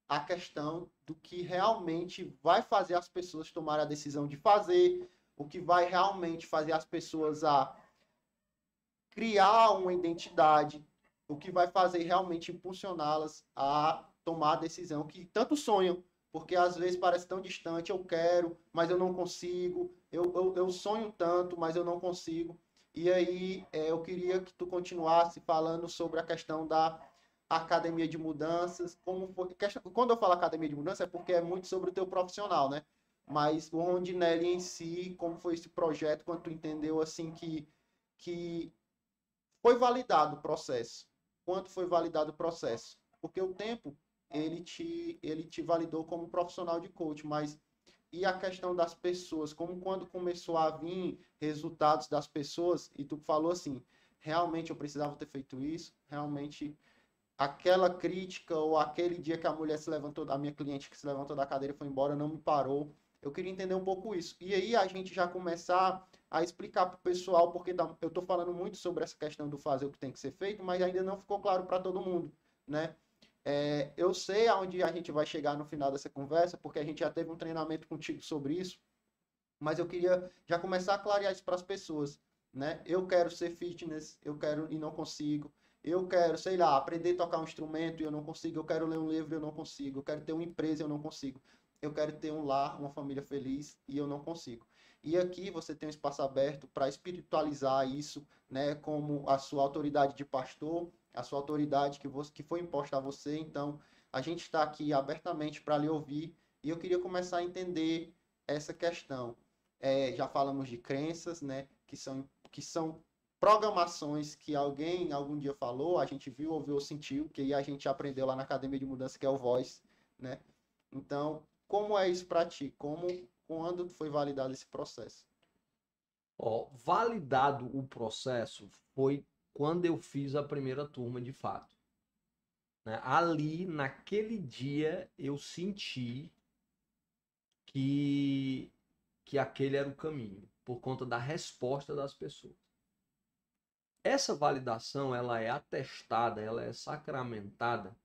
a questão do que realmente vai fazer as pessoas tomarem a decisão de fazer, o que vai realmente fazer as pessoas a criar uma identidade, o que vai fazer realmente impulsioná-las a tomar a decisão que tanto sonham, porque às vezes parece tão distante, eu quero, mas eu não consigo, eu, eu, eu sonho tanto, mas eu não consigo. E aí é, eu queria que tu continuasse falando sobre a questão da academia de mudanças, como foi, quando eu falo academia de mudança é porque é muito sobre o teu profissional, né? Mas o Rondinelli em si, como foi esse projeto, quando tu entendeu assim que que foi validado o processo, quanto foi validado o processo, porque o tempo ele te ele te validou como profissional de coach, mas e a questão das pessoas, como quando começou a vir resultados das pessoas e tu falou assim, realmente eu precisava ter feito isso, realmente aquela crítica ou aquele dia que a mulher se levantou, a minha cliente que se levantou da cadeira e foi embora, não me parou. Eu queria entender um pouco isso. E aí a gente já começar a explicar para o pessoal, porque eu estou falando muito sobre essa questão do fazer o que tem que ser feito, mas ainda não ficou claro para todo mundo, né? É, eu sei aonde a gente vai chegar no final dessa conversa, porque a gente já teve um treinamento contigo sobre isso, mas eu queria já começar a clarear isso para as pessoas, né? Eu quero ser fitness, eu quero e não consigo. Eu quero, sei lá, aprender a tocar um instrumento e eu não consigo. Eu quero ler um livro e eu não consigo. Eu quero ter uma empresa e eu não consigo. Eu quero ter um lar, uma família feliz e eu não consigo. E aqui você tem um espaço aberto para espiritualizar isso, né, como a sua autoridade de pastor, a sua autoridade que, você, que foi imposta a você. Então, a gente está aqui abertamente para lhe ouvir e eu queria começar a entender essa questão. É, já falamos de crenças, né, que são, que são programações que alguém algum dia falou, a gente viu, ouviu ou sentiu, que a gente aprendeu lá na Academia de Mudança, que é o Voice, né? Então, como é isso para ti? Como, quando foi validado esse processo? Ó, validado o processo foi quando eu fiz a primeira turma de fato. né? Ali, naquele dia, eu senti que, que aquele era o caminho, por conta da resposta das pessoas. Essa validação, ela é atestada, ela é sacramentada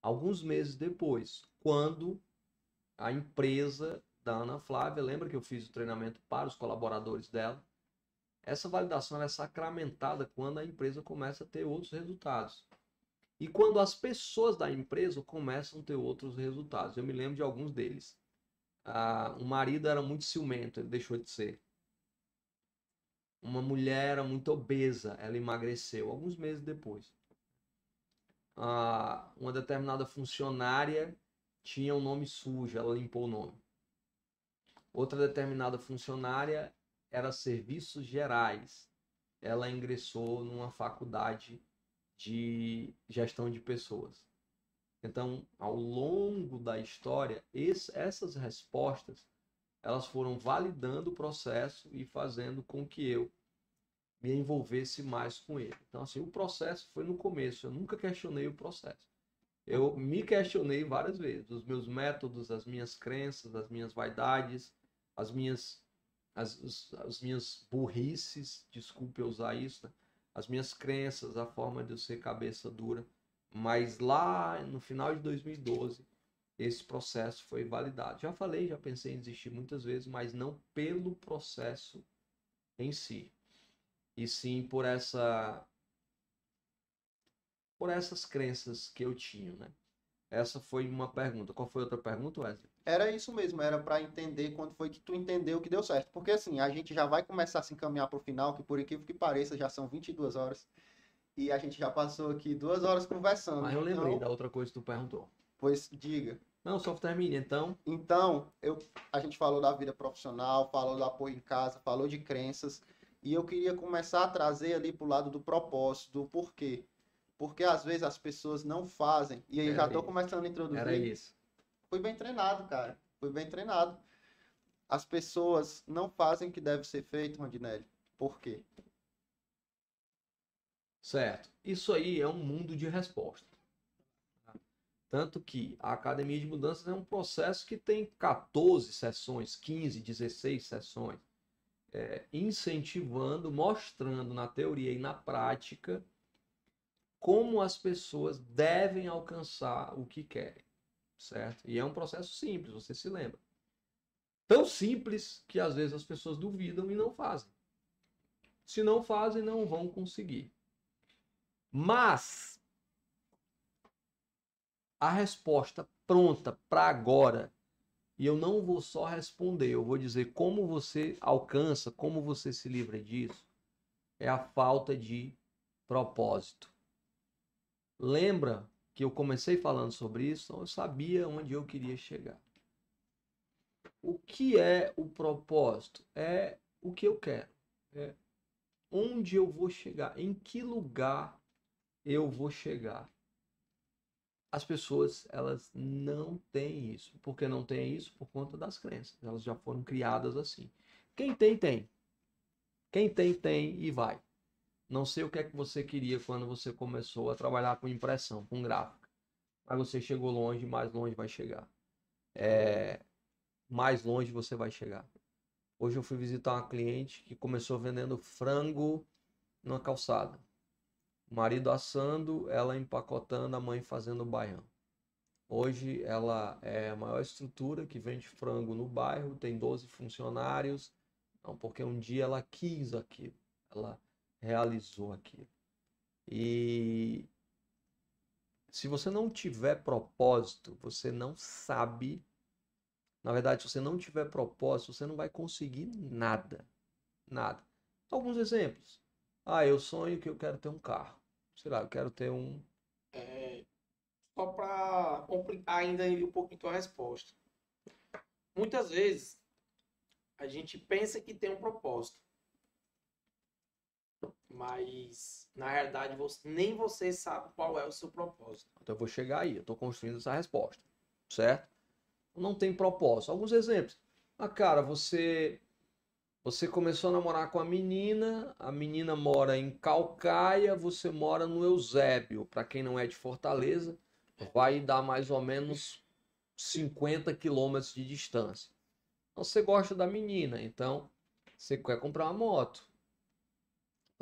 alguns meses depois, quando a empresa da Ana Flávia. Lembra que eu fiz o treinamento para os colaboradores dela? Essa validação é sacramentada quando a empresa começa a ter outros resultados. E quando as pessoas da empresa começam a ter outros resultados. Eu me lembro de alguns deles. Ah, o marido era muito ciumento, ele deixou de ser. Uma mulher era muito obesa, ela emagreceu alguns meses depois. Ah, uma determinada funcionária tinha um nome sujo, ela limpou o nome. Outra determinada funcionária era serviços gerais. Ela ingressou numa faculdade de gestão de pessoas. Então, ao longo da história, esse, essas respostas elas foram validando o processo e fazendo com que eu me envolvesse mais com ele. Então, assim, o processo foi no começo. Eu nunca questionei o processo. Eu me questionei várias vezes, os meus métodos, as minhas crenças, as minhas vaidades, as minhas as, as minhas burrices, desculpe eu usar isso, né? as minhas crenças, a forma de eu ser cabeça dura. Mas lá no final de 2012, esse processo foi validado. Já falei, já pensei em desistir muitas vezes, mas não pelo processo em si, e sim por essa por essas crenças que eu tinha, né? Essa foi uma pergunta. Qual foi outra pergunta, Wesley? Era isso mesmo, era para entender quando foi que tu entendeu que deu certo. Porque assim, a gente já vai começar a se encaminhar para o final, que por incrível que pareça, já são 22 horas. E a gente já passou aqui duas horas conversando. Mas eu lembrei então... da outra coisa que tu perguntou. Pois diga. Não, só termine, então. Então, eu, a gente falou da vida profissional, falou do apoio em casa, falou de crenças. E eu queria começar a trazer ali pro lado do propósito, do porquê. Porque às vezes as pessoas não fazem. E aí Era já estou começando a introduzir. Era isso. Fui bem treinado, cara. Fui bem treinado. As pessoas não fazem o que deve ser feito, Rondinelli. Por quê? Certo. Isso aí é um mundo de resposta. Tanto que a Academia de Mudanças é um processo que tem 14 sessões, 15, 16 sessões, é, incentivando, mostrando na teoria e na prática como as pessoas devem alcançar o que querem, certo? E é um processo simples, você se lembra. Tão simples que às vezes as pessoas duvidam e não fazem. Se não fazem, não vão conseguir. Mas a resposta pronta para agora, e eu não vou só responder, eu vou dizer como você alcança, como você se livra disso, é a falta de propósito. Lembra que eu comecei falando sobre isso? Então eu sabia onde eu queria chegar. O que é o propósito? É o que eu quero. É onde eu vou chegar, em que lugar eu vou chegar. As pessoas, elas não têm isso. Por que não têm isso? Por conta das crenças. Elas já foram criadas assim. Quem tem, tem. Quem tem, tem e vai. Não sei o que é que você queria quando você começou a trabalhar com impressão, com gráfica. Mas você chegou longe, mais longe vai chegar. É, mais longe você vai chegar. Hoje eu fui visitar uma cliente que começou vendendo frango numa calçada. O marido assando, ela empacotando, a mãe fazendo baião. Hoje ela é a maior estrutura que vende frango no bairro, tem 12 funcionários. Não, porque um dia ela quis aquilo. Ela realizou aquilo. E se você não tiver propósito, você não sabe. Na verdade, se você não tiver propósito, você não vai conseguir nada. Nada. Alguns exemplos. Ah, eu sonho que eu quero ter um carro. Sei lá, eu quero ter um. É, só para complicar ainda um pouquinho a tua resposta. Muitas vezes a gente pensa que tem um propósito. Mas, na realidade, você, nem você sabe qual é o seu propósito. Então, eu vou chegar aí, eu estou construindo essa resposta, certo? Não tem propósito. Alguns exemplos. Ah, cara, você você começou a namorar com a menina, a menina mora em Calcaia, você mora no Eusébio. Para quem não é de Fortaleza, vai dar mais ou menos 50 quilômetros de distância. Então, você gosta da menina, então você quer comprar uma moto.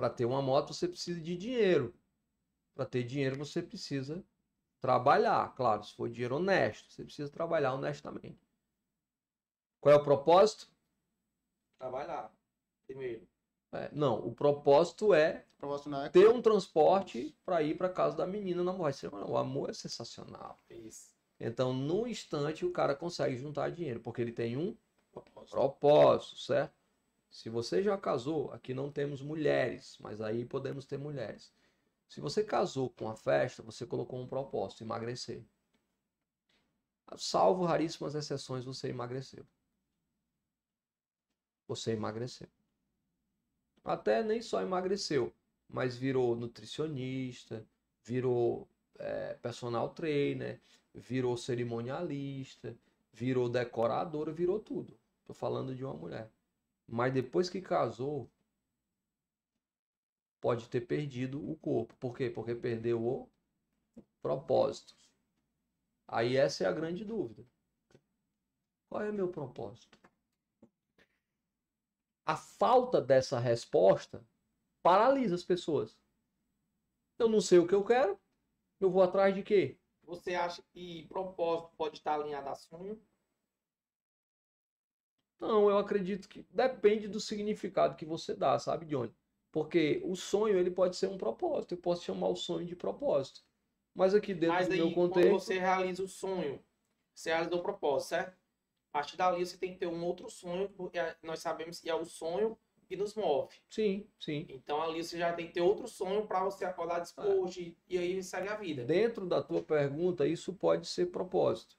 Para ter uma moto, você precisa de dinheiro. Para ter dinheiro, você precisa trabalhar. Claro, se for dinheiro honesto, você precisa trabalhar honestamente. Qual é o propósito? Trabalhar. Primeiro. É, não, o propósito é O propósito é ter um transporte para ir para casa da menina namorar. Fala, O amor é sensacional. Isso. Então, no instante, o cara consegue juntar dinheiro, porque ele tem um Propósito. propósito, certo? Se você já casou, aqui não temos mulheres, mas aí podemos ter mulheres. Se você casou com a festa, você colocou um propósito, emagrecer. Salvo raríssimas exceções, você emagreceu. Você emagreceu. Até nem só emagreceu, mas virou nutricionista, virou eh, personal trainer, virou cerimonialista, virou decoradora, virou tudo. Tô falando de uma mulher. Mas depois que casou, pode ter perdido o corpo. Por quê? Porque perdeu o propósito. Aí essa é a grande dúvida. Qual é meu propósito? A falta dessa resposta paralisa as pessoas. Eu não sei o que eu quero, eu vou atrás de quê? Você acha que propósito pode estar alinhado a sonho? Não, eu acredito que depende do significado que você dá, sabe, Johnny? Porque o sonho, ele pode ser um propósito. Eu posso chamar o sonho de propósito. Mas aqui dentro Mas do aí, meu quando contexto, você realiza o sonho, você realiza o propósito, certo? A partir dali, você tem que ter um outro sonho, porque a- nós sabemos que é o sonho que nos move. sim, sim. Então, ali você já tem que ter outro sonho para você acordar disposto e, e aí segue a vida. Dentro da tua pergunta, isso pode ser propósito,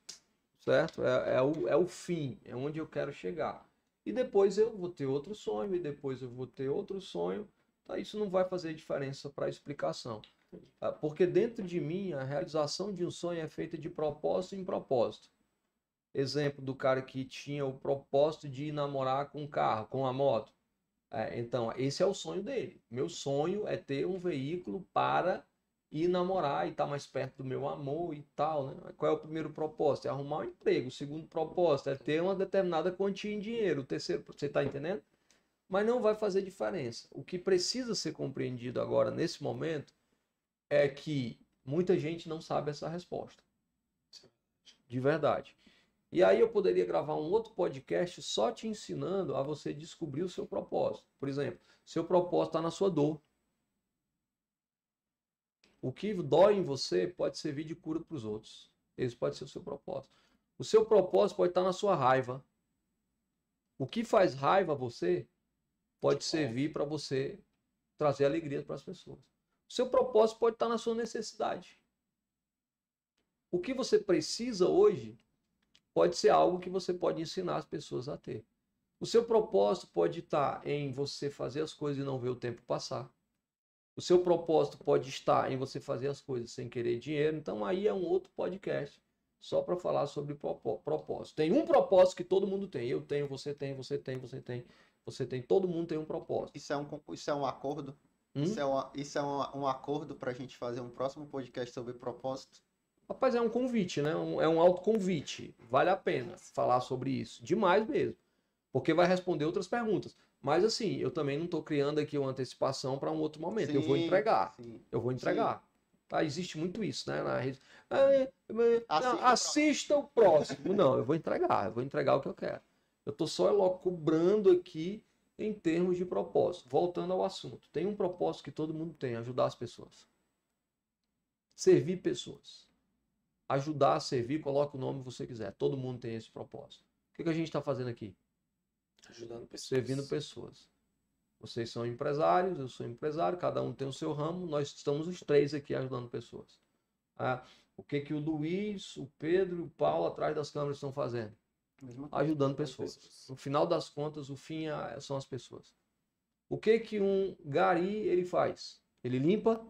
certo? É, é o, é o fim, é onde eu quero chegar. E depois eu vou ter outro sonho, e depois eu vou ter outro sonho. Tá? Isso não vai fazer diferença para a explicação. Tá? Porque dentro de mim, a realização de um sonho é feita de propósito em propósito. Exemplo do cara que tinha o propósito de namorar com um carro, com a moto. É, então, esse é o sonho dele. Meu sonho é ter um veículo para ir namorar e estar mais perto do meu amor e tal, né? Qual é o primeiro propósito? É arrumar um emprego. O segundo propósito é ter uma determinada quantia em dinheiro. O terceiro, você está entendendo? Mas não vai fazer diferença. O que precisa ser compreendido agora, nesse momento, é que muita gente não sabe essa resposta. De verdade. E aí eu poderia gravar um outro podcast só te ensinando a você descobrir o seu propósito. Por exemplo, seu propósito está na sua dor. O que dói em você pode servir de cura para os outros. Esse pode ser o seu propósito. O seu propósito pode estar na sua raiva. O que faz raiva a você pode servir para você trazer alegria para as pessoas. O seu propósito pode estar na sua necessidade. O que você precisa hoje pode ser algo que você pode ensinar as pessoas a ter. O seu propósito pode estar em você fazer as coisas e não ver o tempo passar. O seu propósito pode estar em você fazer as coisas sem querer dinheiro. Então aí é um outro podcast só para falar sobre propó- propósito. Tem um propósito que todo mundo tem. Eu tenho, você tem, você tem, você tem, você tem. Todo mundo tem um propósito. Isso é um, isso é um acordo? Hum? Isso é, isso é uma- um acordo pra gente fazer um próximo podcast sobre propósito? Rapaz, é um convite, né? Um- é um autoconvite. Vale a pena falar sobre isso. Demais mesmo. Porque vai responder outras perguntas. Mas assim, eu também não estou criando aqui uma antecipação para um outro momento. eu vou Sim, entregar. sim. Eu vou entregar. Tá? Existe muito isso, né? Na rede. Ah, é, é, Assista assista o próximo. Não, eu vou entregar. Eu vou entregar o que eu quero. Eu estou só logo cobrando aqui em termos de propósito. Voltando ao assunto. Tem um propósito que todo mundo tem: ajudar as pessoas. Servir pessoas. Ajudar, servir, coloque o nome que você quiser. Todo mundo tem esse propósito. O que, que a gente está fazendo aqui? Ajudando pessoas. servindo pessoas. Vocês são empresários, eu sou empresário, cada um tem o seu ramo, nós estamos os três aqui ajudando pessoas. Ah, o que que o Luiz, o Pedro e o Paulo atrás das câmeras estão fazendo? Ajudando pessoas. No final das contas, o fim é- são as pessoas. O que que um gari ele faz? Ele limpa?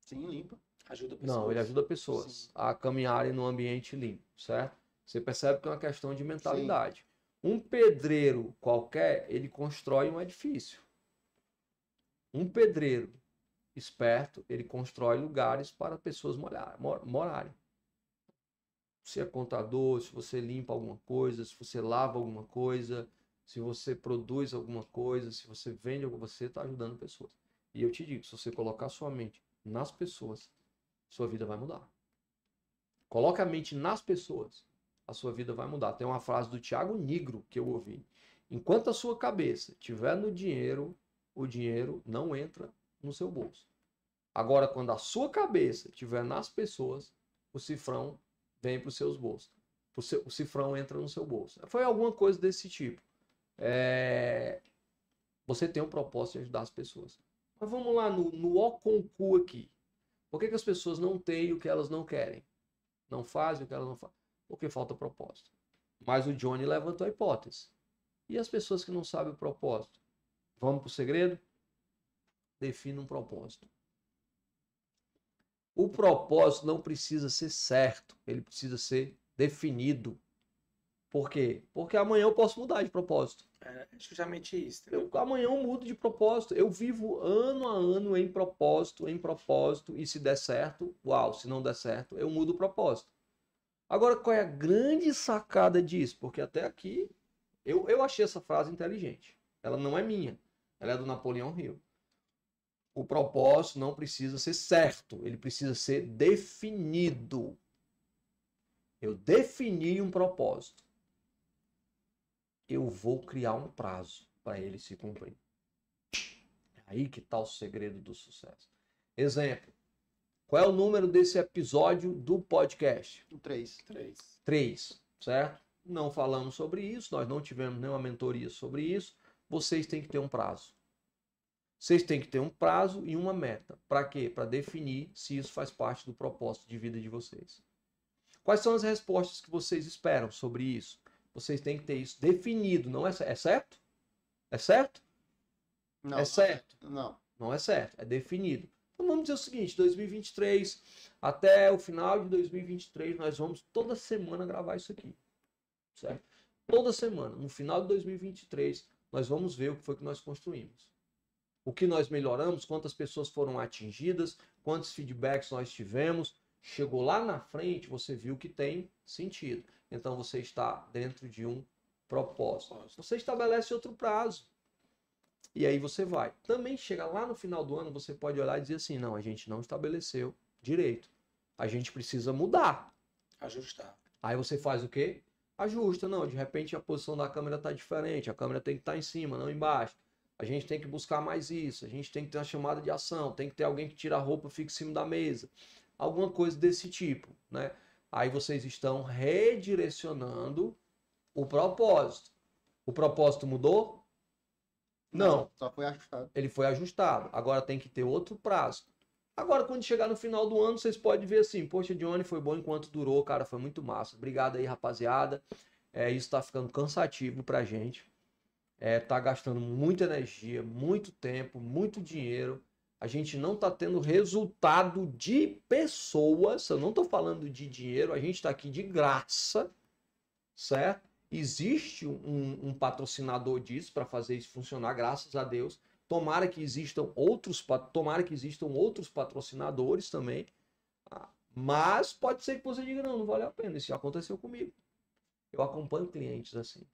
Sim, limpa. Ajuda pessoas. Não, ele ajuda pessoas Sim. a caminharem num ambiente limpo, certo? Você percebe que é uma questão de mentalidade. Um pedreiro qualquer, ele constrói um edifício. Um pedreiro esperto, ele constrói lugares para pessoas morarem. Se é contador, se você limpa alguma coisa, se você lava alguma coisa, se você produz alguma coisa, se você vende alguma você está ajudando pessoas. E eu te digo, se você colocar sua mente nas pessoas, sua vida vai mudar. Coloca a mente nas pessoas, a sua vida vai mudar. Tem uma frase do Tiago Nigro que eu ouvi. Enquanto a sua cabeça estiver no dinheiro, o dinheiro não entra no seu bolso. Agora, quando a sua cabeça estiver nas pessoas, o cifrão vem para os seus bolsos. O, seu, o cifrão entra no seu bolso. Foi alguma coisa desse tipo. É... Você tem um propósito de ajudar as pessoas. Mas vamos lá no, no O com cu aqui. Por que, que as pessoas não têm o que elas não querem? Não fazem o que elas não fazem? Porque falta propósito. Mas o Johnny levantou a hipótese. E as pessoas que não sabem o propósito? Vamos para o segredo? Defina um propósito. O propósito não precisa ser certo, ele precisa ser definido. Por quê? Porque amanhã eu posso mudar de propósito. É justamente isso. Eu, amanhã eu mudo de propósito. Eu vivo ano a ano em propósito, em propósito, e se der certo, uau, se não der certo, eu mudo o propósito. Agora, qual é a grande sacada disso? Porque até aqui eu, eu achei essa frase inteligente. Ela não é minha, ela é do Napoleão Hill. O propósito não precisa ser certo, ele precisa ser definido. Eu defini um propósito. Eu vou criar um prazo para ele se cumprir. É aí que está o segredo do sucesso. Exemplo. Qual é o número desse episódio do podcast? O 3. 3. 3, certo? Não falamos sobre isso, nós não tivemos nenhuma mentoria sobre isso. Vocês têm que ter um prazo. Vocês têm que ter um prazo e uma meta. Para quê? Para definir se isso faz parte do propósito de vida de vocês. Quais são as respostas que vocês esperam sobre isso? Vocês têm que ter isso definido, não é, é certo? É certo? Não, é certo? Não. Não é certo, é definido. Então vamos dizer o seguinte, 2023, até o final de 2023, nós vamos toda semana gravar isso aqui. Certo? Toda semana, no final de 2023, nós vamos ver o que foi que nós construímos o que nós melhoramos, quantas pessoas foram atingidas, quantos feedbacks nós tivemos. Chegou lá na frente, você viu que tem sentido. Então você está dentro de um propósito. Você estabelece outro prazo. E aí você vai. Também chega lá no final do ano, você pode olhar e dizer assim: não, a gente não estabeleceu direito. A gente precisa mudar. Ajustar. Aí você faz o quê? Ajusta. Não, de repente a posição da câmera está diferente. A câmera tem que estar tá em cima, não embaixo. A gente tem que buscar mais isso, a gente tem que ter uma chamada de ação, tem que ter alguém que tira a roupa e fica em cima da mesa. Alguma coisa desse tipo, né? Aí vocês estão redirecionando o propósito. O propósito mudou? Não. Só foi ajustado. Ele foi ajustado. Agora tem que ter outro prazo. Agora, quando chegar no final do ano, vocês podem ver assim: Poxa, Johnny, foi bom enquanto durou, cara, foi muito massa. Obrigado aí, rapaziada. É, isso tá ficando cansativo pra gente é, tá gastando muita energia, muito tempo, muito dinheiro. A gente não está tendo resultado de pessoas. Eu não estou falando de dinheiro, a gente está aqui de graça, certo? Existe um, um patrocinador disso para fazer isso funcionar, graças a Deus. Tomara que existam outros, tomara que existam outros patrocinadores também. Ah, mas pode ser que você diga, não, não vale a pena. Isso aconteceu comigo. Eu acompanho clientes assim.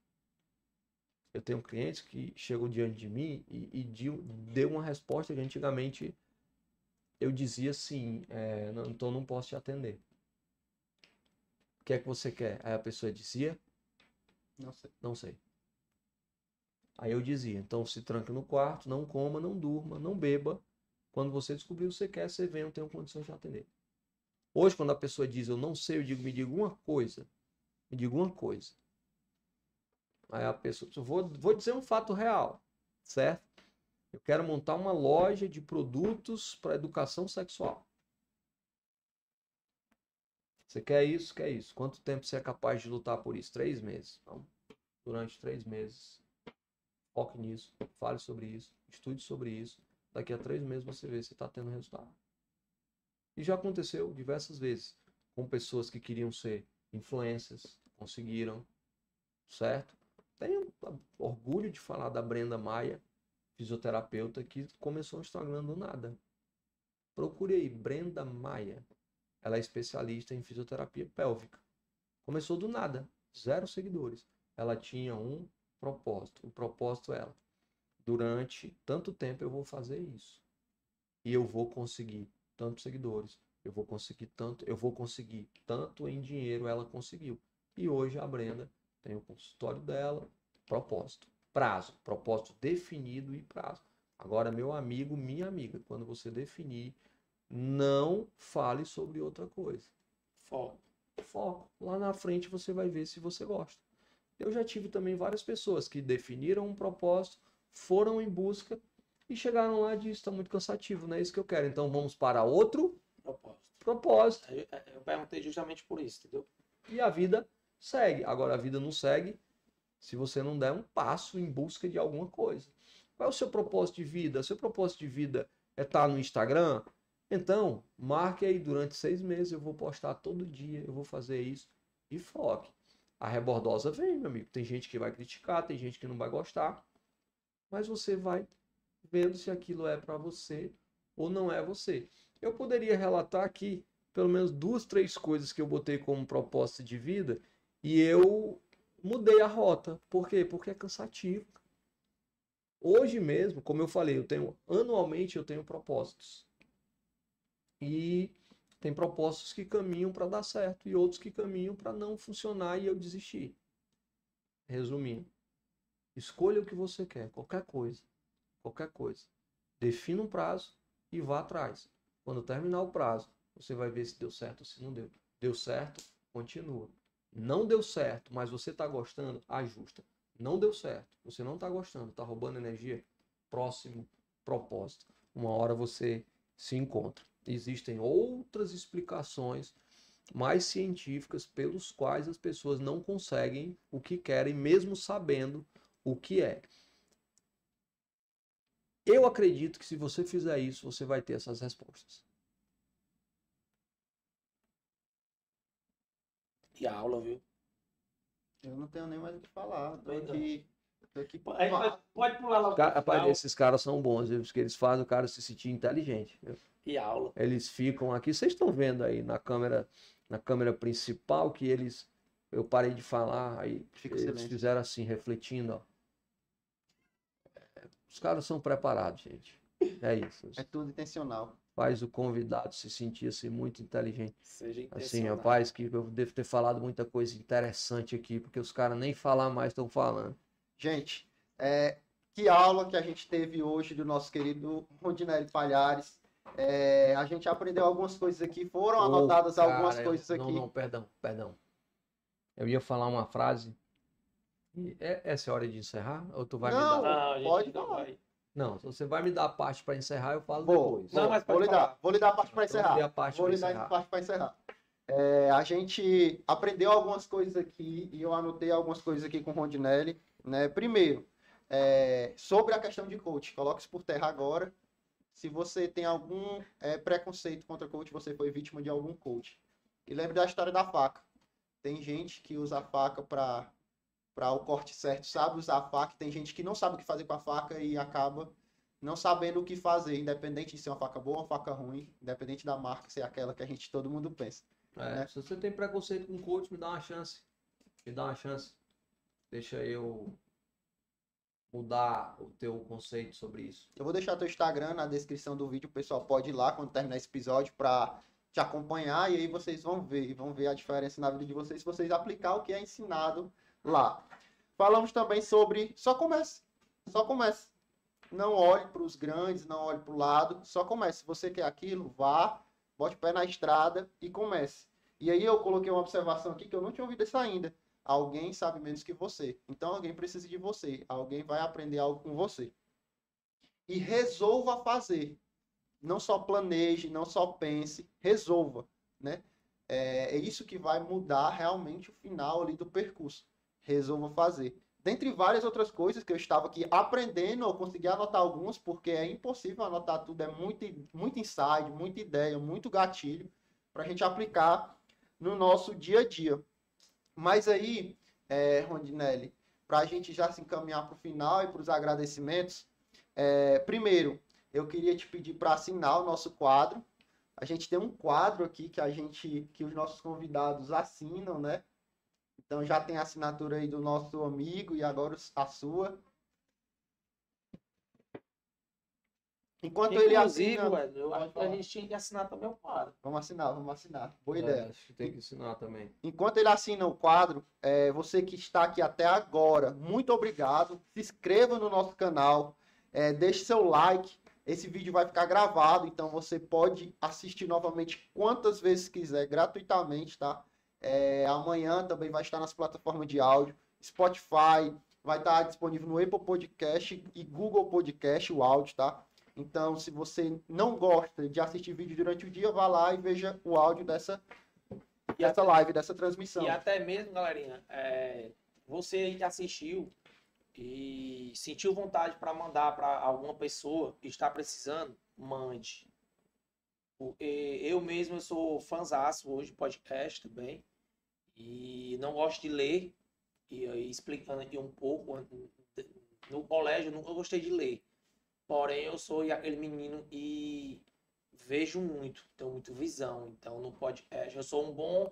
Eu tenho clientes que chegam diante de mim e, e deu uma resposta que antigamente eu dizia assim, é, não, então não posso te atender. O que é que você quer? Aí a pessoa dizia, não sei. Não sei. Aí eu dizia, então se tranque no quarto, não coma, não durma, não beba. Quando você descobrir o que você quer, você vem, eu tenho condições de atender. Hoje, quando a pessoa diz eu não sei, eu digo, me diga uma coisa. Me diga uma coisa. Aí a pessoa, vou, vou dizer um fato real, certo? Eu quero montar uma loja de produtos para educação sexual. Você quer isso? Quer isso? Quanto tempo você é capaz de lutar por isso? Três meses. Então, durante três meses, foque nisso, fale sobre isso, estude sobre isso. Daqui a três meses você vê se está tendo resultado. E já aconteceu diversas vezes com pessoas que queriam ser influências, conseguiram, certo? Tenho orgulho de falar da Brenda Maia, fisioterapeuta, que começou o Instagram do nada. Procure aí, Brenda Maia. Ela é especialista em fisioterapia pélvica. Começou do nada, zero seguidores. Ela tinha um propósito. O propósito é ela. Durante tanto tempo eu vou fazer isso. E eu vou conseguir tantos seguidores. Eu vou conseguir tanto, eu vou conseguir tanto em dinheiro ela conseguiu. E hoje a Brenda tem o consultório dela, propósito, prazo, propósito definido e prazo. Agora, meu amigo, minha amiga, quando você definir, não fale sobre outra coisa. Foco. Foco. Lá na frente você vai ver se você gosta. Eu já tive também várias pessoas que definiram um propósito, foram em busca e chegaram lá e disseram, está muito cansativo, não é isso que eu quero. Então vamos para outro Propósito. propósito. Eu, eu perguntei justamente por isso, entendeu? E a vida segue. Agora a vida não segue se você não der um passo em busca de alguma coisa. Qual é o seu propósito de vida? Seu propósito de vida é estar no Instagram? Então, marque aí durante seis meses, eu vou postar todo dia, eu vou fazer isso e foque. A rebordosa vem, meu amigo. Tem gente que vai criticar, tem gente que não vai gostar, mas você vai vendo se aquilo é para você ou não é você. Eu poderia relatar aqui pelo menos duas, três coisas que eu botei como proposta de vida e eu mudei a rota. Por quê? Porque é cansativo. Hoje mesmo, como eu falei, eu tenho anualmente eu tenho propósitos. E tem propósitos que caminham para dar certo e outros que caminham para não funcionar e eu desistir. Resumindo, escolha o que você quer, qualquer coisa, qualquer coisa. Defina um prazo e vá atrás. Quando terminar o prazo, você vai ver se deu certo ou se não deu. Deu certo, continua. Não deu certo, mas você está gostando, ajusta. Não deu certo, você não está gostando, está roubando energia, próximo propósito. Uma hora você se encontra. Existem outras explicações mais científicas pelos quais as pessoas não conseguem o que querem, mesmo sabendo o que é. Eu acredito que se você fizer isso, você vai ter essas respostas. E a aula, viu? Eu não tenho nem mais o que falar. Tô aqui. Aqui Aí, pode- pular logo. Ca- Rapaz, final. esses caras são bons, viu? porque eles fazem o cara se sentir inteligente. viu? E aula. Eles ficam aqui, vocês estão vendo aí na câmera, na câmera principal que eles, eu parei de falar, aí Fica eles silêncio. fizeram assim, refletindo, ó. É, Os caras são preparados, gente. É isso. É tudo intencional. Faz o convidado se sentir assim muito inteligente. Seja Assim, intencional. rapaz, que eu devo ter falado muita coisa interessante aqui, porque os caras nem falar mais estão falando. Gente, é, que aula que a gente teve hoje do nosso querido Rondinelli Palhares. É, a gente aprendeu algumas coisas aqui, foram Ô, anotadas algumas cara, coisas eu- aqui. Não, não, perdão, perdão. Eu ia falar uma frase. E é, essa é a hora de encerrar? Ou tu vai Não, me dar? Não, a gente Pode não falar. vai. Não, se você vai me dar a parte para encerrar, eu falo Vou, depois. vou, Não, mas vou lhe dar, vou lhe dar a parte para encerrar. dê a parte Vou lhe dar a parte para encerrar. É, a gente aprendeu algumas coisas aqui e eu anotei algumas coisas aqui com o Rondinelli. Né? Primeiro, é, sobre a questão de coach, coloque isso por terra agora. Se você tem algum é, preconceito contra coach, você foi vítima de algum coach. E lembre da história da faca. Tem gente que usa a faca para para o corte certo, sabe usar a faca. Tem gente que não sabe o que fazer com a faca e acaba não sabendo o que fazer, independente de ser uma faca boa ou uma faca ruim, independente da marca ser aquela que a gente todo mundo pensa. É, né? Se você tem preconceito com coach, me dá uma chance. Me dá uma chance. Deixa eu mudar o teu conceito sobre isso. Eu vou deixar teu Instagram na descrição do vídeo, o pessoal pode ir lá quando terminar esse episódio para te acompanhar e aí vocês vão ver, vão ver a diferença na vida de vocês se vocês aplicar o que é ensinado lá. Falamos também sobre só comece, só comece. Não olhe para os grandes, não olhe para o lado, só comece. Se você quer aquilo, vá, bote o pé na estrada e comece. E aí eu coloquei uma observação aqui que eu não tinha ouvido isso ainda. Alguém sabe menos que você. Então alguém precisa de você. Alguém vai aprender algo com você. E resolva fazer. Não só planeje, não só pense, resolva, né? É, é isso que vai mudar realmente o final ali do percurso. Resolva fazer. Dentre várias outras coisas que eu estava aqui aprendendo, eu consegui anotar algumas, porque é impossível anotar tudo, é muito, muito insight, muita ideia, muito gatilho para a gente aplicar no nosso dia a dia. Mas aí, é, Rondinelli, para a gente já se encaminhar para o final e para os agradecimentos, é, primeiro, eu queria te pedir para assinar o nosso quadro. A gente tem um quadro aqui que a gente, que os nossos convidados assinam, né? Então já tem a assinatura aí do nosso amigo e agora a sua. Enquanto ele Inclusive, assina... Wesley, eu acho que a gente tinha que assinar também o quadro. Vamos assinar, vamos assinar. Boa É, ideia. acho que tem que ensinar também. Enquanto ele assina o quadro, é, você que está aqui até agora, muito obrigado. Se inscreva no nosso canal, é, deixe seu like. Esse vídeo vai ficar gravado, então você pode assistir novamente quantas vezes quiser, gratuitamente, tá? É, amanhã também vai estar nas plataformas de áudio, Spotify, vai estar disponível no Apple Podcast e Google Podcast, o áudio, tá? Então, se você não gosta de assistir vídeo durante o dia, vá lá e veja o áudio dessa, E dessa até- live, dessa transmissão. E até mesmo, galerinha, é, você que assistiu e sentiu vontade para mandar para alguma pessoa que está precisando, mande. Eu mesmo eu sou fãzaço hoje de podcast também. E não gosto de ler. E aí, explicando aqui um pouco, no colégio eu nunca gostei de ler. Porém, eu sou aquele menino e vejo muito, tenho muito visão. Então, no podcast, eu sou um bom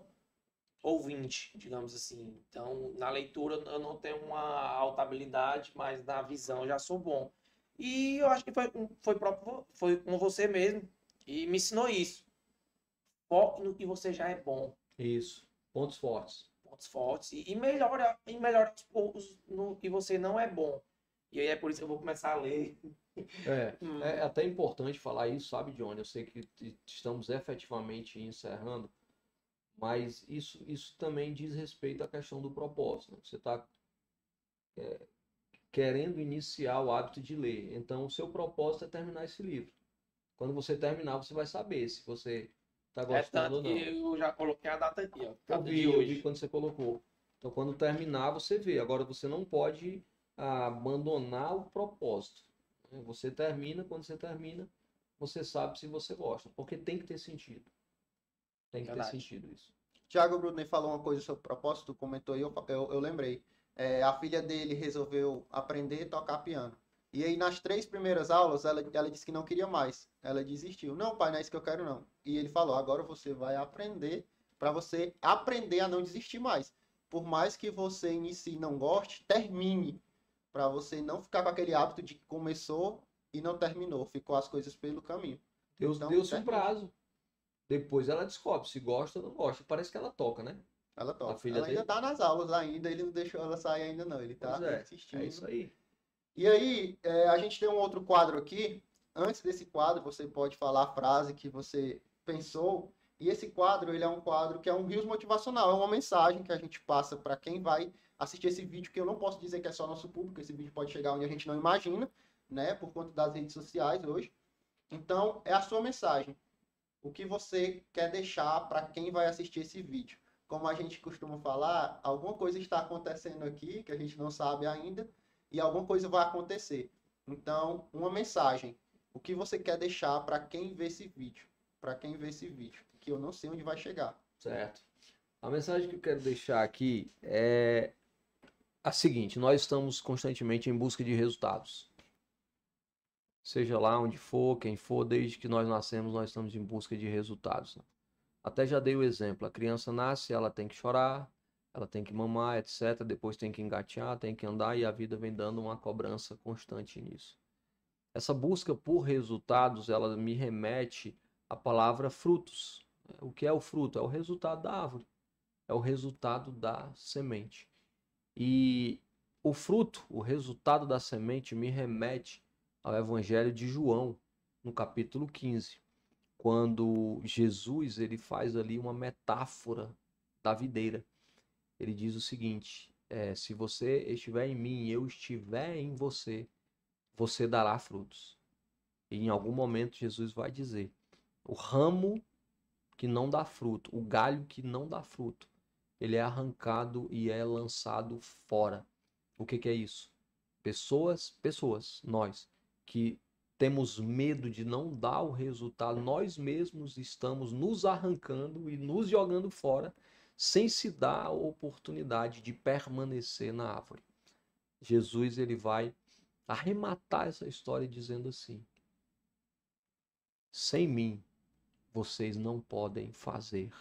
ouvinte, digamos assim. Então, na leitura eu não tenho uma alta habilidade, mas na visão eu já sou bom. E eu acho que foi, com- foi, próprio, foi com você mesmo que me ensinou isso. Foque no que você já é bom, Isso. Pontos fortes. pontos fortes, e, e melhora, e melhora aos poucos no que você não é bom. E aí é por isso que eu vou começar a ler. É. Hum. É até importante falar isso, sabe, Johnny? Eu sei que estamos efetivamente encerrando, mas isso, isso também diz respeito à questão do propósito. né? Você está querendo iniciar o hábito de ler, então o seu propósito é terminar esse livro. Quando você terminar, você vai saber se você está É gostando tanto ou não. eu já coloquei a data aqui, ó. Eu Data vi, de eu vi hoje. quando você colocou. Então, quando terminar, você vê. Agora, você não pode abandonar o propósito. Você termina, quando você termina, você sabe se você gosta. Porque tem que ter sentido. Tem que ter Verdade. sentido isso. Tiago Brunner falou uma coisa sobre propósito, comentou aí, eu, eu, eu lembrei. É, a filha dele resolveu aprender a tocar piano. E aí, nas três primeiras aulas, ela, ela disse que não queria mais. Ela desistiu. Não, pai, não é isso que eu quero, não. E ele falou: agora você vai aprender para você aprender a não desistir mais. Por mais que você inicie e não goste, termine. Para você não ficar com aquele hábito de que começou e não terminou. Ficou as coisas pelo caminho. Deus Então, deu-se um prazo. Depois ela descobre se gosta ou não gosta. Parece que ela toca, né? Ela toca. A filha ela ainda dele? tá nas aulas ainda, ele não deixou ela sair ainda não. Ele tá é, insistindo. É isso aí. E aí, é, a gente tem um outro quadro aqui. Antes desse quadro, você pode falar a frase que você pensou. E esse quadro, ele é um quadro que é um rios motivacional, é uma mensagem que a gente passa para quem vai assistir esse vídeo, que eu não posso dizer que é só nosso público, esse vídeo pode chegar onde a gente não imagina, né, por conta das redes sociais hoje. Então, é a sua mensagem. O que você quer deixar para quem vai assistir esse vídeo? Como a gente costuma falar, alguma coisa está acontecendo aqui que a gente não sabe ainda e alguma coisa vai acontecer. Então, uma mensagem. O que você quer deixar para quem vê esse vídeo? Para quem vê esse vídeo, que eu não sei onde vai chegar. Certo. A mensagem que eu quero deixar aqui é a seguinte: nós estamos constantemente em busca de resultados. Seja lá onde for, quem for, desde que nós nascemos, nós estamos em busca de resultados. né? Até já dei o exemplo: a criança nasce, ela tem que chorar, ela tem que mamar, etc. Depois tem que engatear, tem que andar e a vida vem dando uma cobrança constante nisso. Essa busca por resultados, ela me remete à palavra frutos. O que é o fruto? É o resultado da árvore, é o resultado da semente. E o fruto, o resultado da semente, me remete ao Evangelho de João, no capítulo 15, quando Jesus ele faz ali uma metáfora da videira. Ele diz o seguinte: é, se você estiver em mim eu estiver em você, você dará frutos. E em algum momento Jesus vai dizer: o ramo que não dá fruto, o galho que não dá fruto, ele é arrancado e é lançado fora. O que, que é isso? Pessoas, pessoas, nós, que temos medo de não dar o resultado, nós mesmos estamos nos arrancando e nos jogando fora, sem se dar a oportunidade de permanecer na árvore. Jesus ele vai arrematar essa história dizendo assim: sem mim vocês não podem fazer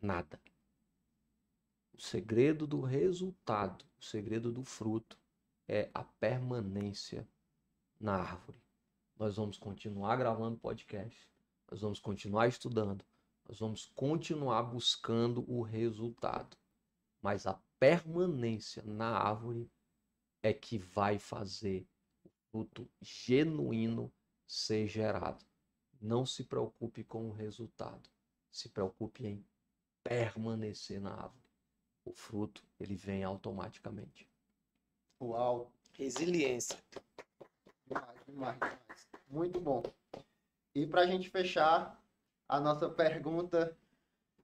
nada. O segredo do resultado, o segredo do fruto é a permanência na árvore. nós vamos continuar gravando podcast, nós vamos continuar estudando, nós vamos continuar buscando o resultado. Mas a permanência na árvore é que vai fazer o fruto genuíno ser gerado. Não se preocupe com o resultado, se preocupe em permanecer na árvore. O fruto, ele vem automaticamente. Uau. Resiliência. Demais, demais, demais. Muito bom. E para a gente fechar a nossa pergunta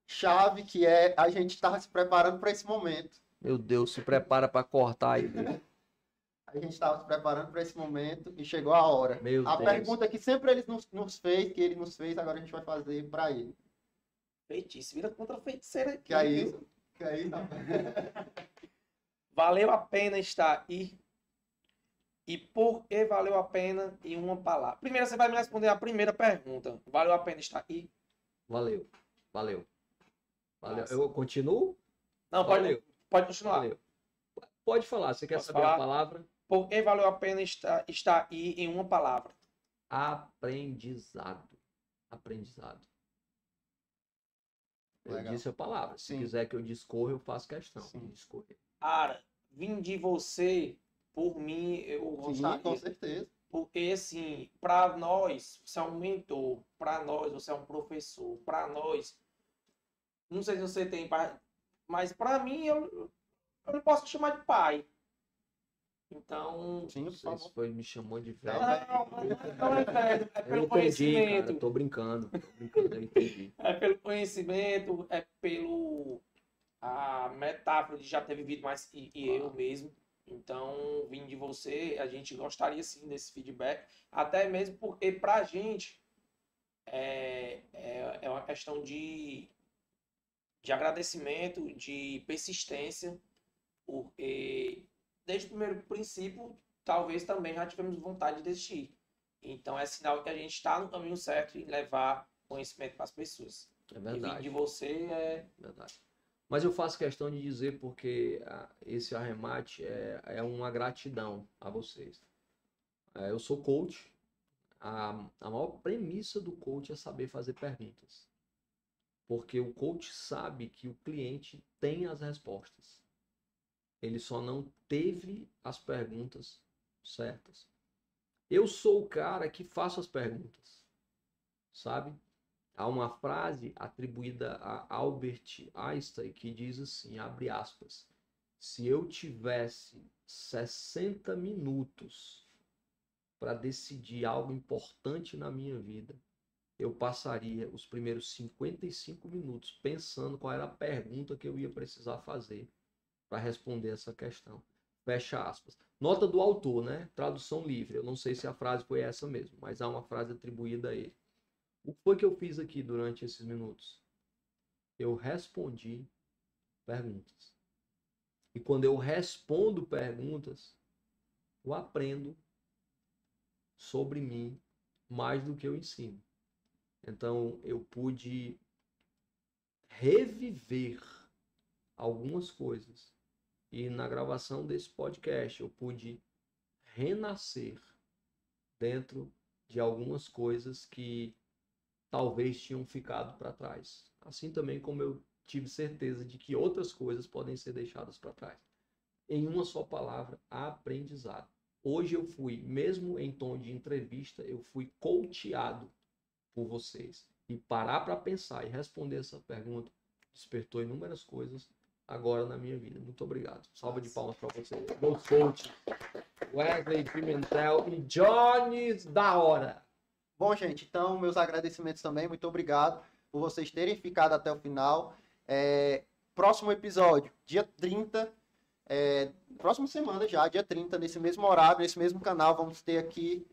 chave, que é a gente estava se preparando para esse momento. Meu Deus, se prepara para cortar aí. A gente estava se preparando para esse momento e chegou a hora. Meu a Deus. pergunta que sempre ele nos, nos fez, que ele nos fez, agora a gente vai fazer para ele. Feitiço, vira contra a feiticeira aqui. Que é isso? É isso? Valeu a pena estar aí? E por que valeu a pena em uma palavra? Primeiro você vai me responder a primeira pergunta. Valeu a pena estar aí? Valeu, valeu. Valeu. Eu continuo? Não, pode, Valeu. pode continuar. Valeu. Pode falar, você quer Posso saber falar? a palavra? Por que valeu a pena estar, estar aí em uma palavra? Aprendizado. Aprendizado. Eu Legal. disse a palavra. Se Sim. quiser que eu discorra, eu faço questão Sim. de discorrer. Ara, vim de você, por mim, eu Sim, gostaria. com certeza. Porque, assim, para nós, você é um mentor, para nós, você é um professor, para nós, não sei se você tem, pai, mas para mim, eu, eu não posso te chamar de pai. Então, Sim, Não se favor. foi, me chamou de velho. não, mas não é velho, é Eu pelo entendi, cara. conhecimento, Eu tô brincando. Tô brincando, eu entendi. é pelo conhecimento, é pelo a metáfora de já ter vivido mais e, e eu mesmo. Então, vindo de você, a gente gostaria sim desse feedback, até mesmo porque pra gente é, é, é uma questão de, de agradecimento, de persistência, porque desde o primeiro princípio, talvez também já tivemos vontade de desistir. Então, é sinal que a gente está no caminho certo em levar conhecimento para as pessoas. É E verdade. de você é Verdade. Mas eu faço questão de dizer porque ah, esse arremate é, é uma gratidão a vocês. É, eu sou coach. A, a maior premissa do coach é saber fazer perguntas. Porque o coach sabe que o cliente tem as respostas. Ele só não teve as perguntas certas. Eu sou o cara que faço as perguntas. Sabe? Há uma frase atribuída a Albert Einstein que diz assim, abre aspas, se eu tivesse 60 minutos para decidir algo importante na minha vida, eu passaria os primeiros 55 minutos pensando qual era a pergunta que eu ia precisar fazer para responder essa questão. Fecha aspas. Nota do autor, né? Tradução livre. Eu não sei se a frase foi essa mesmo, mas há uma frase atribuída a ele. O que foi que eu fiz aqui durante esses minutos? Eu respondi perguntas. E quando eu respondo perguntas, eu aprendo sobre mim mais do que eu ensino. Então eu pude reviver algumas coisas. E na gravação desse podcast eu pude renascer dentro de algumas coisas que talvez tinham ficado para trás. Assim também como eu tive certeza de que outras coisas podem ser deixadas para trás. Em uma só palavra, aprendizado. Hoje eu fui, mesmo em tom de entrevista, eu fui coachado por vocês. E parar para pensar e responder essa pergunta despertou inúmeras coisas agora na minha vida. Muito obrigado. Salva de palmas para vocês. Meus coaches, Wesley Pimentel e Jones da hora. Bom, gente, então, meus agradecimentos também. Muito obrigado por vocês terem ficado até o final. É, próximo episódio, dia 30. É, próxima semana já, dia 30, nesse mesmo horário, nesse mesmo canal, vamos ter aqui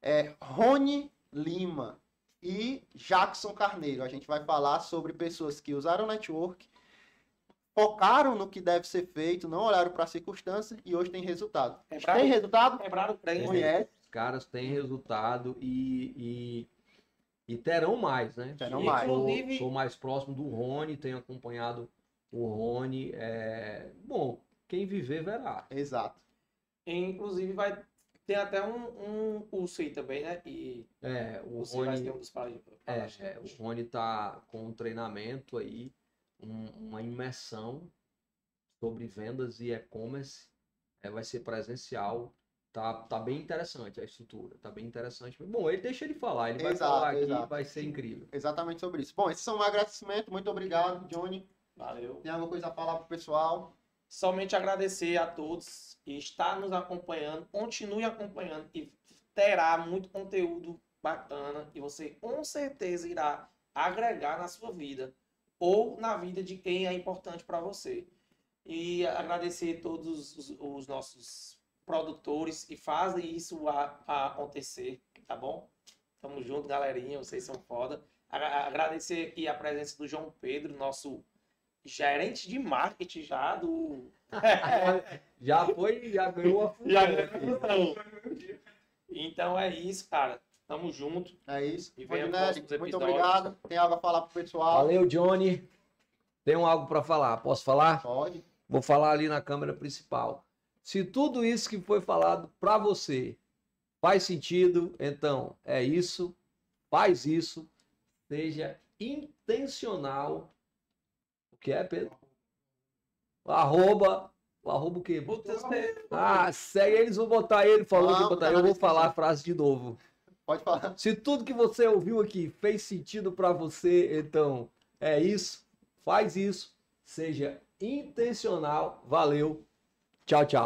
é, Rony Lima e Jackson Carneiro. A gente vai falar sobre pessoas que usaram o network, focaram no que deve ser feito, não olharam para a circunstância e hoje tem resultado. Quebraram, Tem resultado? quebraram o trem. Conhece? Os caras têm resultado e, e, e terão mais, né? Terão mais. Sou, Inclusive- sou mais próximo do Rony, tenho acompanhado o Rony. É... Bom, quem viver verá. Exato. Inclusive, vai Tem até um, um curso aí também, né? E É, o você vai Rony, um dos é, é, o Rony tá com um treinamento aí, um- uma imersão sobre vendas e e-commerce. É, vai ser presencial. Tá, tá bem interessante a estrutura, tá bem interessante. Bom, ele deixa ele falar, ele vai Exato, falar aqui, exato. vai ser incrível. Exatamente sobre isso. Bom, esses são um agradecimento. Muito obrigado, Johnny. Valeu. Tem alguma coisa a falar pro pessoal? Somente agradecer a todos que está nos acompanhando. Continue acompanhando e terá muito conteúdo bacana e você com certeza irá agregar na sua vida ou na vida de quem é importante para você. E agradecer todos os, os nossos produtores que fazem isso a, a acontecer, tá bom? Tamo junto, galerinha, vocês são foda. Agra- Agradecer aqui a presença do João Pedro, nosso gerente de marketing já do Já foi, já ganhou a função. Já aqui. Então é isso, cara. Tamo junto. É isso. E venha muito obrigado. Tem algo a falar pro pessoal? Valeu, Johnny. Tenho algo para falar. Posso falar? Pode. Vou falar ali na câmera principal. Se tudo isso que foi falado para você faz sentido, então é isso. Faz isso. Seja intencional. O que é, Pedro? O arroba. O arroba o quê? Ah, segue eles, vou botar ele, falou que Não, botar. Eu vou falar a frase de novo. Pode falar. Se tudo que você ouviu aqui fez sentido para você, então é isso. Faz isso. Seja intencional. Valeu. Tchau, tchau.